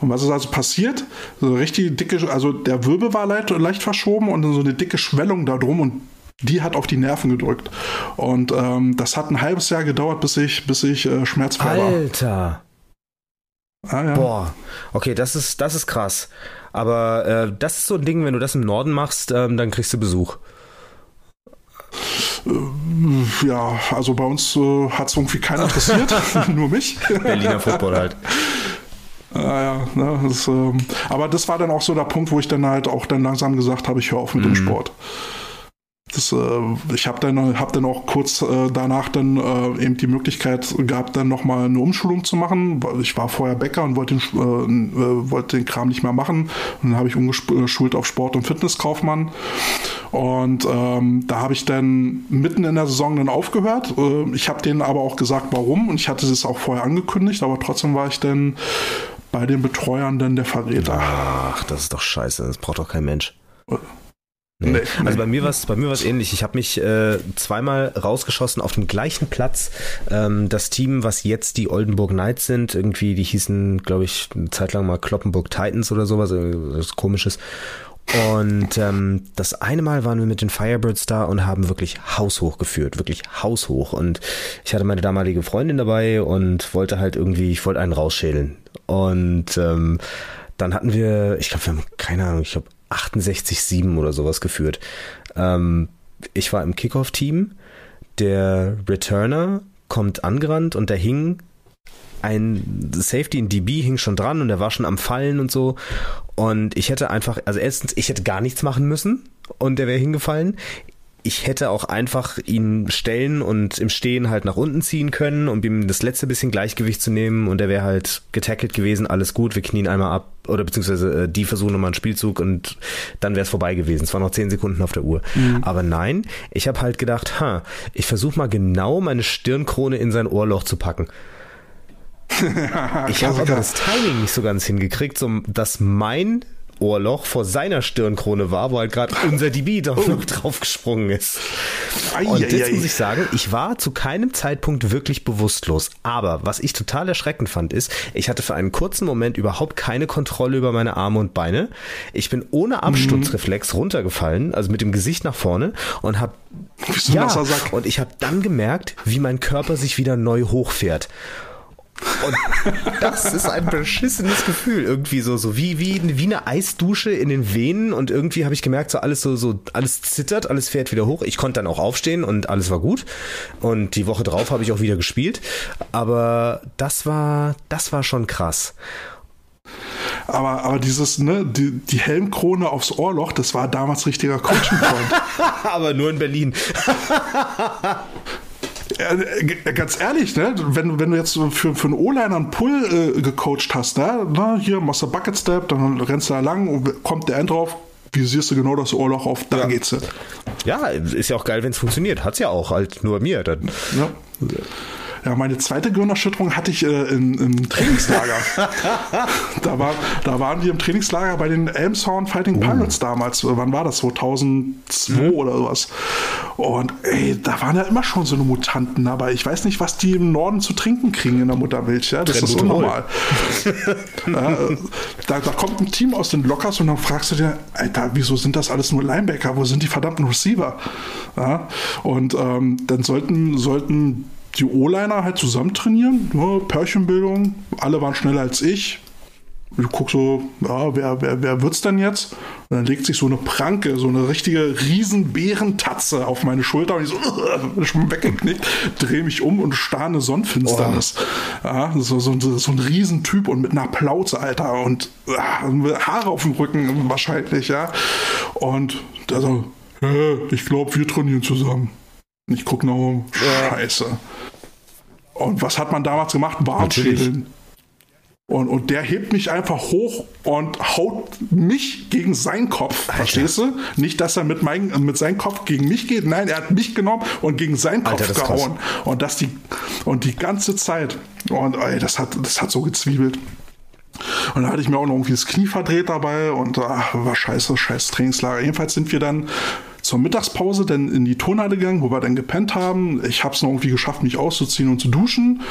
Und was ist also passiert? So richtig dicke, also der Wirbel war leicht, leicht verschoben und so eine dicke Schwellung da drum und die hat auf die Nerven gedrückt. Und ähm, das hat ein halbes Jahr gedauert, bis ich, bis ich äh, schmerzfrei war. Alter! Ah, ja. Boah, okay, das ist, das ist krass. Aber äh, das ist so ein Ding, wenn du das im Norden machst, ähm, dann kriegst du Besuch. Äh, ja, also bei uns äh, hat es irgendwie keiner interessiert, nur mich. Berliner Football halt. Ah, ja, ne, das, ähm, aber das war dann auch so der Punkt, wo ich dann halt auch dann langsam gesagt habe, ich höre auf mit mhm. dem Sport. Das, äh, ich habe dann, hab dann auch kurz äh, danach dann äh, eben die Möglichkeit gehabt, dann nochmal eine Umschulung zu machen. Ich war vorher Bäcker und wollte den, äh, äh, wollte den Kram nicht mehr machen. Und dann habe ich umgeschult auf Sport- und Fitnesskaufmann. Und ähm, da habe ich dann mitten in der Saison dann aufgehört. Äh, ich habe denen aber auch gesagt, warum. Und ich hatte es auch vorher angekündigt, aber trotzdem war ich dann bei den Betreuern dann der Verräter. Ach, das ist doch scheiße. Das braucht doch kein Mensch. Nee. Also bei mir war es bei mir was ähnlich. Ich habe mich äh, zweimal rausgeschossen auf dem gleichen Platz. Ähm, das Team, was jetzt die Oldenburg Knights sind, irgendwie, die hießen, glaube ich, eine Zeit lang mal Kloppenburg Titans oder sowas, was komisches. Und ähm, das eine Mal waren wir mit den Firebirds da und haben wirklich haushoch geführt, wirklich haushoch. Und ich hatte meine damalige Freundin dabei und wollte halt irgendwie, ich wollte einen rausschälen. Und ähm, dann hatten wir, ich glaube, wir haben keine Ahnung, ich glaube 68-7 oder sowas geführt. Ähm, ich war im Kickoff-Team. Der Returner kommt angerannt und da hing ein Safety in DB hing schon dran und der war schon am Fallen und so. Und ich hätte einfach, also erstens, ich hätte gar nichts machen müssen und der wäre hingefallen ich hätte auch einfach ihn stellen und im Stehen halt nach unten ziehen können, um ihm das letzte bisschen Gleichgewicht zu nehmen und er wäre halt getackelt gewesen, alles gut, wir knien einmal ab oder beziehungsweise äh, die versuchen nochmal einen Spielzug und dann wäre es vorbei gewesen. Es waren noch zehn Sekunden auf der Uhr. Mhm. Aber nein, ich habe halt gedacht, ha, ich versuche mal genau meine Stirnkrone in sein Ohrloch zu packen. ich habe aber das Timing nicht so ganz hingekriegt, so dass mein Ohrloch vor seiner Stirnkrone war, wo halt gerade unser DB doch noch draufgesprungen ist. Und jetzt muss ich sagen, ich war zu keinem Zeitpunkt wirklich bewusstlos. Aber was ich total erschreckend fand, ist, ich hatte für einen kurzen Moment überhaupt keine Kontrolle über meine Arme und Beine. Ich bin ohne Absturzreflex mhm. runtergefallen, also mit dem Gesicht nach vorne und habe ja, und ich habe dann gemerkt, wie mein Körper sich wieder neu hochfährt. Und das ist ein beschissenes Gefühl, irgendwie so, so wie, wie, wie eine Eisdusche in den Venen und irgendwie habe ich gemerkt, so alles so, so, alles zittert, alles fährt wieder hoch. Ich konnte dann auch aufstehen und alles war gut. Und die Woche drauf habe ich auch wieder gespielt. Aber das war, das war schon krass. Aber, aber dieses, ne, die, die Helmkrone aufs Ohrloch, das war damals richtiger Coaching-Point. aber nur in Berlin. Äh, ganz ehrlich, ne? wenn, wenn du jetzt für, für einen O-Liner einen Pull äh, gecoacht hast, ne? Na, hier machst du Bucket Step, dann rennst du da lang und kommt der End drauf, wie siehst du genau das Ohrloch auf, da ja. geht's. Ja, ist ja auch geil, wenn es funktioniert. Hat's ja auch, halt nur mir. Dann. Ja. Ja, meine zweite Gehirnerschütterung hatte ich äh, in, im Trainingslager. da, war, da waren wir im Trainingslager bei den Elmshorn Fighting uh. Pirates damals. Wann war das? 2002 mhm. oder sowas. Und ey, da waren ja immer schon so eine Mutanten, aber ich weiß nicht, was die im Norden zu trinken kriegen in der Muttermilch. Ja? Das Trend ist unnormal. ja, da, da kommt ein Team aus den Lockers und dann fragst du dir, Alter, wieso sind das alles nur Linebacker? Wo sind die verdammten Receiver? Ja? Und ähm, dann sollten, sollten die O-Liner halt zusammen trainieren, ne? Pärchenbildung, alle waren schneller als ich. Ich guck so, ja, wer, wer, wer wird's denn jetzt? Und dann legt sich so eine Pranke, so eine richtige Riesenbärentatze auf meine Schulter und ich so, uh, schon weggeknickt, drehe mich um und starre eine Sonnenfinsternis. Oh. Ja, so, so, so ein Riesentyp und mit einer Plauze, Alter, und uh, Haare auf dem Rücken wahrscheinlich, ja. Und da so, ich glaube, wir trainieren zusammen. Ich gucke noch, scheiße. Und was hat man damals gemacht? Warnschädeln. Und, und der hebt mich einfach hoch und haut mich gegen seinen Kopf. Alter. Verstehst du? Nicht, dass er mit, mein, mit seinem Kopf gegen mich geht. Nein, er hat mich genommen und gegen seinen Kopf Alter, gehauen. Und das die, und die ganze Zeit. Und ey, das hat, das hat so gezwiebelt. Und da hatte ich mir auch noch irgendwie das Knie verdreht dabei und ach, war scheiße, scheiß Trainingslager. Jedenfalls sind wir dann zur Mittagspause dann in die Turnhalle gegangen, wo wir dann gepennt haben. Ich habe es noch irgendwie geschafft, mich auszuziehen und zu duschen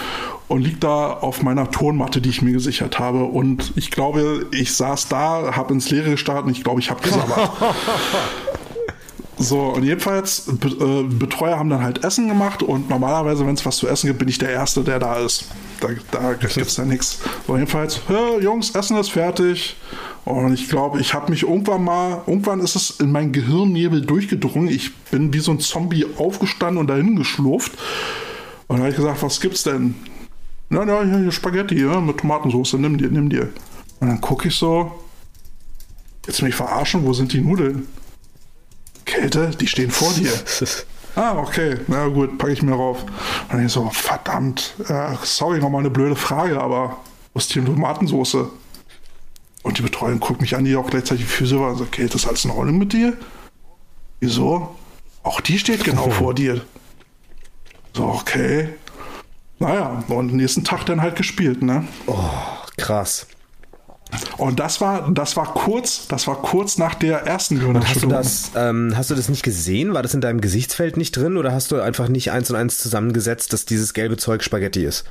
und lieg da auf meiner Turnmatte, die ich mir gesichert habe. Und ich glaube, ich saß da, habe ins Leere gestartet und ich glaube, ich habe gesabbert. So, und jedenfalls, äh, Betreuer haben dann halt Essen gemacht und normalerweise, wenn es was zu essen gibt, bin ich der Erste, der da ist. Da, da gibt es ja nichts. So, jedenfalls, Jungs, Essen ist fertig. Und ich glaube, ich habe mich irgendwann mal, irgendwann ist es in meinen Gehirnnebel durchgedrungen. Ich bin wie so ein Zombie aufgestanden und dahin geschlurft. Und dann habe ich gesagt, was gibt's denn? Na, ja, hier Spaghetti ja, mit Tomatensauce, nimm dir, nimm dir. Und dann gucke ich so, jetzt mich verarschen, wo sind die Nudeln? Kälte, die stehen vor dir. ah, okay, na gut, packe ich mir rauf. Und dann ich so, verdammt, äh, sorry, nochmal eine blöde Frage, aber wo ist die Tomatensauce? Und die Betreuung guckt mich an, die auch gleichzeitig Physio war und sagt, okay, ist das alles in Ordnung mit dir? Wieso? Auch die steht genau vor dir. So, okay. Naja, und nächsten Tag dann halt gespielt, ne? Oh, krass. Und das war, das war kurz, das war kurz nach der ersten Gehirnerschütterung. Hast du das, ähm, hast du das nicht gesehen? War das in deinem Gesichtsfeld nicht drin oder hast du einfach nicht eins und eins zusammengesetzt, dass dieses gelbe Zeug Spaghetti ist?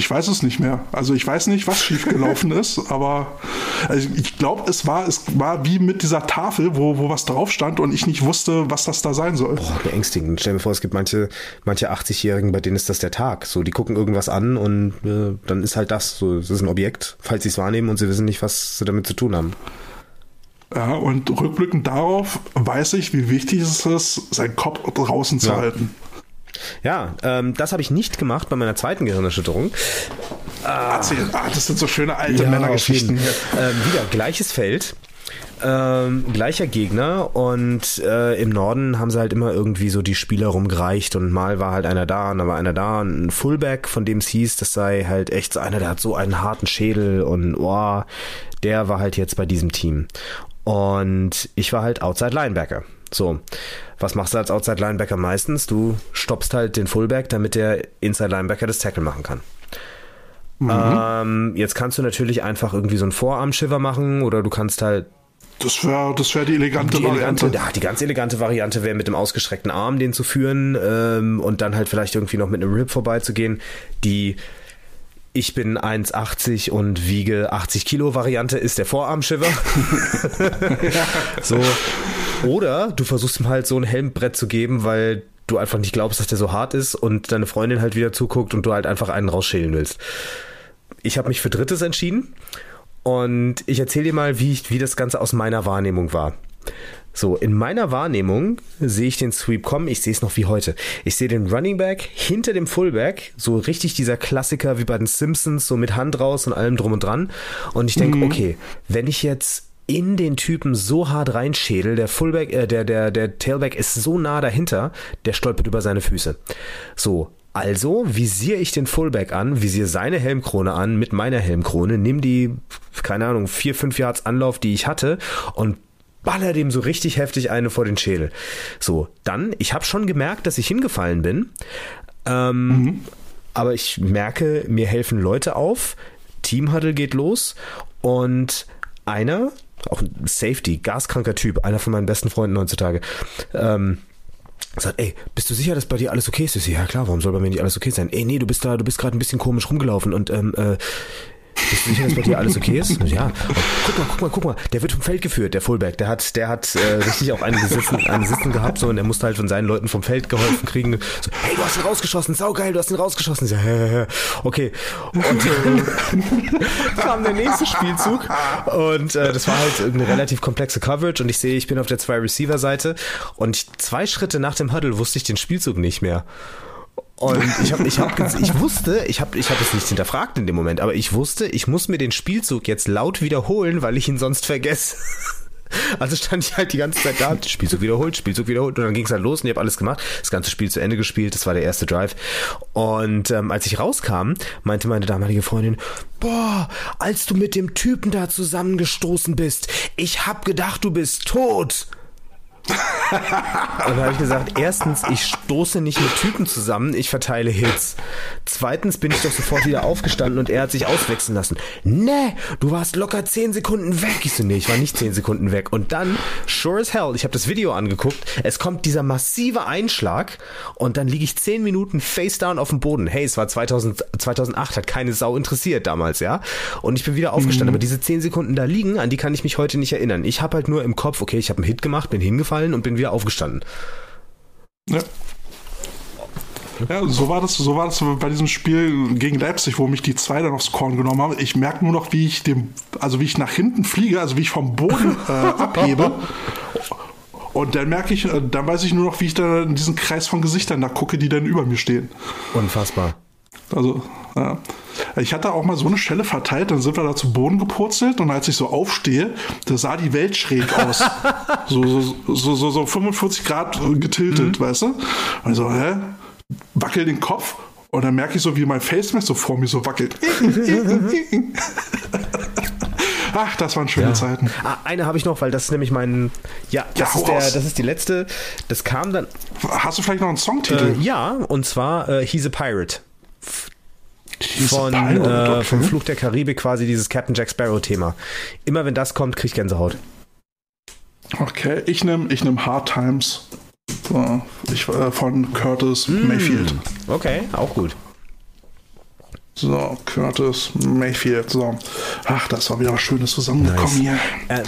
Ich weiß es nicht mehr. Also ich weiß nicht, was schiefgelaufen ist, aber also ich glaube, es war, es war wie mit dieser Tafel, wo, wo was drauf stand und ich nicht wusste, was das da sein soll. Boah, beängstigend. Stell mir vor, es gibt manche, manche 80-Jährigen, bei denen ist das der Tag. So, die gucken irgendwas an und äh, dann ist halt das. So, es ist ein Objekt, falls sie es wahrnehmen und sie wissen nicht, was sie damit zu tun haben. Ja, und rückblickend darauf weiß ich, wie wichtig es ist, seinen Kopf draußen zu ja. halten. Ja, ähm, das habe ich nicht gemacht bei meiner zweiten Gehirnerschütterung. Ah, ah das sind so schöne alte ja, Männergeschichten. Ähm, wieder gleiches Feld. Ähm, gleicher Gegner und äh, im Norden haben sie halt immer irgendwie so die Spieler rumgereicht und mal war halt einer da und dann war einer da und ein Fullback, von dem es hieß, das sei halt echt so einer, der hat so einen harten Schädel und oh, der war halt jetzt bei diesem Team. Und ich war halt Outside Linebacker. So, was machst du als Outside Linebacker meistens? Du stoppst halt den Fullback, damit der Inside Linebacker das Tackle machen kann. Mhm. Ähm, jetzt kannst du natürlich einfach irgendwie so einen Vorarm-Shiver machen oder du kannst halt das wäre das wär die elegante die Variante. Elegante, ja, die ganz elegante Variante wäre mit dem ausgestreckten Arm den zu führen ähm, und dann halt vielleicht irgendwie noch mit einem Rip vorbeizugehen. Die ich bin 1,80 und wiege 80 Kilo Variante ist der Vorarm-Shiver. so. Oder du versuchst ihm halt so ein Helmbrett zu geben, weil du einfach nicht glaubst, dass der so hart ist und deine Freundin halt wieder zuguckt und du halt einfach einen rausschälen willst. Ich habe mich für Drittes entschieden und ich erzähle dir mal, wie, ich, wie das Ganze aus meiner Wahrnehmung war. So, in meiner Wahrnehmung sehe ich den Sweep kommen, ich sehe es noch wie heute. Ich sehe den Running Back hinter dem Fullback, so richtig dieser Klassiker wie bei den Simpsons, so mit Hand raus und allem drum und dran. Und ich denke, mhm. okay, wenn ich jetzt in den Typen so hart reinschädel, der Fullback, äh, der, der, der Tailback ist so nah dahinter, der stolpert über seine Füße. So, also visiere ich den Fullback an, visiere seine Helmkrone an mit meiner Helmkrone, nimm die, keine Ahnung, vier, fünf Yards Anlauf, die ich hatte und baller dem so richtig heftig eine vor den Schädel. So, dann, ich habe schon gemerkt, dass ich hingefallen bin, Ähm, mhm. Aber ich merke, mir helfen Leute auf. Team Huddle geht los und einer, auch ein Safety, gaskranker Typ, einer von meinen besten Freunden heutzutage, ähm, sagt, ey, bist du sicher, dass bei dir alles okay ist? Ich so, ja klar, warum soll bei mir nicht alles okay sein? Ey, nee, du bist da, du bist gerade ein bisschen komisch rumgelaufen und ähm, äh, bist du sicher, dass bei dir alles okay ist? Ja. Und guck mal, guck mal, guck mal. Der wird vom Feld geführt, der Fullback. Der hat, der hat äh, richtig auch einen Sitzen, einen Sitzen gehabt so und er musste halt von seinen Leuten vom Feld geholfen kriegen. So, hey, du hast ihn rausgeschossen, saugeil, du hast ihn rausgeschossen. So, hä, hä, okay. Und äh, kam der nächste Spielzug und äh, das war halt eine relativ komplexe Coverage und ich sehe, ich bin auf der zwei Receiver Seite und zwei Schritte nach dem Huddle wusste ich den Spielzug nicht mehr. Und ich habe, ich habe, ich wusste, ich habe, ich habe es nicht hinterfragt in dem Moment, aber ich wusste, ich muss mir den Spielzug jetzt laut wiederholen, weil ich ihn sonst vergesse. Also stand ich halt die ganze Zeit da, Spielzug wiederholt, Spielzug wiederholt und dann ging es halt los und ich habe alles gemacht, das ganze Spiel zu Ende gespielt, das war der erste Drive. Und ähm, als ich rauskam, meinte meine damalige Freundin, boah, als du mit dem Typen da zusammengestoßen bist, ich hab gedacht, du bist tot. Und dann habe ich gesagt, erstens, ich stoße nicht mit Typen zusammen, ich verteile Hits. Zweitens bin ich doch sofort wieder aufgestanden und er hat sich auswechseln lassen. Ne, du warst locker 10 Sekunden weg. Ich so, nee, ich war nicht 10 Sekunden weg. Und dann, sure as hell, ich habe das Video angeguckt, es kommt dieser massive Einschlag und dann liege ich 10 Minuten face down auf dem Boden. Hey, es war 2000, 2008, hat keine Sau interessiert damals, ja. Und ich bin wieder aufgestanden. Mhm. Aber diese 10 Sekunden da liegen, an die kann ich mich heute nicht erinnern. Ich habe halt nur im Kopf, okay, ich habe einen Hit gemacht, bin hingefallen gefallen und bin wieder aufgestanden. Ja. Ja, so war das, so war das bei diesem Spiel gegen Leipzig, wo mich die zwei dann aufs Korn genommen haben. Ich merke nur noch, wie ich dem, also wie ich nach hinten fliege, also wie ich vom Boden äh, abhebe. Und dann merke ich, äh, dann weiß ich nur noch, wie ich da in diesen Kreis von Gesichtern da gucke, die dann über mir stehen. Unfassbar. Also, ja. Ich hatte auch mal so eine Schelle verteilt, dann sind wir da zu Boden gepurzelt und als ich so aufstehe, da sah die Welt schräg aus. so, so, so, so, so 45 Grad getiltet, mhm. weißt du? Also, hä? Wackel den Kopf und dann merke ich so, wie mein Face so vor mir so wackelt. Ach, das waren schöne ja. Zeiten. Ah, eine habe ich noch, weil das ist nämlich mein. Ja, das, ja, ist, der, das ist die letzte. Das kam dann. Hast du vielleicht noch einen Songtitel? Äh, ja, und zwar äh, He's a Pirate von, äh, vom Fluch der Karibik quasi dieses Captain Jack Sparrow Thema. Immer wenn das kommt, krieg ich Gänsehaut. Okay, ich nehme ich nehm Hard Times so, ich, äh, von Curtis mm, Mayfield. Okay, auch gut. So, Curtis Mayfield. So. Ach, das war wieder was Schönes zusammengekommen nice. hier. Äh,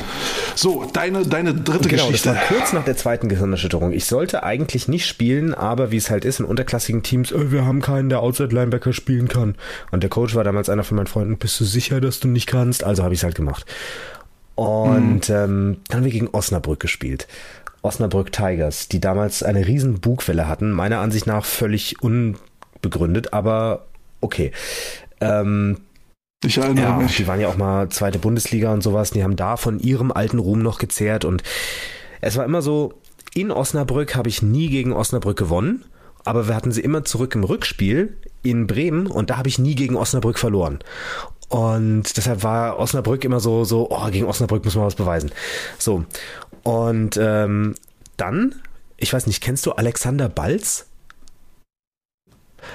so, deine, deine dritte genau, Geschichte. Das war kurz nach der zweiten Gehirnerschütterung. Ich sollte eigentlich nicht spielen, aber wie es halt ist in unterklassigen Teams, äh, wir haben keinen, der Outside Linebacker spielen kann. Und der Coach war damals einer von meinen Freunden. Bist du sicher, dass du nicht kannst? Also habe ich es halt gemacht. Und mhm. ähm, dann haben wir gegen Osnabrück gespielt. Osnabrück Tigers, die damals eine riesen Bugwelle hatten. Meiner Ansicht nach völlig unbegründet, aber okay. Ähm, ich erinnere ja, mich. Die waren ja auch mal zweite Bundesliga und sowas. Die haben da von ihrem alten Ruhm noch gezehrt und es war immer so, in Osnabrück habe ich nie gegen Osnabrück gewonnen, aber wir hatten sie immer zurück im Rückspiel in Bremen und da habe ich nie gegen Osnabrück verloren. Und deshalb war Osnabrück immer so, so, oh, gegen Osnabrück muss man was beweisen. So. Und ähm, dann, ich weiß nicht, kennst du Alexander Balz?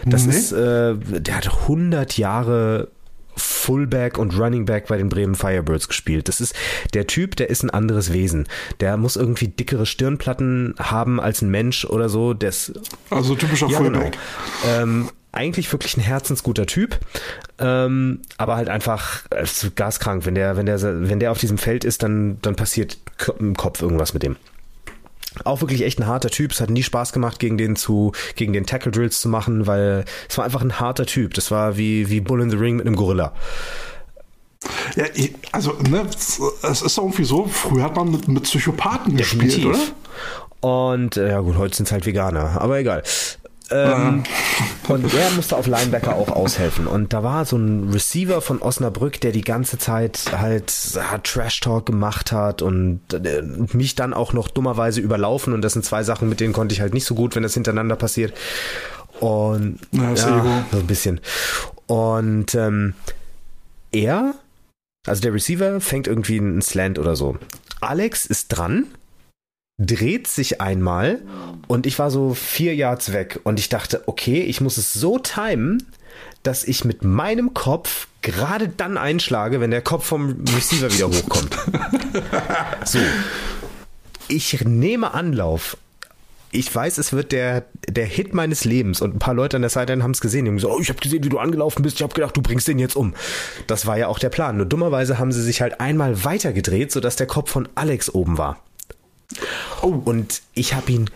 Das nee. ist, äh, der hat 100 Jahre Fullback und Running Back bei den Bremen Firebirds gespielt. Das ist der Typ, der ist ein anderes Wesen. Der muss irgendwie dickere Stirnplatten haben als ein Mensch oder so. Das, also typischer ja, genau. Fullback. Genau. Ähm, eigentlich wirklich ein herzensguter Typ, ähm, aber halt einfach äh, gaskrank. Wenn der, wenn der, wenn der auf diesem Feld ist, dann, dann passiert im Kopf irgendwas mit dem. Auch wirklich echt ein harter Typ. Es hat nie Spaß gemacht, gegen den zu, gegen den Tackle Drills zu machen, weil es war einfach ein harter Typ. Das war wie, wie Bull in the Ring mit einem Gorilla. Ja, also, ne, es ist irgendwie so, früher hat man mit, mit Psychopathen Definitiv. gespielt, oder? Und, äh, ja gut, heute sind es halt Veganer, aber egal. Ähm, und er musste auf Linebacker auch aushelfen. Und da war so ein Receiver von Osnabrück, der die ganze Zeit halt hat Trash Talk gemacht hat und äh, mich dann auch noch dummerweise überlaufen. Und das sind zwei Sachen, mit denen konnte ich halt nicht so gut, wenn das hintereinander passiert. Und ja, ja so ein bisschen. Und ähm, er, also der Receiver, fängt irgendwie einen Slant oder so. Alex ist dran dreht sich einmal und ich war so vier Yards weg und ich dachte, okay, ich muss es so timen, dass ich mit meinem Kopf gerade dann einschlage, wenn der Kopf vom Receiver wieder hochkommt. so. Ich nehme Anlauf. Ich weiß, es wird der, der Hit meines Lebens und ein paar Leute an der Seite haben es gesehen. Die haben gesagt, oh, ich habe gesehen, wie du angelaufen bist. Ich habe gedacht, du bringst den jetzt um. Das war ja auch der Plan. Nur dummerweise haben sie sich halt einmal weitergedreht, sodass der Kopf von Alex oben war. Oh. Und ich habe ihn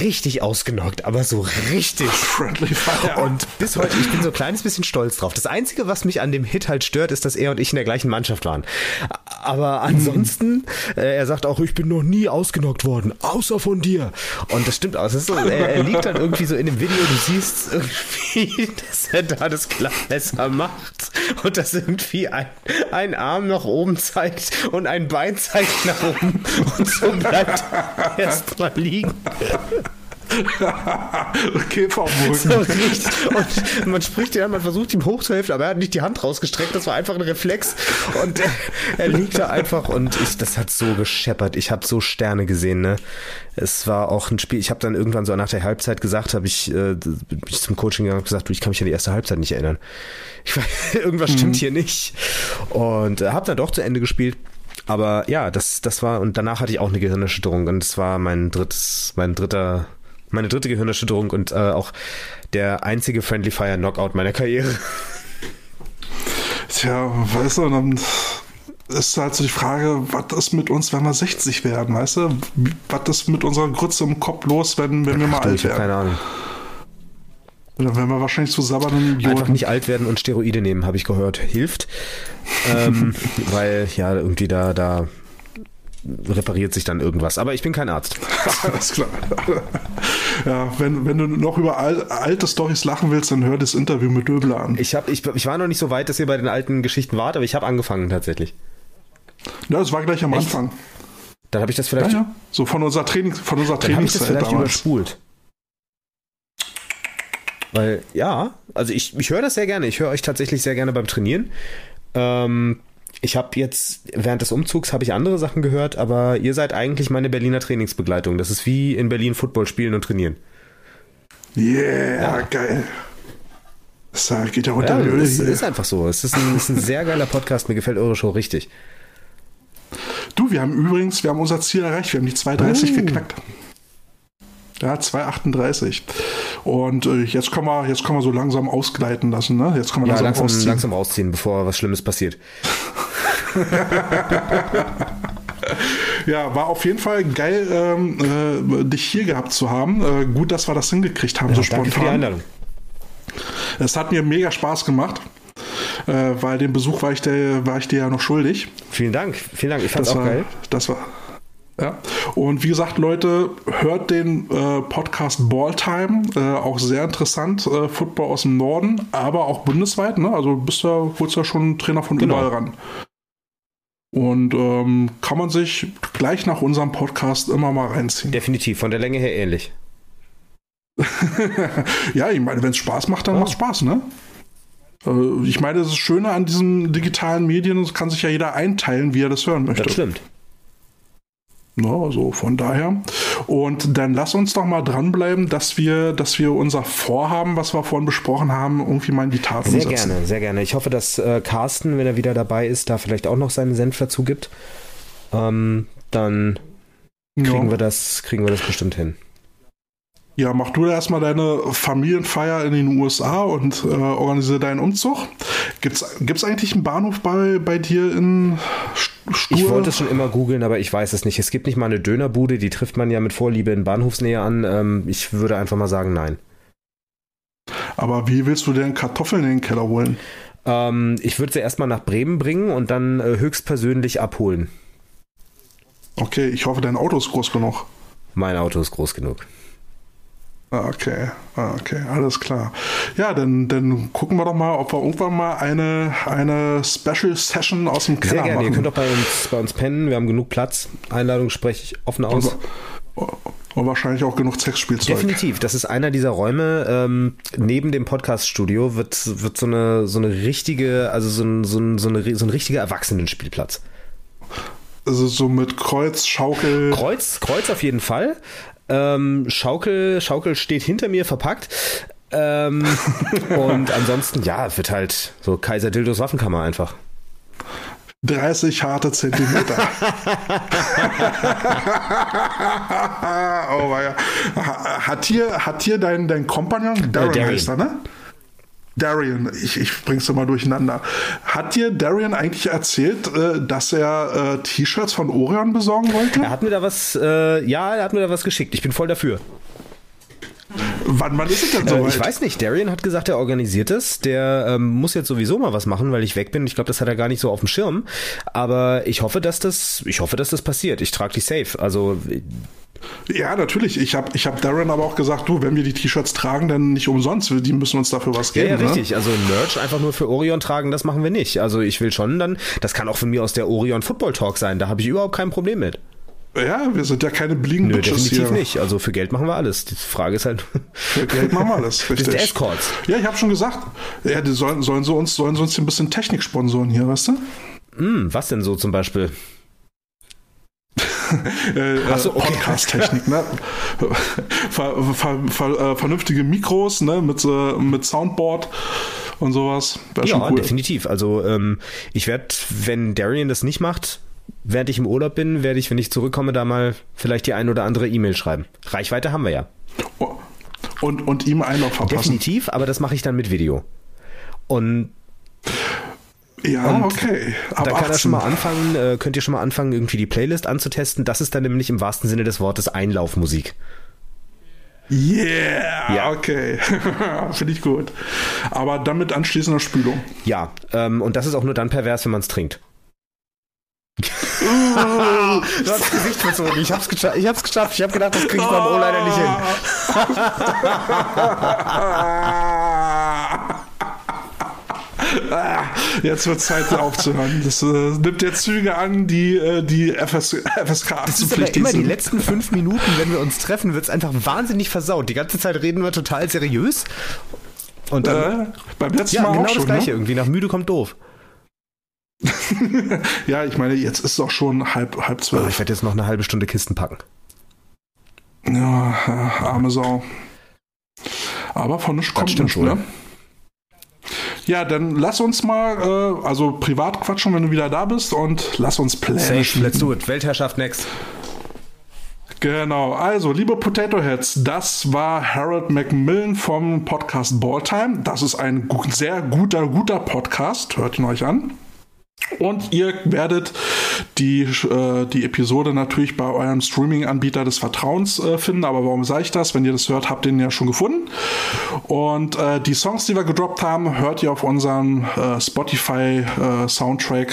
richtig ausgenockt, aber so richtig. Friendly Fire. Und bis heute, ich bin so ein kleines bisschen stolz drauf. Das Einzige, was mich an dem Hit halt stört, ist, dass er und ich in der gleichen Mannschaft waren. Aber ansonsten, äh, er sagt auch, ich bin noch nie ausgenockt worden, außer von dir. Und das stimmt auch. Das ist so, er, er liegt dann irgendwie so in dem Video, du siehst irgendwie, dass er da das Klappmesser macht und dass irgendwie ein, ein Arm nach oben zeigt und ein Bein zeigt nach oben und so bleibt erstmal liegen. okay, So. Und man spricht ja, man versucht ihm hochzuhelfen, aber er hat nicht die Hand rausgestreckt. Das war einfach ein Reflex. Und er, er liegt da einfach und ich, das hat so gescheppert. Ich habe so Sterne gesehen, ne? Es war auch ein Spiel. Ich habe dann irgendwann so nach der Halbzeit gesagt, habe ich, äh, bin ich zum Coaching gegangen und gesagt, du, ich kann mich an die erste Halbzeit nicht erinnern. Ich weiß, irgendwas stimmt Mhm. hier nicht. Und äh, habe dann doch zu Ende gespielt. Aber ja, das, das war, und danach hatte ich auch eine Gehirnerschütterung und es war mein drittes, mein dritter, meine dritte Gehirnerschütterung und äh, auch der einzige Friendly Fire Knockout meiner Karriere. Tja, weißt du, dann ist halt so die Frage, was ist mit uns, wenn wir 60 werden, weißt du? Was ist mit unserer Grütze im Kopf los, wenn, wenn wir mal Du, alt werden? keine Ahnung. Dann werden wir wahrscheinlich zu sabbernden Einfach Idioten. nicht alt werden und Steroide nehmen, habe ich gehört. Hilft. Ähm, weil ja, irgendwie da, da repariert sich dann irgendwas. Aber ich bin kein Arzt. Alles klar. ja, wenn, wenn du noch über al alte Storys lachen willst, dann hör das Interview mit Döbler an. Ich, hab, ich, ich war noch nicht so weit, dass ihr bei den alten Geschichten wart, aber ich habe angefangen tatsächlich. Ja, das war gleich am Echt? Anfang. Dann habe ich das Ja, vielleicht, ja. So von unserer Trainings, von unserer dann hab ich das Trainingszeit vielleicht damals. überspult. Weil, ja, also ich, ich höre das sehr gerne. Ich höre euch tatsächlich sehr gerne beim Trainieren. Ähm, ich habe jetzt, während des Umzugs habe ich andere Sachen gehört, aber ihr seid eigentlich meine Berliner Trainingsbegleitung. Das ist wie in Berlin Football spielen und trainieren. Yeah, geil. Das geht ja unter Ja, hier. ist einfach so. Es ist ein, ist ein sehr geiler Podcast. Mir gefällt eure Show richtig. Du, wir haben übrigens, wir haben unser Ziel erreicht. Wir haben die 230 Oh. geknackt. Ja, 238. Und äh, jetzt können wir, jetzt können wir so langsam ausgleiten lassen, ne? Jetzt können wir Ja, langsam, langsam, ausziehen. langsam ausziehen, bevor was Schlimmes passiert. Ja, war auf jeden Fall geil, ähm, äh, dich hier gehabt zu haben. Äh, gut, dass wir das hingekriegt haben, so Danke für die spontan. Einladung. Es hat mir mega Spaß gemacht, äh, weil den Besuch war ich, dir, war ich dir ja noch schuldig. Vielen Dank. Vielen Dank. Ich fand's Das auch war, geil. das war. Ja. Und wie gesagt, Leute, hört den äh, Podcast Balltime, äh, auch sehr interessant, äh, Football aus dem Norden, aber auch bundesweit, ne? Also bist du, holst ja schon Trainer von Genau. überall ran. Und ähm, kann man sich gleich nach unserem Podcast immer mal reinziehen. Definitiv. Von der Länge her ähnlich. ja, ich meine, wenn es Spaß macht, dann Ja. macht Spaß, ne? Äh, Ich meine, das Schöne an diesen digitalen Medien, es kann sich ja jeder einteilen, wie er das hören möchte. Das stimmt. Ne, also von daher. Und dann lass uns doch mal dranbleiben, dass wir, dass wir unser Vorhaben, was wir vorhin besprochen haben, irgendwie mal in die Tat Sehr umsetzen. gerne, sehr gerne. Ich hoffe, dass äh, Carsten, wenn er wieder dabei ist, da vielleicht auch noch seinen Senf dazu gibt. Ähm, dann kriegen, Ja. wir das, kriegen wir das bestimmt hin. Ja, mach du erstmal deine Familienfeier in den USA und äh, organisiere deinen Umzug. Gibt's, gibt's eigentlich einen Bahnhof bei, bei dir in St- Stur? Ich wollte es schon immer googeln, aber ich weiß es nicht. Es gibt nicht mal eine Dönerbude, die trifft man ja mit Vorliebe in Bahnhofsnähe an. Ähm, ich würde einfach mal sagen, nein. Aber wie willst du denn Kartoffeln in den Keller holen? Ähm, ich würde sie erstmal nach Bremen bringen und dann äh, höchstpersönlich abholen. Okay, ich hoffe, dein Auto ist groß genug. Mein Auto ist groß genug. Ah, Okay, ah, okay, alles klar. Ja, dann, dann gucken wir doch mal, ob wir irgendwann mal eine, eine Special Session aus dem Keller Sehr gerne. machen. Ihr könnt auch bei uns, bei uns pennen. Wir haben genug Platz. Einladung spreche ich offen aus. und, und wahrscheinlich auch genug Sexspielzeug. Definitiv. Das ist einer dieser Räume. Ähm, neben dem Podcast-Studio wird, wird so eine, so eine richtige, also so ein, so ein, so eine, so ein richtiger Erwachsenenspielplatz. Also so mit Kreuz, Schaukel. Kreuz, Kreuz auf jeden Fall. Ähm, Schaukel, Schaukel steht hinter mir verpackt. Ähm, und ansonsten, ja, wird halt so Kaiser Dildos Waffenkammer einfach. 30 harte Zentimeter. oh mein Hat hier, hat hier dein, dein Kompagnon, Darren, Darren. heißt er, ne? Darian, ich, ich bring's immer durcheinander. Hat dir Darian eigentlich erzählt, äh, dass er äh, T-Shirts von Orion besorgen wollte? Er hat mir da was, äh, ja, er hat mir da was geschickt. Ich bin voll dafür. Wann, wann ist es denn Äh, soweit? ich weiß nicht, Darian hat gesagt, er organisiert es. Der ähm, muss jetzt sowieso mal was machen, weil ich weg bin. Ich glaube, das hat er gar nicht so auf dem Schirm. Aber ich hoffe, dass das, ich hoffe, dass das passiert. Ich trage die safe. Also Ja, natürlich. Ich habe ich hab Darren aber auch gesagt, du, wenn wir die T-Shirts tragen, dann nicht umsonst. Die müssen uns dafür was Ja, geben. ja, ne? richtig. Also Merch einfach nur für Orion tragen, das machen wir nicht. Also ich will schon dann, das kann auch von mir aus der Orion Football Talk sein. Da habe ich überhaupt kein Problem mit. Ja, wir sind ja keine Bliegen Nö, definitiv hier. nicht. Also für Geld machen wir alles. Die Frage ist halt. Für Geld machen wir alles, Das richtig. sind Escorts. Ja, ich habe schon gesagt, ja, die sollen, sollen, sie uns, sollen sie uns ein bisschen Technik sponsoren hier, weißt du? Hm, was denn so zum Beispiel? Äh, so, okay. Podcast-Technik, ne? ver, ver, ver, äh, vernünftige Mikros, ne? Mit, äh, mit Soundboard und sowas. Wäre Ja, cool. definitiv. Also ähm, ich werde, wenn Darian das nicht macht, während ich im Urlaub bin, werde ich, wenn ich zurückkomme, da mal vielleicht die ein oder andere E-Mail schreiben. Reichweite haben wir ja. Und, und ihm einen verpassen. Definitiv, aber das mache ich dann mit Video. Und Ja, Und okay. Ab da kann er 18. schon mal anfangen, äh, könnt ihr schon mal anfangen, irgendwie die Playlist anzutesten. Das ist dann nämlich im wahrsten Sinne des Wortes Einlaufmusik. Yeah, Ja. okay. Finde ich gut. Aber dann mit anschließender Spülung. Ja, ähm, und das ist auch nur dann pervers, wenn man es trinkt. du hast das Gesicht verzogen. Ich hab's geschafft. Ich hab's geschafft. Ich hab gedacht, das krieg ich beim O leider nicht hin. Ah, Jetzt wird Zeit aufzuhören. Das äh, nimmt jetzt Züge an, die die, die FS, FSK Das ist aber immer die letzten fünf Minuten, wenn wir uns treffen, wird's einfach wahnsinnig versaut. Die ganze Zeit reden wir total seriös. Und dann, Äh, beim letzten ja, Mal genau auch das schon. Gleiche. Ne? Irgendwie nach müde kommt doof. Ja, ich meine, jetzt ist es auch schon halb, halb Oh, zwölf. ich werde jetzt noch eine halbe Stunde Kisten packen. Ja, äh, arme Sau. Aber von nichts kommt nichts, ne? Ja, dann lass uns mal, äh, also privat quatschen, wenn du wieder da bist und lass uns Pläne Safe, schmieden. let's do it. Weltherrschaft next. Genau, also liebe Potato Heads, das war Harold Macmillan vom Podcast Balltime. Das ist ein sehr guter, guter Podcast, hört ihn euch an. Und ihr werdet die, äh, die Episode natürlich bei eurem Streaming-Anbieter des Vertrauens äh, finden. Aber warum sage ich das? Wenn ihr das hört, habt ihr ihn ja schon gefunden. Und äh, die Songs, die wir gedroppt haben, hört ihr auf unserem äh, Spotify-Soundtrack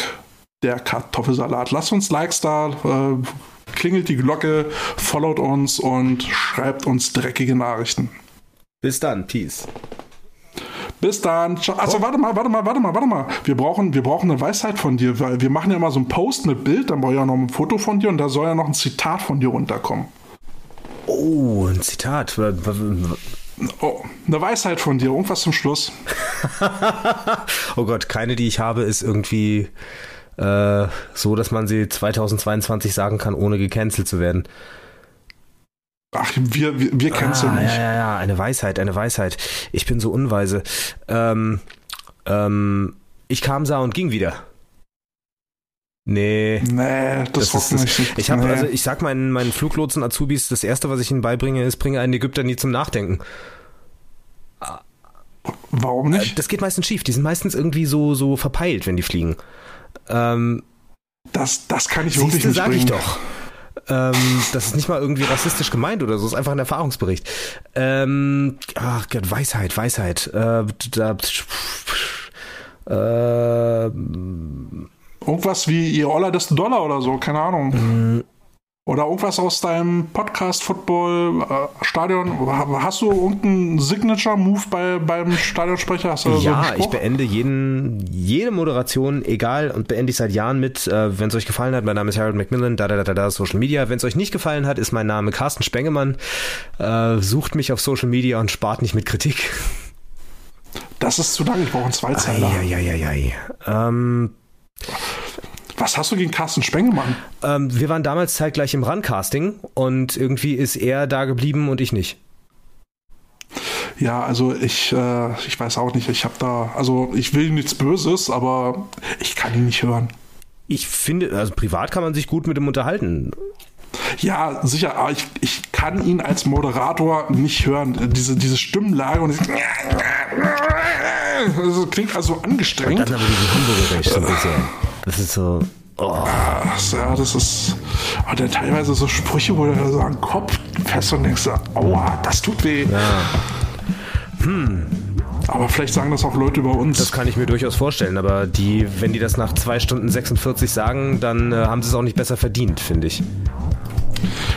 der Kartoffelsalat. Lasst uns Likes da, äh, klingelt die Glocke, followt uns und schreibt uns dreckige Nachrichten. Bis dann. Peace. Bis dann. Also warte mal, warte mal, warte mal, warte mal. Wir brauchen, wir brauchen eine Weisheit von dir, weil wir machen ja mal so einen Post mit Bild, dann brauche ich ja noch ein Foto von dir und da soll ja noch ein Zitat von dir runterkommen. Oh, ein Zitat. Oh, eine Weisheit von dir, irgendwas zum Schluss. Oh Gott, keine, die ich habe, ist irgendwie äh, so, dass man sie 2022 sagen kann, ohne gecancelt zu werden. Ach, wir, wir, wir kennen sie ah, nicht. Ja, ja, ja, eine Weisheit, eine Weisheit. Ich bin so unweise. Ähm, ähm, ich kam, sah und ging wieder. Nee. Nee, das, Das ist, nicht. ich habe nee. also ich sag meinen meinen Fluglotsen Azubis das erste was ich ihnen beibringe ist bringe einen Ägypter nie zum Nachdenken. Warum nicht? Das geht meistens schief, die sind meistens irgendwie so so verpeilt, wenn die fliegen. Ähm, Das, das kann ich wirklich nicht sag bringen. ich doch. Ähm, das ist nicht mal irgendwie rassistisch gemeint oder so, ist einfach ein Erfahrungsbericht. Ähm, ach Gott, Weisheit, Weisheit. Äh, da, äh, Irgendwas wie ihr Oller desto Dollar oder so, keine Ahnung. Oder irgendwas aus deinem Podcast, Football, äh, Stadion. Hast du irgendeinen Signature-Move bei, beim Stadionsprecher? Hast du da so ja, ich beende jeden, jede Moderation, egal, und beende ich seit Jahren mit, äh, wenn es euch gefallen hat, mein Name ist Harold Macmillan, da, da, da, da, Social Media. Wenn es euch nicht gefallen hat, ist mein Name Carsten Spengemann. Äh, sucht mich auf Social Media und spart nicht mit Kritik. Das ist zu lang, ich brauche einen Zweizeiler. Eieieiei. Ähm, Was hast du gegen Carsten Spengemann? Ähm, wir waren damals zeitgleich im Run-Casting und irgendwie ist er da geblieben und ich nicht. Ja, also ich, äh, ich weiß auch nicht. Ich habe da, also ich will nichts Böses, aber ich kann ihn nicht hören. Ich finde, also privat kann man sich gut mit ihm unterhalten. Ja, sicher, aber ich, ich kann ihn als Moderator nicht hören. Diese, diese Stimmenlage und dieses das klingt also angestrengt. Und dann aber diese ein bisschen. Das ist so. Oh. Ja, das ist. Und dann teilweise so Sprüche, wo du so am Kopf fest und denkst, aua, das tut weh. Ja. Hm. Aber vielleicht sagen das auch Leute über uns. Das kann ich mir durchaus vorstellen, aber die, wenn die das nach 2 Stunden 46 sagen, dann äh, haben sie es auch nicht besser verdient, finde ich.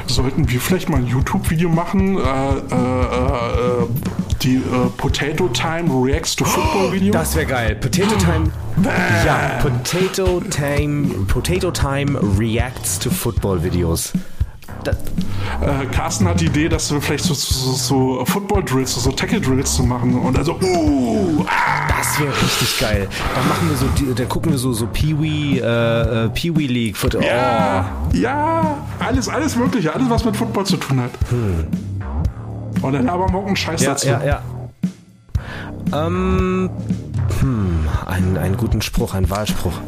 Sollten wir vielleicht mal ein YouTube-Video machen, äh, äh, äh, die äh, Potato Time Reacts to Football Video? Das wäre geil. Potato Time. ja, Potato Time, Potato Time Reacts to Football Videos. Das äh, Carsten hat die Idee, dass wir vielleicht so, so, so Football-Drills, so Tackle-Drills zu machen und also, uh, ah. Das wäre richtig geil. Dann machen wir so, da gucken wir so, so Pee-Wee, äh, äh Pee-Wee League. Football. Ja, oh. ja, alles, alles Mögliche, alles, was mit Football zu tun hat. Hm. Und dann aber morgen Scheiß ja, dazu. Ja, ja. Ähm, hm, einen, einen guten Spruch, einen Wahlspruch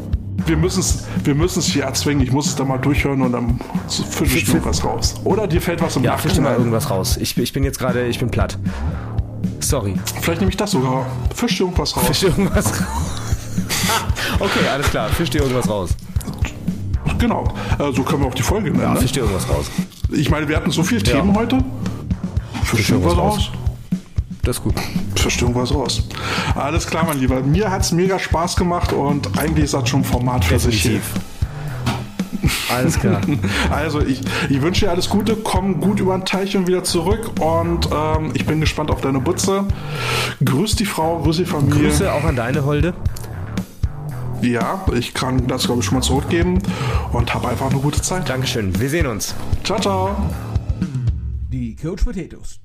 wir müssen es wir müssen's hier erzwingen. Ich muss es da mal durchhören und dann fische ich irgendwas raus. Oder dir fällt was im Ja, fisch mal irgendwas raus. Ich, ich bin jetzt gerade, ich bin platt. Sorry. Vielleicht nehme ich das sogar. Fisch dir irgendwas raus. Fisch dir irgendwas raus. okay, alles klar. Fisch dir irgendwas raus. Genau. Äh, so können wir auch die Folge nennen. Ja, ne? fisch dir irgendwas raus. Ich meine, wir hatten so viele ja. Themen heute. Dir irgendwas raus. Das ist gut. Bestimmt was raus. Alles klar, mein Lieber. Mir hat es mega Spaß gemacht und eigentlich ist das schon ein Format für Definitiv. sich. Alles klar. Also ich, ich wünsche dir alles Gute, komm gut über den Teich und wieder zurück und ähm, ich bin gespannt auf deine Butze. Grüß die Frau, grüß die Familie. Grüße auch an deine Holde. Ja, ich kann das glaube ich schon mal zurückgeben und habe einfach eine gute Zeit. Dankeschön. Wir sehen uns. Ciao, ciao. the coach potatoes.